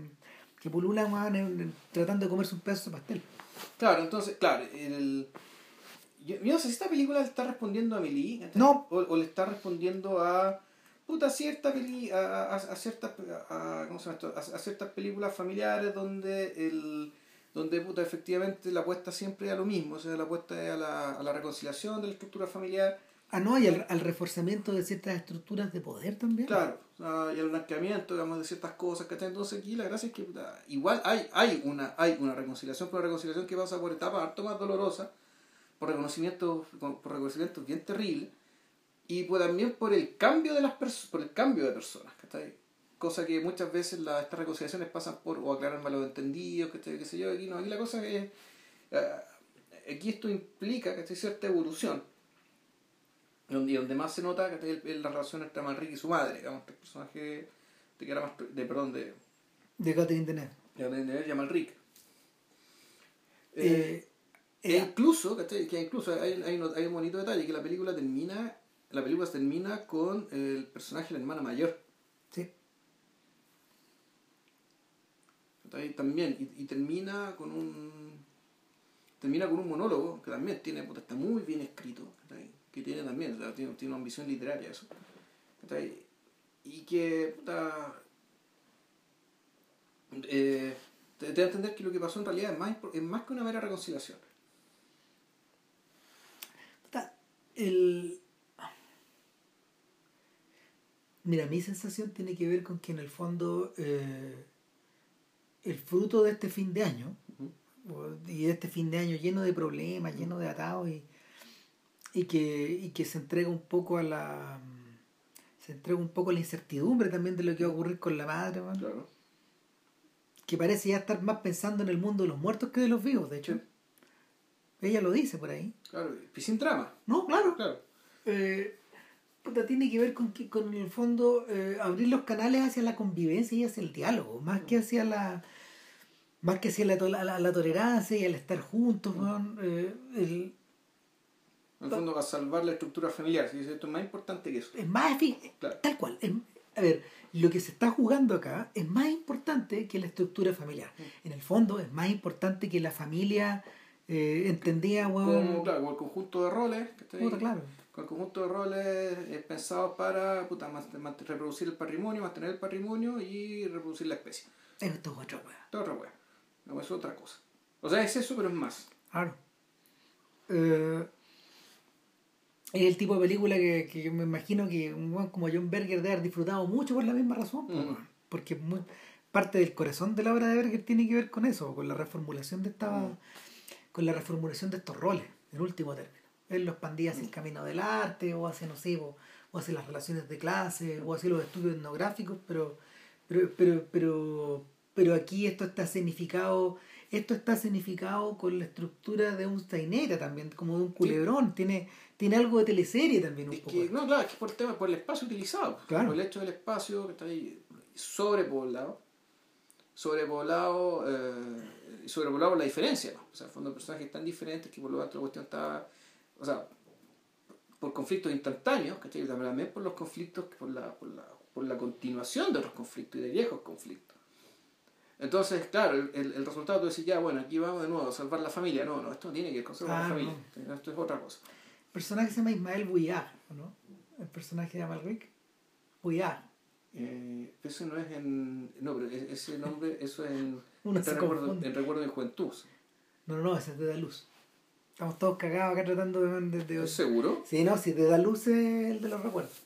que pululan, en- tratando de comerse un pedazo de pastel. Claro, entonces, claro, el... Yo, yo no sé si esta película le está respondiendo a ¿cachai? No. o, o le está respondiendo a puta cierta peli, a, a, a ciertas a, ¿cómo se llama esto? A, ciertas películas familiares donde el donde puta efectivamente la apuesta siempre es a lo mismo, o sea, la apuesta es a la, a la reconciliación de la estructura familiar, Ah, no, y al, al reforzamiento de ciertas estructuras de poder también. claro, sea, y al blanqueamiento, digamos, de ciertas cosas, que Entonces aquí la gracia es que puta, igual hay, hay una, hay una reconciliación, pero una reconciliación que pasa por etapas harto más dolorosas, por reconocimientos, por reconocimientos bien terribles, y pues también por el cambio de las personas, por el cambio de personas, ¿cachai? Cosa que muchas veces la, estas reconciliaciones pasan por o aclarar malos entendidos, ¿cachai? qué sé yo, aquí no, aquí la cosa es, eh, aquí esto implica, ¿cachai? cierta evolución, donde, y donde más se nota ¿cachai? La relación entre Manrique y su madre, digamos, el personaje de, que era más, de, perdón, de, De Catherine Deneuve. de, de, de Manrique. Eh, E eh, incluso, ¿cachai? Que incluso hay, hay, hay un bonito detalle, que la película termina, la película termina con el personaje de la hermana mayor. sí. También, y, y termina con un termina con un monólogo que también tiene, puta, está muy bien escrito, que tiene también, tiene, tiene una ambición literaria eso. Y que puta, eh, te, te da a entender que lo que pasó en realidad es más, es más que una mera reconciliación. Puta, el... Mira, mi sensación tiene que ver con que en el fondo eh, el fruto de este fin de año y de este fin de año lleno de problemas, lleno de atados y, y, que, y que se entrega un poco a la se entrega un poco a la incertidumbre también de lo que va a ocurrir con la madre, man, Claro. que parece ya estar más pensando en el mundo de los muertos que de los vivos, de hecho. Sí. Ella lo dice por ahí. Claro, y sin drama. No, claro. Claro. eh, puta, tiene que ver con que con el fondo eh, abrir los canales hacia la convivencia y hacia el diálogo más que hacia la más que hacia la, to- la, la- la tolerancia y el estar juntos weón, eh, el- En el fondo, a salvar la estructura familiar. ¿sí? Esto es más importante que eso. es más Claro. tal cual es- a ver lo que se está jugando acá es más importante que la estructura familiar en el fondo es más importante que la familia eh, entendía weón, Como, claro, como el conjunto de roles. ¿cachai? puta, claro con el conjunto de roles pensados para puta, reproducir el patrimonio, mantener el patrimonio y reproducir la especie. Esto es otra wea. Esto es otra. No, es otra cosa. O sea, es eso, pero es más. Claro. Eh, es el tipo de película que, que me imagino que un buen como John Berger debe haber disfrutado mucho por la misma razón. Mm. Porque muy, parte del corazón de la obra de Berger tiene que ver con eso, con la reformulación de esta, mm. con la reformulación de estos roles, en último término. Él los expandía hacia el camino del arte, o hacia, no sé, o, hacia las relaciones de clase, o hacia los estudios etnográficos, pero, pero, pero, pero, pero aquí esto está significado esto está significado con la estructura de un saineta también, como de un culebrón, tiene, tiene algo de teleserie también un poco. no, claro, es que por el tema, por el espacio utilizado, por el hecho del espacio que está ahí sobrepoblado, sobrepoblado, eh, sobrepoblado por la diferencia, o sea, en fondo personajes tan diferentes que por lo tanto la cuestión está, o sea, por conflictos instantáneos, ¿cachai? También por los conflictos, por la, por la, por la continuación de otros conflictos y de viejos conflictos. Entonces, claro, el, el, resultado tú decís, ya, bueno, aquí vamos de nuevo a salvar la familia. No, no, esto no tiene que ver con salvar la familia. Esto es otra cosa. El personaje se llama Ismael Buyar, ¿no? El personaje de Amalric. Buyar. Eh, eso no es en. No, pero ese nombre, eso es en. en, recuerdo, en recuerdo de juventud. No, no, ese es de Daluz. Estamos todos cagados acá tratando de. de, seguro? Sí, no, si de Daluz es el de los recuerdos.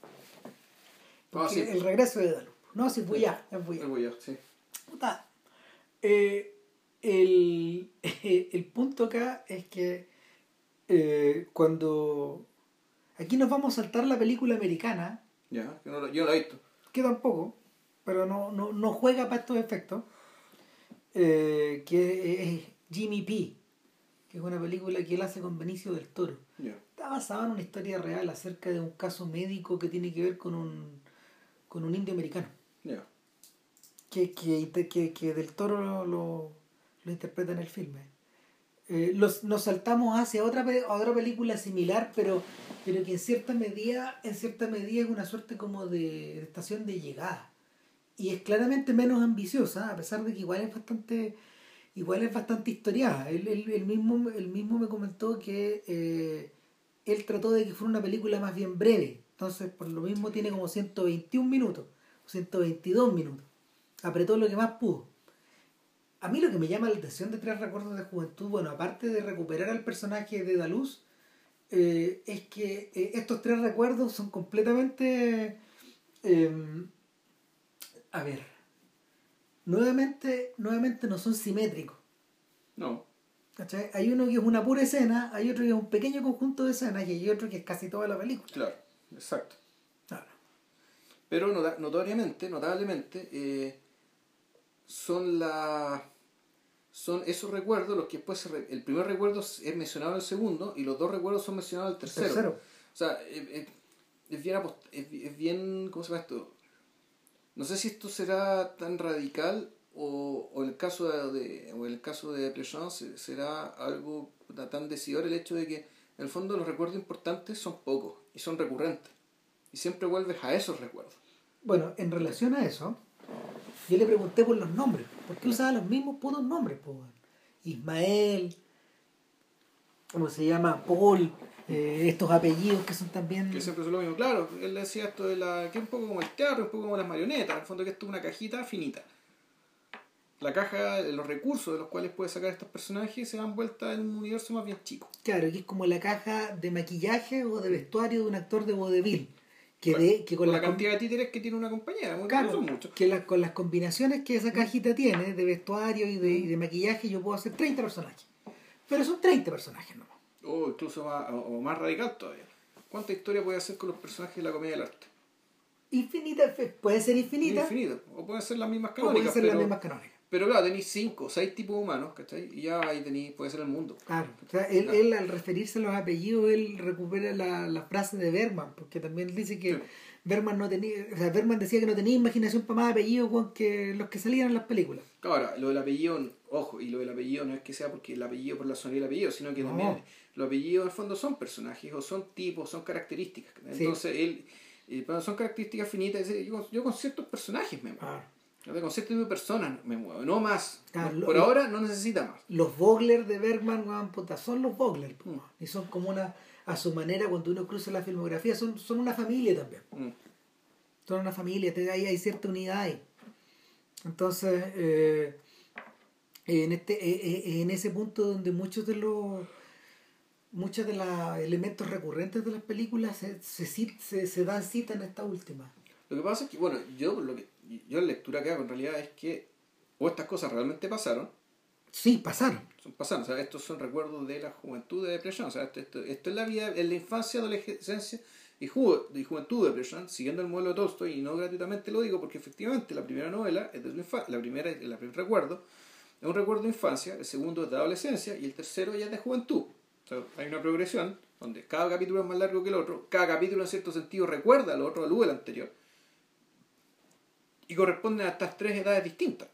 Ah, sí. El regreso de Daluz. No, si Buyar, es Buyar. Es Buyar, sí. Puta eh, el, el, punto acá es que eh, cuando aquí nos vamos a saltar la película americana ya que no, yo la he visto que tampoco pero no, no, no juega para estos efectos eh, que es Jimmy P que es una película que él hace con Benicio del Toro está basada en una historia real acerca de un caso médico que tiene que ver con un con un indio americano que, que, que, Del Toro lo, lo, interpreta en el filme. Eh, los, nos saltamos hacia otra, otra película similar, pero, pero que en cierta medida, en cierta medida es una suerte como de, estación de llegada. Y es claramente menos ambiciosa, a pesar de que igual es bastante, igual es bastante historiada. Él, él, mismo, él mismo me comentó que eh, él trató de que fuera una película más bien breve. Entonces, por lo mismo tiene como 121 minutos, 122 minutos apretó lo que más pudo. A mí lo que me llama la atención de Tres Recuerdos de Juventud, bueno, aparte de recuperar al personaje de Daluz, eh, es que eh, estos tres recuerdos son completamente... A ver, nuevamente, nuevamente no son simétricos. No. Hay uno que es una pura escena, hay otro que es un pequeño conjunto de escenas y hay otro que es casi toda la película. Claro, exacto. Claro. Pero notoriamente, notablemente, eh, son la son esos recuerdos los que después el primer recuerdo es mencionado en el segundo y los dos recuerdos son mencionados en el tercero. O sea, es, bien es, bien ¿cómo se llama esto? No sé si esto será tan radical o, o el caso de, o el caso de será algo tan decidor el hecho de que en el fondo los recuerdos importantes son pocos y son recurrentes y siempre vuelves a esos recuerdos. Bueno, en relación a eso, yo le pregunté por los nombres. ¿Por qué usaba los mismos putos nombres? Ismael, ¿cómo se llama? Paul, eh, estos apellidos que son también... Que siempre son lo mismo. Claro, él decía esto de la... que es un poco como el teatro, un poco como las marionetas. En el fondo que esto es una cajita finita. La caja, los recursos de los cuales puede sacar estos personajes se dan vuelta en un universo más bien chico. Claro, que es como la caja de maquillaje o de vestuario de un actor de vodevil que, que con la, cantidad de títeres que tiene una compañía, claro, Que con las combinaciones que esa cajita tiene de vestuario y de, maquillaje, yo puedo hacer 30 personajes. Pero son 30 personajes nomás. O incluso más, o más radical todavía. ¿Cuánta historia puede hacer con los personajes de la comedia del arte? Infinita, puede ser infinita. Infinita, o pueden ser las mismas canónicas. O pueden ser las mismas canónicas. Pero claro, tenéis cinco, seis tipos humanos, ¿cachai? Y ya ahí tenéis, puede ser el mundo. Claro. O sea, él, él al referirse a los apellidos, él recupera la, la frase de Berman, porque también dice que Berman no tenía, o sea, Berman decía que no tenía imaginación para más apellidos que los que salían en las películas. Claro, lo del apellido, ojo, y lo del apellido no es que sea porque el apellido por la sonoridad del apellido, sino que también los apellidos en el fondo son personajes, o son tipos, son características. Entonces, él, eh, son características finitas, yo, yo con ciertos personajes me muevo. Con cierto tipo de personas me muevo, no más. por ahora no necesita más. Los Vogler de Bergman, puta, son los Vogler. Mm. Y son como una. A su manera cuando uno cruza la filmografía son, son una familia también. Mm. Son una familia, te- ahí hay cierta unidad ahí. Entonces, eh, en este eh, eh, en ese punto donde muchos de los muchos de los elementos recurrentes de las películas se, se, se, se dan cita en esta última. Lo que pasa es que, bueno, yo lo que yo la lectura que hago en realidad es que o estas cosas realmente pasaron, Sí, pasaron. son pasaron, estos son recuerdos de la juventud de depresión, o sea, esto, esto, esto es la vida, en la infancia, adolescencia y, ju y juventud de depresión, siguiendo el modelo de Tolstoy, y no gratuitamente lo digo porque efectivamente la primera novela es de su infancia, la primera, el primer recuerdo es un recuerdo de infancia, el segundo es de adolescencia y el tercero ya es de juventud. Hay una progresión donde cada capítulo es más largo que el otro, cada capítulo en cierto sentido recuerda al otro, al anterior, y corresponden a estas tres edades distintas.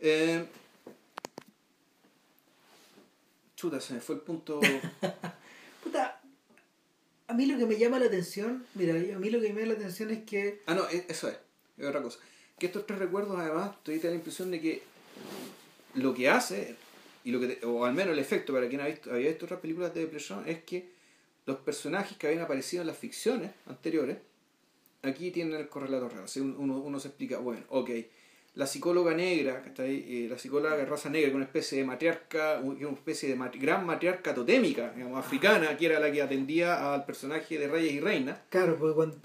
Eh, chuta, se me fue el punto. Puta, a mí lo que me llama la atención, mira, a mí lo que me llama la atención es que Ah, no, e- eso es, es otra cosa. Que estos tres recuerdos, además, te da la impresión de que lo que hace, y lo que te- o al menos el efecto para quien ha visto, había visto otras películas de depresión, es que los personajes que habían aparecido en las ficciones anteriores, aquí tienen el correlato real. O sea, uno, uno se explica, bueno, ok, la psicóloga negra, que está ahí, eh, la psicóloga de raza negra, que es una especie de matriarca, una especie de mat- gran matriarca totémica, digamos, africana, que era la que atendía al personaje de reyes y reinas. Claro, porque cuando,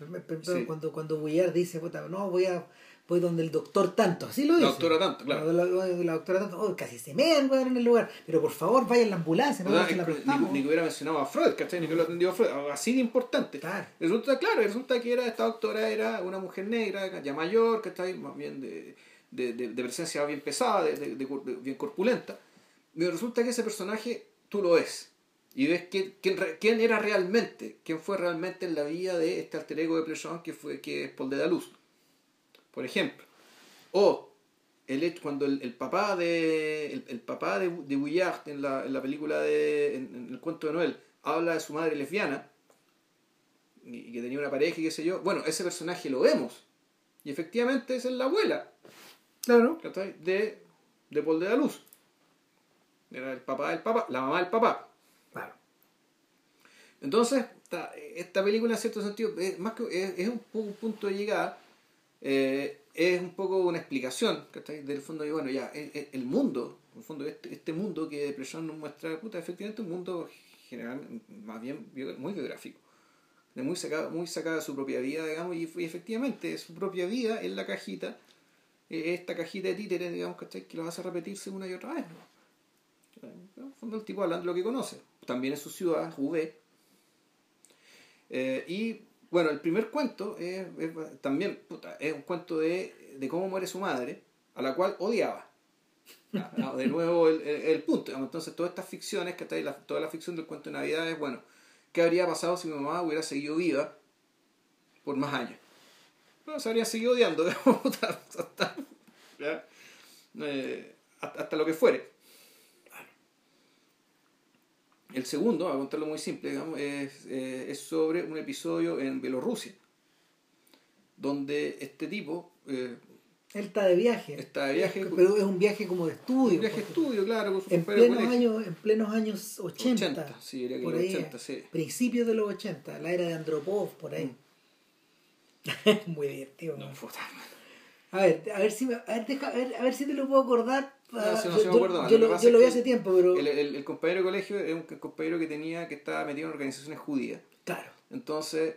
Sí. cuando, cuando dice, no, voy a voy donde el doctor tanto, así lo dice. La doctora tanto, claro. La, la- la doctora tanto, oh, casi se mean, weón, en el lugar. Pero por favor, vaya en la ambulancia, no no se la ni, ni que hubiera mencionado a Freud, ¿cachai? Ni que lo atendió a Freud, así de importante. Claro. Resulta, claro, resulta que era, esta doctora era una mujer negra, ya mayor, que está ahí más bien de, de, de, presencia bien pesada, de, bien corpulenta. Y resulta que ese personaje tú lo ves. Y ves quién, era realmente, quién fue realmente en la vida de este alter ego de Plechon que, fue, que es Paul de la Luz. Por ejemplo. O el cuando el, papá de el, papá de, de Bouillard en la, en la película de en, el cuento de Noel habla de su madre lesbiana y, que tenía una pareja y qué sé yo bueno ese personaje lo vemos y efectivamente es la abuela Claro. de de Paul de la Luz era el papá del papá la mamá del papá Claro. entonces, esta, esta película en cierto sentido es, más que, es, es un, pu- un punto de llegada, eh, es un poco una explicación ¿cachai? del fondo de, bueno, ya, el, mundo, en el fondo, este, este mundo que Depresión nos muestra, puta, efectivamente un mundo general, más bien muy biográfico, muy sacado, muy sacada de su propia vida, digamos, y, y efectivamente su propia vida en la cajita, esta cajita de títeres, digamos, ¿cachai? que lo hace repetirse una y otra vez, ¿no? En el fondo el tipo hablando de lo que conoce. También en su ciudad, Roubaix. Eh, y bueno, el primer cuento es, también puta, es un cuento de, de cómo muere su madre, a la cual odiaba. De nuevo el, el- punto. Entonces todas estas ficciones, que la, toda la ficción del cuento de Navidad es, bueno, ¿qué habría pasado si mi mamá hubiera seguido viva por más años? Bueno, se habría seguido odiando, hasta, ¿ya? Eh, hasta, hasta lo que fuere. El segundo, a contarlo muy simple, digamos, es, eh, es sobre un episodio en Bielorrusia, donde este tipo, eh, Él está de viaje. Está de viaje. Pero es un viaje como de estudio. un viaje porque estudio, claro, con En de plenos, años, en plenos años 80. 80, sí, diría que por los ahí, 80, sí. Principios de los 80, la era de Andropov, por ahí. Muy divertido. No, puta, A ver, a ver si me- a ver, deja- a ver, a ver si te lo puedo acordar. No, Ah, si no yo, se me más. yo Lo yo vi hace tiempo, pero El, el- el compañero de colegio es un compañero que tenía que estaba metido en organizaciones judías. claro. Entonces,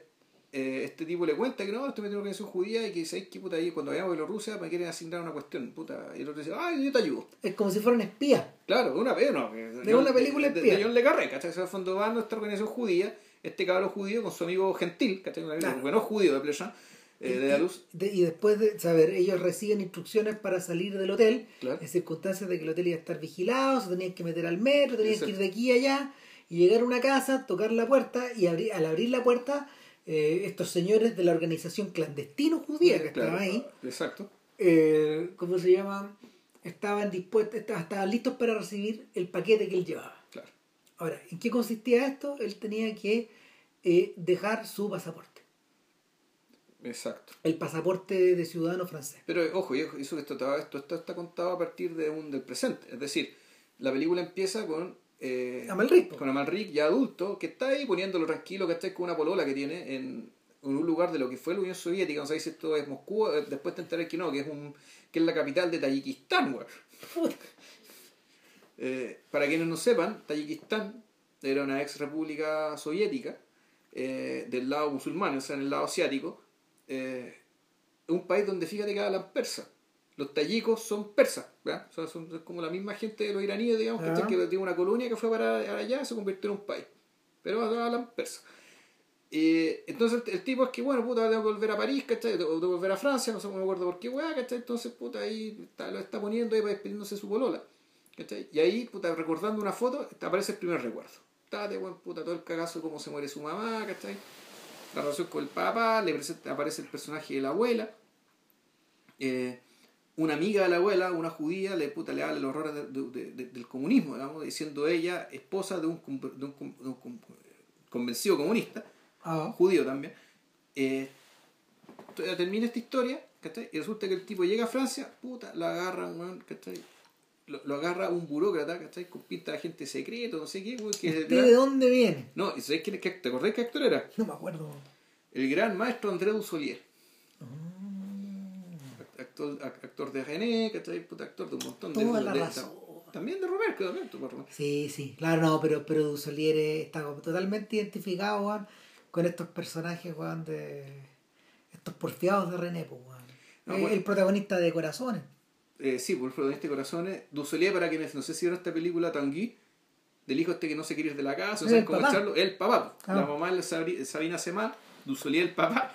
eh, este tipo le cuenta que no, estoy metido en organización judía y que ¿sabes qué puta? Ahí cuando vayamos a Bielorrusia me quieren asignar una cuestión, puta. Y el otro dice, ay, yo te ayudo. Es como si fueran espías. Claro, una vez, no. De una película de, espía. de John Le Carré, ¿cachai? O sea, fondo va a nuestra organización judía, este cabrón judío con su amigo gentil, ¿cachai? Claro. Bueno, judío de Pleasant, eh, de la luz. De- y después de saber, ellos reciben instrucciones para salir del hotel, Claro. en circunstancias de que el hotel iba a estar vigilado, se tenían que meter al metro, tenían que ir de aquí a allá, y llegar a una casa, tocar la puerta, y al abrir la puerta, eh, estos señores de la organización clandestino judía que Claro, estaban ahí, Exacto. eh, ¿cómo se llama? Estaban dispuestos, estaban listos para recibir el paquete que él llevaba. Ahora, ¿en qué consistía esto? Él tenía que eh, dejar su pasaporte, Exacto. el pasaporte de ciudadano francés. Pero ojo, y eso que esto, esto, esto está contado a partir de un del presente. Es decir, la película empieza con eh, Amalric, con Amalric ya adulto, que está ahí poniéndolo tranquilo, que está con una polola que tiene en, en un lugar de lo que fue la Unión Soviética, no sé si esto es Moscú, eh, después te enteré que no, que es un que es la capital de Tayikistán, weón. Eh, para quienes no sepan, Tayikistán era una ex república soviética eh, del lado musulmán, o sea, en el lado asiático. Eh, un país donde fíjate que hablan persa. Los tayikos son persas, ¿verdad? O sea, son, es como la misma gente de los iraníes, digamos, Ah. ¿cachai? que tiene una colonia que fue para allá y se convirtió en un país. Pero hablan persa. Eh, entonces el, el tipo es que, bueno, puta, tengo que volver a París, ¿cachai? O tengo que volver a Francia, no sé, no me acuerdo por qué, weá, ¿cachai? Entonces, puta, ahí está- lo está poniendo ahí para despidiéndose de su polola, ¿cachai? Y ahí, puta, recordando una foto, te aparece el primer recuerdo. Está de buen puta, todo el cagazo de cómo se muere su mamá, ¿cachai? La relación con el papá, le presenta- aparece el personaje de la abuela. Eh, una amiga de la abuela, una judía, le, puta, le habla los horrores de- de- de- de- del comunismo, digamos, diciendo ella esposa de un, convencido comunista, Ah, judío también. Eh, termina esta historia, ¿cachai? Y resulta que el tipo llega a Francia, puta, lo agarran, ¿cachai? Lo, lo agarra un burócrata, ¿cachai? Con pinta de agente secreto, no sé qué, weón, que es el ¿Usted gran- de dónde viene? No, ¿y sabes quién es? qué- ¿Te acordás qué actor era? No me acuerdo. El gran maestro André Dussolier. Actor, ac- actor de René, ¿cachai? Puta, actor de un montón de... Toda la de- razón. También de Roberto, también, tú, Roberto. Sí, sí, claro, no, pero, pero Dussolier está totalmente identificado, con estos personajes, weón, de estos porfiados de René, pues. No, Eh, bueno. El protagonista de Corazones. Eh, sí, por el protagonista de Corazones. Dussolier, para quienes no sé si vieron esta película, Tanguy, del hijo este que no se quiere ir de la casa, no sé cómo echarlo. El papá. Ah. La mamá es Sabri- Sabina Semá, Dussolier el papá.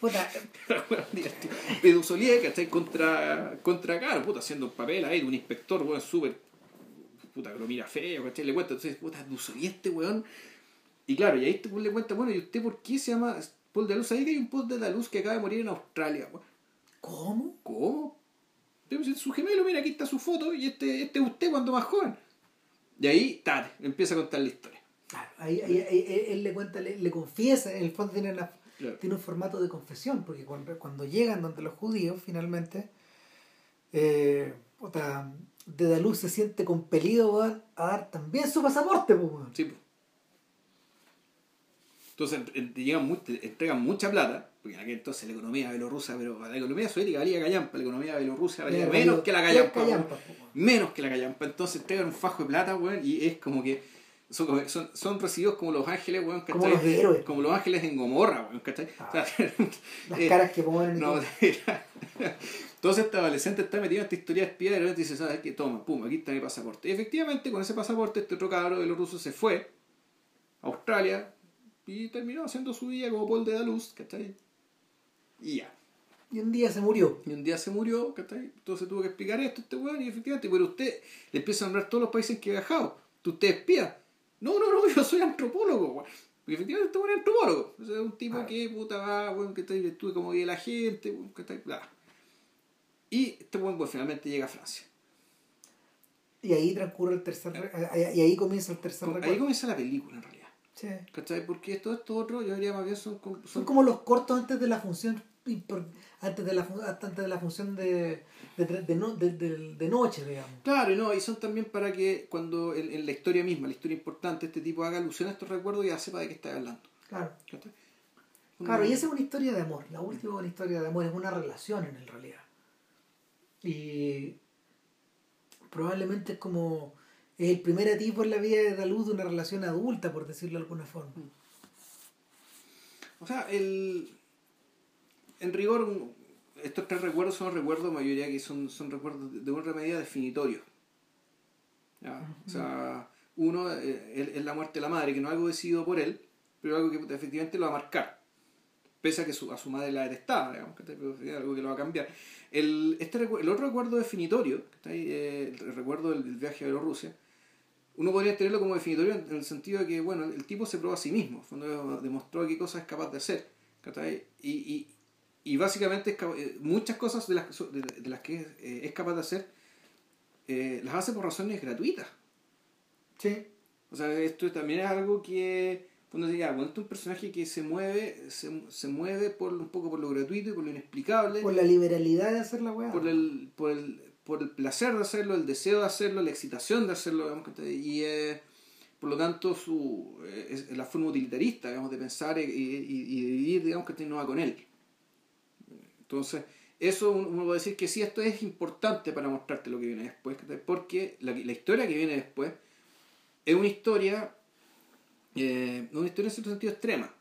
Puta, de Dussolier, ¿cachai? Contra, contra Caro, puta, haciendo un papel ahí de un inspector, weón, súper, puta, que lo mira feo, ¿cachai? Le cuenta, entonces, puta, Dussolier este weón. Y claro, y ahí este weón le cuenta, bueno, ¿y usted por qué se llama Paul de Luz? Ahí que hay un Paul de la Luz que acaba de morir en Australia, weón. ¿cómo? ¿Cómo? Su gemelo, mira, aquí está su foto y este, este es usted cuando más joven. Y ahí, tate, empieza a contar la historia. Claro, ahí, ahí- ahí- él, él le cuenta, le, le confiesa, en el fondo tiene, Claro. tiene un formato de confesión, porque cuando, cuando llegan donde los judíos, finalmente, eh, puta, Dedaluz se siente compelido a dar también su pasaporte, pues. Sí, po. Entonces llegan mu- te entregan mucha plata, porque en aquel entonces la economía bielorrusa, pero la economía soviética valía callampa, la economía bielorrusa valía menos que la callampa. Menos que la callampa. Entonces entregan un fajo de plata, weón, y es como que son, como- son, son recibidos como los ángeles, weón, Como ¿cachai? los héroes. Como los ángeles en Gomorra, weón, ¿cachai? Ah. O sea, Las eh, caras que ponen no. Entonces este adolescente está metido en esta historia de espía y de repente dice, ¿sabes qué? Toma, pum, aquí está mi pasaporte. Y efectivamente, con ese pasaporte, este otro cabro de los rusos se fue a Australia y terminó haciendo su vida como Paul de la Luz, ¿cachai? Y ya. Y un día se murió. Y un día se murió, ¿cachai? Entonces tuvo que explicar esto, este weón, y efectivamente, pero usted le empieza a nombrar todos los países que ha viajado. ¿Tú usted es espía? No, no, no, yo soy antropólogo, weón. Porque efectivamente este weón es antropólogo. O sea, es un tipo Ah. que puta va, weón, que está estuve como vive la gente, weón, que está bla. Y este weón, pues, finalmente llega a Francia. Y ahí transcurre el tercer... re- Y ahí comienza el tercer ahí recuerdo. comienza la película, en realidad. Sí. ¿Cachai? Porque esto, esto otro, yo diría más bien son, son, Son como los cortos antes de la función antes de la antes de la función de de, de, no- de- de- de noche digamos Claro, y no, y son también para que cuando en, en la historia misma, la historia importante, este tipo haga alusión a estos recuerdos y ya sepa de qué está hablando. claro ¿cachai? claro y esa es una historia de amor la última es una historia de amor es una relación en realidad y probablemente es como es el primer atisbo en la vida de la luz de una relación adulta por decirlo de alguna forma O sea, el, en rigor, estos tres recuerdos son recuerdos, mayoría que son, son recuerdos de, de una medida definitorios. O sea, uno eh, es, es la muerte de la madre, que no es algo decidido por él, pero algo que efectivamente lo va a marcar. Pese a que su, a su madre la detestaba, digamos, pero es algo que lo va a cambiar. El, este, el otro recuerdo definitorio, ¿cachai? Eh, el recuerdo del, del viaje a Bielorrusia, uno podría tenerlo como definitorio en, el sentido de que, bueno, el tipo se probó a sí mismo, cuando demostró qué cosas es capaz de hacer. Y, y, y básicamente eh, muchas cosas de las, de, las que eh, es capaz de hacer eh, las hace por razones gratuitas. sí O sea, esto también es algo que, cuando diga, bueno, es un personaje que se mueve, se, se mueve por un poco por lo gratuito y por lo inexplicable, por la liberalidad de hacer la weá por el, por el, por el placer de hacerlo, el deseo de hacerlo, la excitación de hacerlo, digamos, y por lo tanto su, eh, es, la forma utilitarista digamos, de pensar y, de vivir digamos, que no va con él. Entonces, eso uno puede decir que sí, esto es importante para mostrarte lo que viene después, porque la, historia que viene después es una historia, eh, una historia en cierto sentido extrema,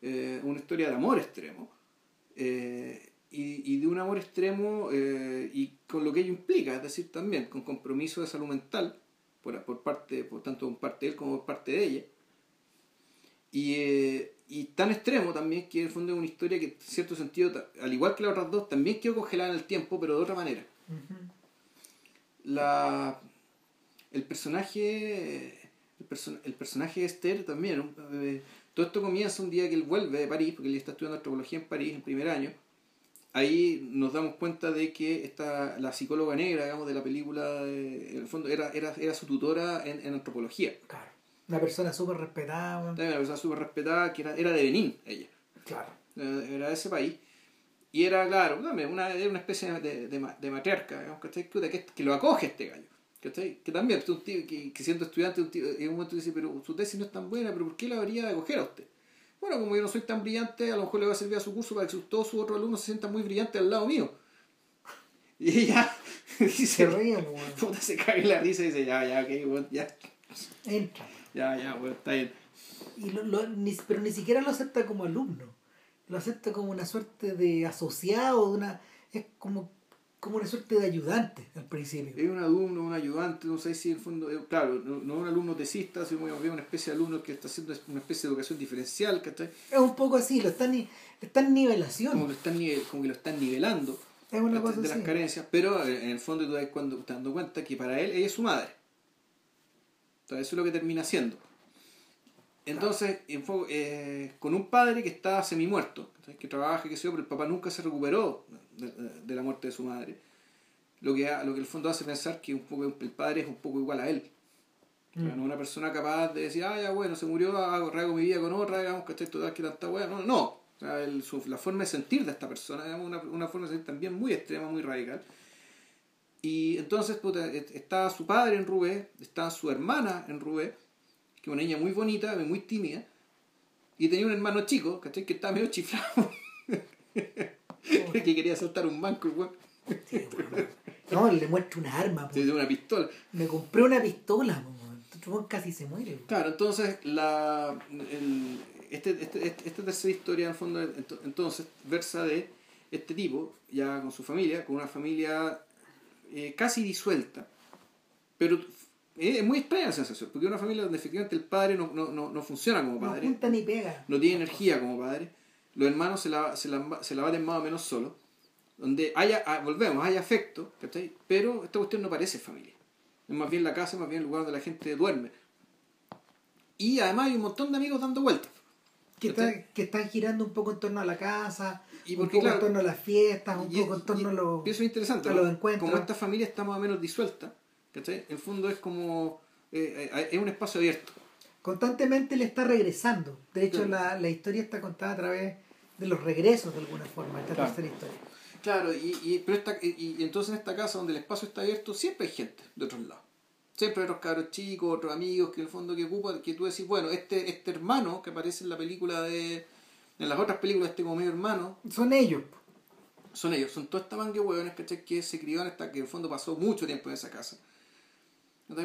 eh, una historia de amor extremo. Y, y, de un amor extremo eh, y con lo que ello implica, es decir, también con compromiso de salud mental por, por parte, por tanto por parte de él como por parte de ella. Y, eh, y tan extremo también que en el fondo es una historia que en cierto sentido, al igual que las otras dos, también quedó congelada en el tiempo, pero de otra manera. La, el personaje el, el personaje de Esther también, eh, todo esto comienza un día que él vuelve de París, porque él está estudiando antropología en París en primer año, ahí nos damos cuenta de que esta, la psicóloga negra, digamos, de la película, en el fondo, era, era, era su tutora en, en antropología. Claro. Una persona súper respetada. Una persona súper respetada, que era, era de Benín, ella. Claro. Era de ese país. Y era, claro, una, una, especie de, de, de matriarca, digamos, que, que lo acoge este gallo. Que también, un tío, que, que siendo estudiante, un tío, en un momento dice, pero su tesis no es tan buena, pero ¿por qué la habría de acoger a usted? Bueno, como yo no soy tan brillante, a lo mejor le va a servir a su curso para que todos sus otros alumnos se sientan muy brillantes al lado mío. Y ella dice, se ríe, puta, se cae en la risa y dice, ya, ya, ok, bueno, ya. Entra. Ya, ya, bueno, está bien. Y lo, lo, ni, pero ni siquiera lo acepta como alumno. Lo acepta como una suerte de asociado, de una, es como como una suerte de ayudante al principio. Es un alumno, un ayudante, no sé si en el fondo, eh, claro, no, no un alumno tesista, sino una especie de alumno que está haciendo una especie de educación diferencial, ¿cachai? Es un poco así, lo están, están nivelación. Como, lo están, como que lo están nivelando es una cosa de las carencias, pero en el fondo tú cuando te dando cuenta que para él ella es su madre. Entonces eso es lo que termina siendo. Entonces, eh, con un padre que está semi muerto, que trabaja, que se pero el papá nunca se recuperó de, la muerte de su madre, lo que, lo que el fondo hace pensar que un poco, el padre es un poco igual a él. Mm. No una persona capaz de decir, ah, ya bueno, se murió, hago, mi vida con otra, digamos que estoy total que tanta weá. No, no. O sea, el, su, la forma de sentir de esta persona es una, una forma de sentir también muy extrema, muy radical. Y entonces está su padre en Rubé, está su hermana en Rubé, que es una niña muy bonita, muy tímida, y tenía un hermano chico, ¿cachai? Que estaba medio chiflado. que quería saltar un banco, igual. No, le muestra una arma. Sí, una pistola. Me compré una pistola, casi se muere. Claro, entonces la el, este, este, este, esta tercera historia en el fondo entonces versa de este tipo, ya con su familia, con una familia eh, casi disuelta, pero es muy extraña la sensación, porque es una familia donde efectivamente el padre no, no, no, no funciona como padre. No ni pega. No tiene energía como padre. Los hermanos se la, se la, se la baten más o menos solo. Donde haya, ah, volvemos, hay afecto, ¿cachai? Pero esta cuestión no parece familia. Es más bien la casa, más bien el lugar donde la gente duerme. Y además hay un montón de amigos dando vueltas. Que, que están girando un poco en torno a la casa, y un poco en torno a las fiestas, un poco en torno a los, eso es interesante, a los encuentros. Como esta familia está más o menos disuelta, ¿cachai? En el fondo es como. Eh, eh, es un espacio abierto. Constantemente le está regresando. De hecho, la, la, historia está contada a través de los regresos de alguna forma, esta tercera historia. Claro, y, y, pero esta, y, entonces en esta casa donde el espacio está abierto siempre hay gente de otros lados. Siempre hay otros cabros chicos, otros amigos que en el fondo que ocupan, que tú decís, bueno, este, este hermano que aparece en la película de. en las otras películas, este como medio hermano. Son ellos. Son ellos, son toda esta manga de hueones, Que se crió en esta, que en el fondo pasó mucho tiempo en esa casa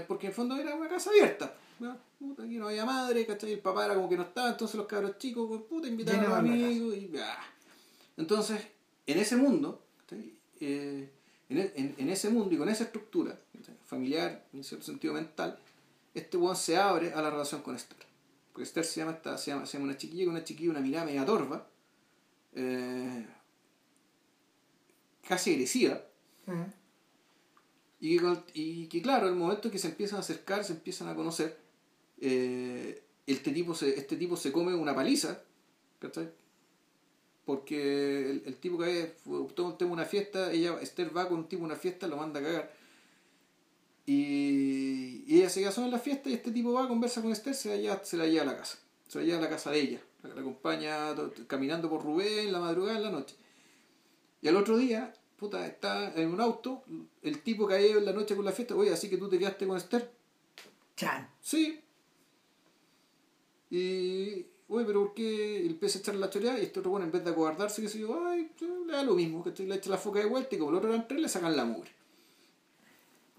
porque en el fondo era una casa abierta. Puta, aquí no había madre, ¿cachai? El papá era como que no estaba, entonces los cabros chicos, pues, puta, invitaban a los amigos y Entonces, en ese mundo, eh, en, en, ese mundo y con esa estructura familiar, en cierto sentido mental, este weón se abre a la relación con Esther. Porque Esther se llama, esta, se llama, se llama una chiquilla, una chiquilla, una mirada media torva, eh, casi agresiva. Y que, y claro, el momento en que se empiezan a acercar, se empiezan a conocer, eh, este, tipo se, este tipo se come una paliza, ¿cachai? Porque el, tipo que optó un tema una fiesta, ella, Esther va con un tipo una fiesta, lo manda a cagar. Y, ella se sola en la fiesta y este tipo va, conversa con Esther, se la lleva, se la lleva a la casa. Se la lleva a la casa de ella. La, acompaña caminando por Rubén la madrugada, en la noche. Y al otro día puta, está en un auto, el tipo ido en la noche con la fiesta, oye, así que tú te quedaste con Esther. Chan. Sí. Y, oye, pero ¿por qué el pez echarle la choreada? Y este otro bueno, en vez de acobardarse, que se yo, ay, le da lo mismo, que le echa la foca de vuelta y como el otro eran tres, le sacan la mugre.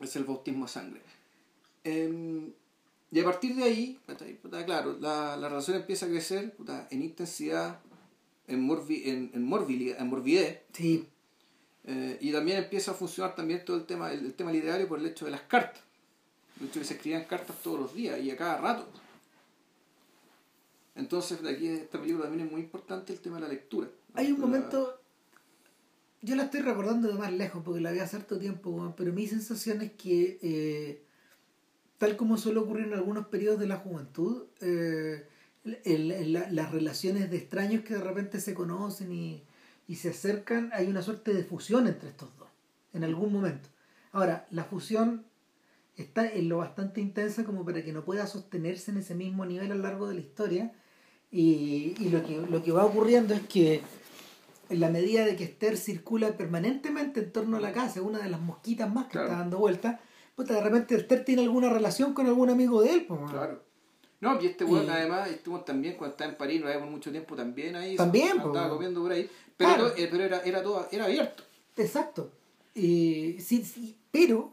Es el bautismo a sangre. Em, y a partir de ahí, puta, claro, la, la relación empieza a crecer puta, en intensidad, en, morbi, en, en, morbilidad, en morbidez. Sí. Eh, y también empieza a funcionar también todo el tema, el, el, tema literario por el hecho de las cartas. El hecho de que se escribían cartas todos los días y a cada rato. Entonces, de aquí en esta película también es muy importante el tema de la lectura. Hay un momento, yo la estoy recordando de más lejos porque la vi hace harto tiempo, pero mi sensación es que, eh, tal como suele ocurrir en algunos periodos de la juventud, eh, el, el, la, las relaciones de extraños que de repente se conocen y, y se acercan, hay una suerte de fusión entre estos dos, en algún momento. Ahora, la fusión está en lo bastante intensa como para que no pueda sostenerse en ese mismo nivel a lo largo de la historia. Y, y lo, que, lo que va ocurriendo es que en la medida de que Esther circula permanentemente en torno a la casa, una de las mosquitas más que claro. está dando vuelta, pues de repente Esther tiene alguna relación con algún amigo de él. Pues, claro. No, y este weón y... además estuvo también cuando estaba en París, no habíamos mucho tiempo también ahí. También, estaba pues, comiendo por ahí. Pero, claro. todo, eh, pero era, era todo, era abierto. Exacto. Y, sí, sí, pero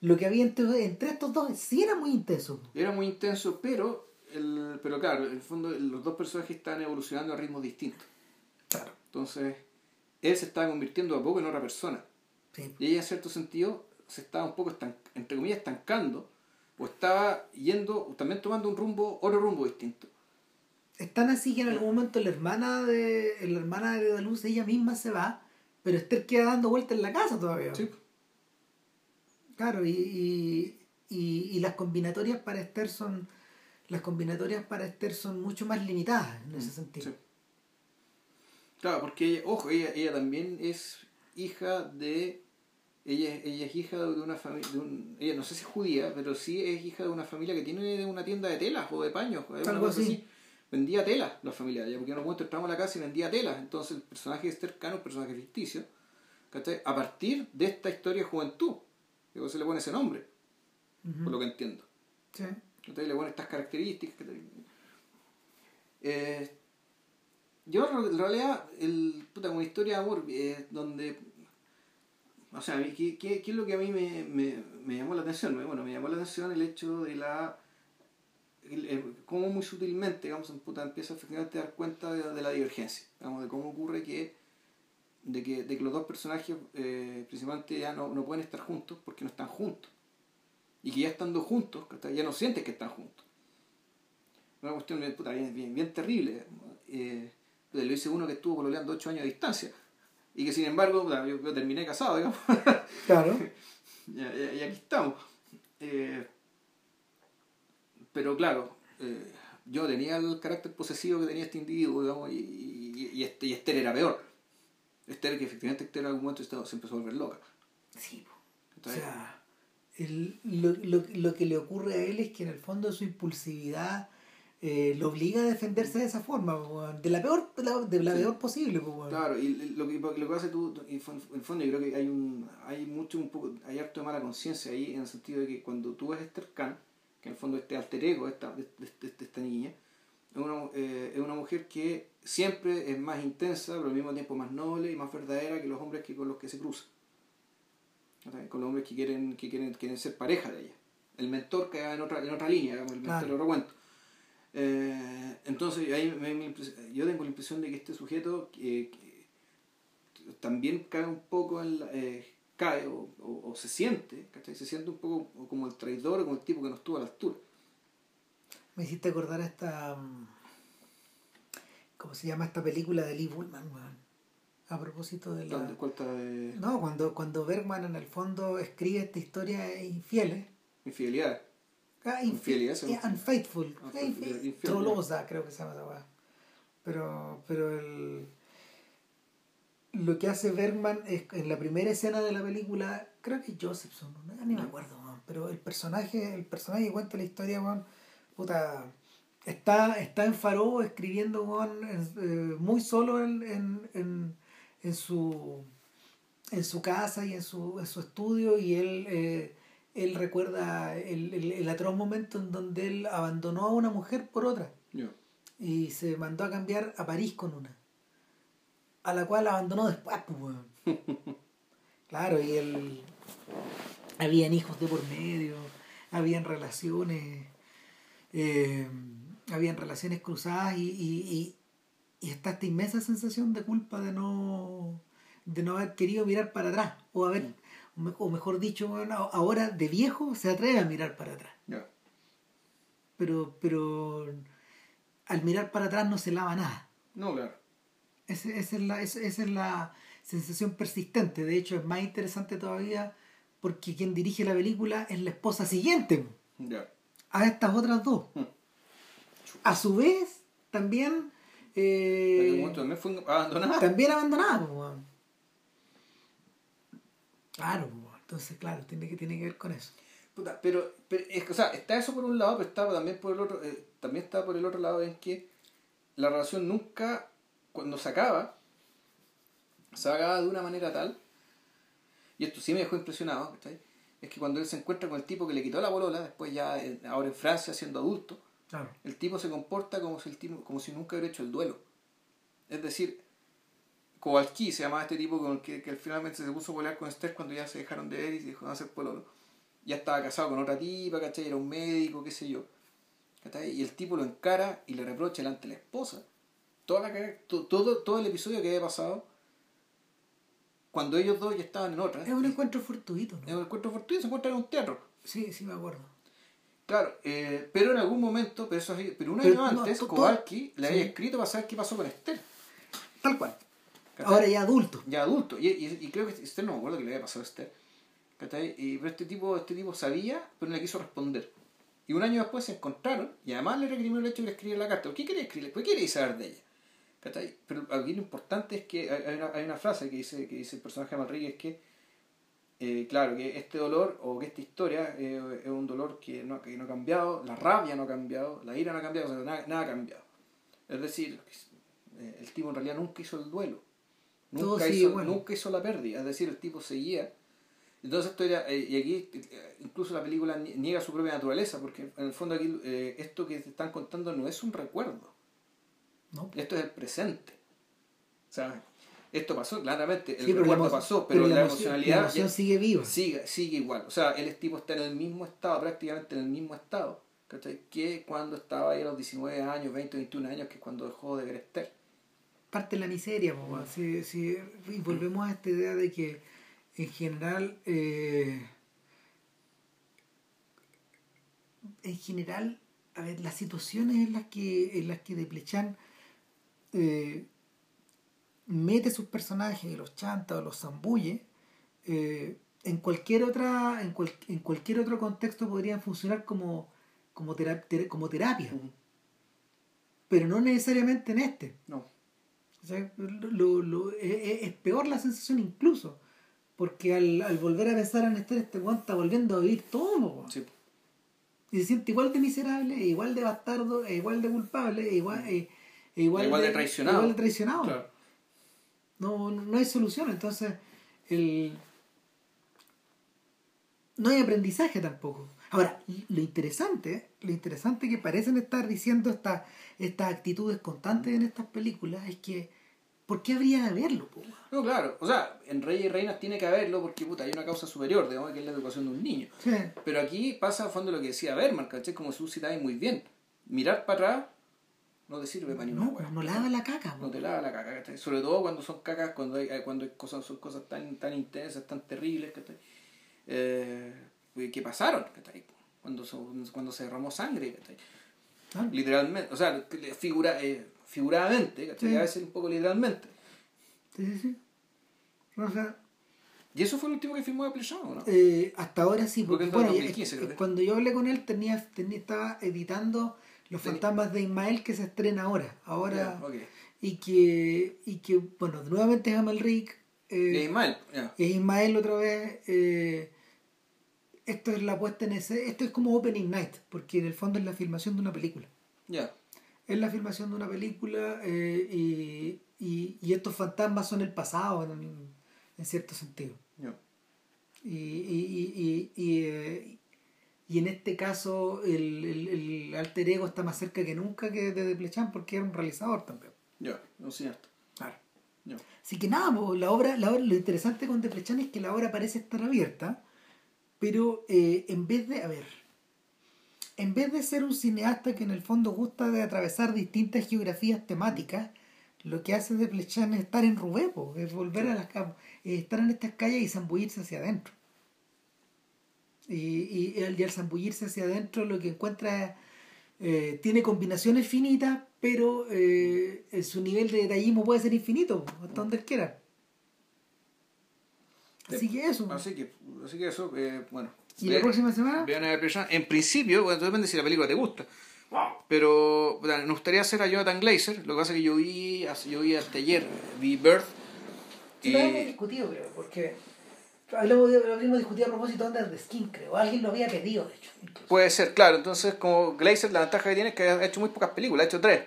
lo que había entre, entre estos dos sí era muy intenso. Era muy intenso, pero el, pero claro, en el fondo los dos personajes están evolucionando a ritmos distintos. Claro. Entonces, él se estaba convirtiendo a poco en otra persona. Sí. Y ella, en cierto sentido, se estaba un poco, estanc entre comillas, estancando, o estaba yendo, también tomando un rumbo, otro rumbo distinto. Están así que en algún momento la hermana de la hermana de la luz, ella misma se va, pero Esther queda dando vueltas en la casa todavía. Sí. Claro, y, y, y, y las combinatorias para Esther son las combinatorias para Esther son mucho más limitadas en ese sentido. Sí. Claro, porque ojo, ella, ella también es hija de. Ella, ella es hija de una familia. Un, ella no sé si es judía, pero sí es hija de una familia que tiene una tienda de telas o de paños. Algo así. así. Vendía telas la familia de ella, porque en un momento entramos a la casa y vendía telas. Entonces el personaje de Esther Cano un personaje ficticio. ¿cachai? A partir de esta historia de juventud. Luego se le pone ese nombre, uh -huh. por lo que entiendo. Sí. Entonces le ponen estas características. Eh, yo en realidad, el, puta, una historia de amor eh, donde... O sea, ¿qué, qué, ¿qué, es lo que a mí me, me, me, llamó la atención? Bueno, me llamó la atención el hecho de la... El, cómo muy sutilmente, digamos, puta, empieza efectivamente a dar cuenta de, la divergencia, digamos, de cómo ocurre que de que, de que los dos personajes eh, principalmente ya no, no pueden estar juntos porque no están juntos y que ya estando juntos, ya no sientes que están juntos. Una cuestión puta, bien, bien, bien terrible. Eh, lo dice uno que estuvo pololeando 8 años de distancia y que sin embargo yo, yo, terminé casado, digamos. Claro. y, y, y, aquí estamos. Eh, pero claro, eh, yo tenía el carácter posesivo que tenía este individuo, digamos, y, y, y, este, y Esther era peor. Esther, que efectivamente Esther en algún momento se empezó a volver loca. Sí, Entonces, o sea el, lo, lo, lo, que le ocurre a él es que en el fondo su impulsividad eh, lo obliga a defenderse de esa forma, de la peor, de la, de la sí. peor posible. Claro, y lo que, lo que hace tú, en el fondo yo creo que hay un hay mucho, un poco, hay harto de mala conciencia ahí, en el sentido de que cuando tú ves Esther Khan, que en el fondo este alter ego esta, de, de, de, de esta niña, es una, eh, es una mujer que siempre es más intensa, pero al mismo tiempo más noble y más verdadera que los hombres que con los que se cruza con los hombres que quieren, que quieren, quieren ser pareja de ella. El mentor que en otra, en otra línea, digamos, el mentor claro. otro cuento. Eh, entonces, ahí me, yo tengo la impresión de que este sujeto eh, que también cae un poco en la, eh, cae o, o, o, se siente, ¿cachai? Se siente un poco como el traidor, como el tipo que no estuvo a la altura. Me hiciste acordar a esta. Mm, ¿Cómo se llama esta película de Lee Bullman, man? a propósito de la... De... No, cuando, cuando Bergman en el fondo escribe esta historia infieles. Infidelidad. Ah, infi Infidelidad. Unfaithful. Infiel. Trolosa, creo que se llama esa weá. Pero, pero el... Lo que hace Bergman es en la primera escena de la película, creo que Josephson, no, ni me acuerdo, man, pero el personaje, el personaje que cuenta la historia, man, puta, está, está en Faro escribiendo man, eh, muy solo en, en, en en su en su casa y en su, en su estudio y él, eh, él recuerda el, el, el, atroz momento en donde él abandonó a una mujer por otra. Y se mandó a cambiar a París con una. A la cual abandonó después pues, claro y él habían hijos de por medio habían relaciones eh, habían relaciones cruzadas y, y, y, está esta inmensa sensación de culpa de no de no haber querido mirar para atrás o haber o mejor dicho ahora de viejo se atreve a mirar para atrás. Pero pero al mirar para atrás no se lava nada. No claro. Esa, es la esa, es la sensación persistente. De hecho es más interesante todavía porque quien dirige la película es la esposa siguiente a estas otras dos. Hmm. a su vez también eh, también fue abandonada. también abandonada Claro, entonces, claro, tiene que, tiene que ver con eso. pero, pero es, o sea, está eso por un lado, pero está también por el otro, eh, también está por el otro lado en que la relación nunca, cuando se acaba, se acaba de una manera tal, y esto sí me dejó impresionado, es que cuando él se encuentra con el tipo que le quitó la bolola, después ya ahora en Francia siendo adulto, el tipo se comporta como si, el tipo, como si nunca hubiera hecho el duelo. Es decir, Kowalski se llamaba este tipo con el que, que finalmente se puso a volar con Esther cuando ya se dejaron de ver y se dejó de hacer pololo. Ya estaba casado con otra tipa, ¿cachai? Era un médico, qué sé yo. ¿cachai? Y el tipo lo encara y le reprocha delante de la esposa. Toda la, todo, todo el episodio que había pasado cuando ellos dos ya estaban en otra. Es un encuentro fortuito, ¿no? Es un encuentro fortuito, se encuentran en un teatro. Sí, sí, me acuerdo. Claro, eh, pero en algún momento, pero, eso, pero un año antes, Kowalski le había escrito para saber qué pasó con Esther. Tal cual. Ahora ya adulto. Ya adulto. Y, y, creo que Esther no me acuerdo que le había pasado a Esther. Y, pero este tipo, este tipo sabía, pero no le quiso responder. Y un año después se encontraron y además le recriminó el hecho de le escribiera la carta. ¿Qué quería escribir? ¿Qué quería saber de ella? Pero aquí lo importante es que hay una, hay una frase que dice, que dice el personaje de Manrique, es que, eh, claro, que este dolor o que esta historia eh, es un dolor que no, que no ha cambiado, la rabia no ha cambiado, la ira no ha cambiado, nada, nada ha cambiado. Es decir, eh, el tipo en realidad nunca hizo el duelo Nunca, hizo, nunca hizo la pérdida, es decir, el tipo seguía. Entonces, esto era, eh, y aquí eh, incluso la película niega su propia naturaleza, porque en el fondo aquí eh, esto que te están contando no es un recuerdo. No. Esto es el presente. O sea, esto pasó claramente, el recuerdo pasó, pero, la, emocionalidad sigue viva. Sigue, sigue igual. O sea, el tipo está en el mismo estado, prácticamente en el mismo estado, que cuando estaba ahí a los 19 años, 20, 21 años, que es cuando dejó de crecer parte de la miseria. si, si, y volvemos a esta idea de que en general, eh, en general, a ver, las situaciones en las que, en las que Deplechan eh, mete sus personajes, los chanta o los zambulle, eh, en cualquier otra, en, en, cualquier otro contexto podrían funcionar como, como, como terapia. Pero no necesariamente en este. No lo, lo, e, e, es, peor la sensación incluso. Porque al, al volver a pensar en Esther, este weón está volviendo a vivir todo. Y se siente igual de miserable, e igual de bastardo, e igual de culpable, igual, e, igual, de, traicionado. Igual de traicionado. No, no hay solución. Entonces, el... no hay aprendizaje tampoco. Ahora, lo interesante, lo interesante que parecen estar diciendo esta, estas actitudes constantes en estas películas es que ¿por qué habría de haberlo? No, claro, o sea, en Reyes y Reinas tiene que haberlo porque puta, hay una causa superior, digamos, que es la educación de un niño. Pero aquí pasa a fondo lo que decía Berman, ¿cachai? Como tú citabas muy bien. Mirar para atrás no te sirve para ni no, No lava la caca. No te lava la caca, ¿cachai? Sobre todo cuando son cacas, cuando hay, cuando hay cosas, son cosas tan, tan intensas, tan terribles, ¿cachai? Eh, que pasaron, Cuando, cuando se derramó sangre, ah. Literalmente, o sea, figura, eh, figuradamente, A veces un poco literalmente. Sí, sí, sí. O sea, ¿Y eso fue el último que firmó de PlayStation, no? Eh, hasta ahora sí, porque, bueno, cuando yo hablé con él tenía, tenía estaba editando Los Fantasmas de Ismael que se estrena ahora. Ahora. Y que, y que, bueno, nuevamente es Amalric. Eh, Ismael, Es Ismael otra vez. Eh, esto es la puesta en ese, esto es como Opening Night, porque en el fondo es la filmación de una película. Ya. Es la filmación de una película eh, y, y, estos fantasmas son el pasado, en, en cierto sentido. Y, y, y, eh, y, en este caso el, el, alter ego está más cerca que nunca que de Desplechan porque era un realizador también. Ya, no es cierto. Claro. Así que nada, la obra, la obra, lo interesante con Desplechan es que la obra parece estar abierta, pero eh, en vez de, a ver, en vez de ser un cineasta que en el fondo gusta de atravesar distintas geografías temáticas, lo que hace de Plechan es estar en Rubepo, es volver a las estar en estas calles y zambullirse hacia adentro. Y, y, y, al zambullirse hacia adentro lo que encuentra eh, tiene combinaciones finitas, pero eh, su nivel de detallismo puede ser infinito, hasta donde él quiera. Así que eso. Así que, así que eso, eh, bueno. ¿Y la próxima semana? En principio, bueno, depende si la película te gusta. Pero bueno, nos gustaría hacer a Jonathan Glazer. Lo que pasa es que yo vi, yo vi hasta ayer, vi Birth. y... Lo habíamos discutido, creo, porque lo, lo habíamos discutido a propósito antes de Skin, creo. Alguien lo había pedido, de hecho. Puede ser, claro. Entonces, como Glazer, la ventaja que tiene es que ha hecho muy pocas películas, ha hecho tres.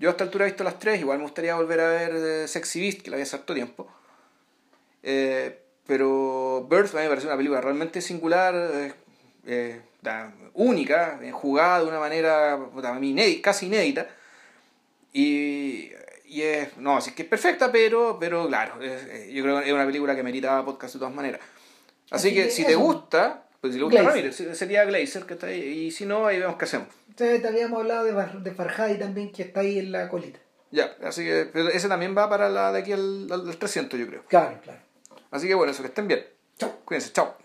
Yo a esta altura he visto las tres, igual me gustaría volver a ver eh, Sexy Beast, que la había hace harto tiempo. Eh, pero Birth a mí me parece una película realmente singular, eh, eh única, jugada de una manera casi inédita. Y, y es, no, así que es perfecta, pero, pero claro, eh, yo creo que es una película que meritaba podcast de todas maneras. Así, que, si te gusta, pues si le gusta Ramírez, sería Glazer que está ahí, y si no, ahí vemos qué hacemos. Entonces, te habíamos hablado de, de Farhadi también, que está ahí en la colita. Ya, así que pero ese también va para la de aquí al, al 300, yo creo. Claro, claro. Así que bueno, eso, que estén bien. Chao. Cuídense, chao.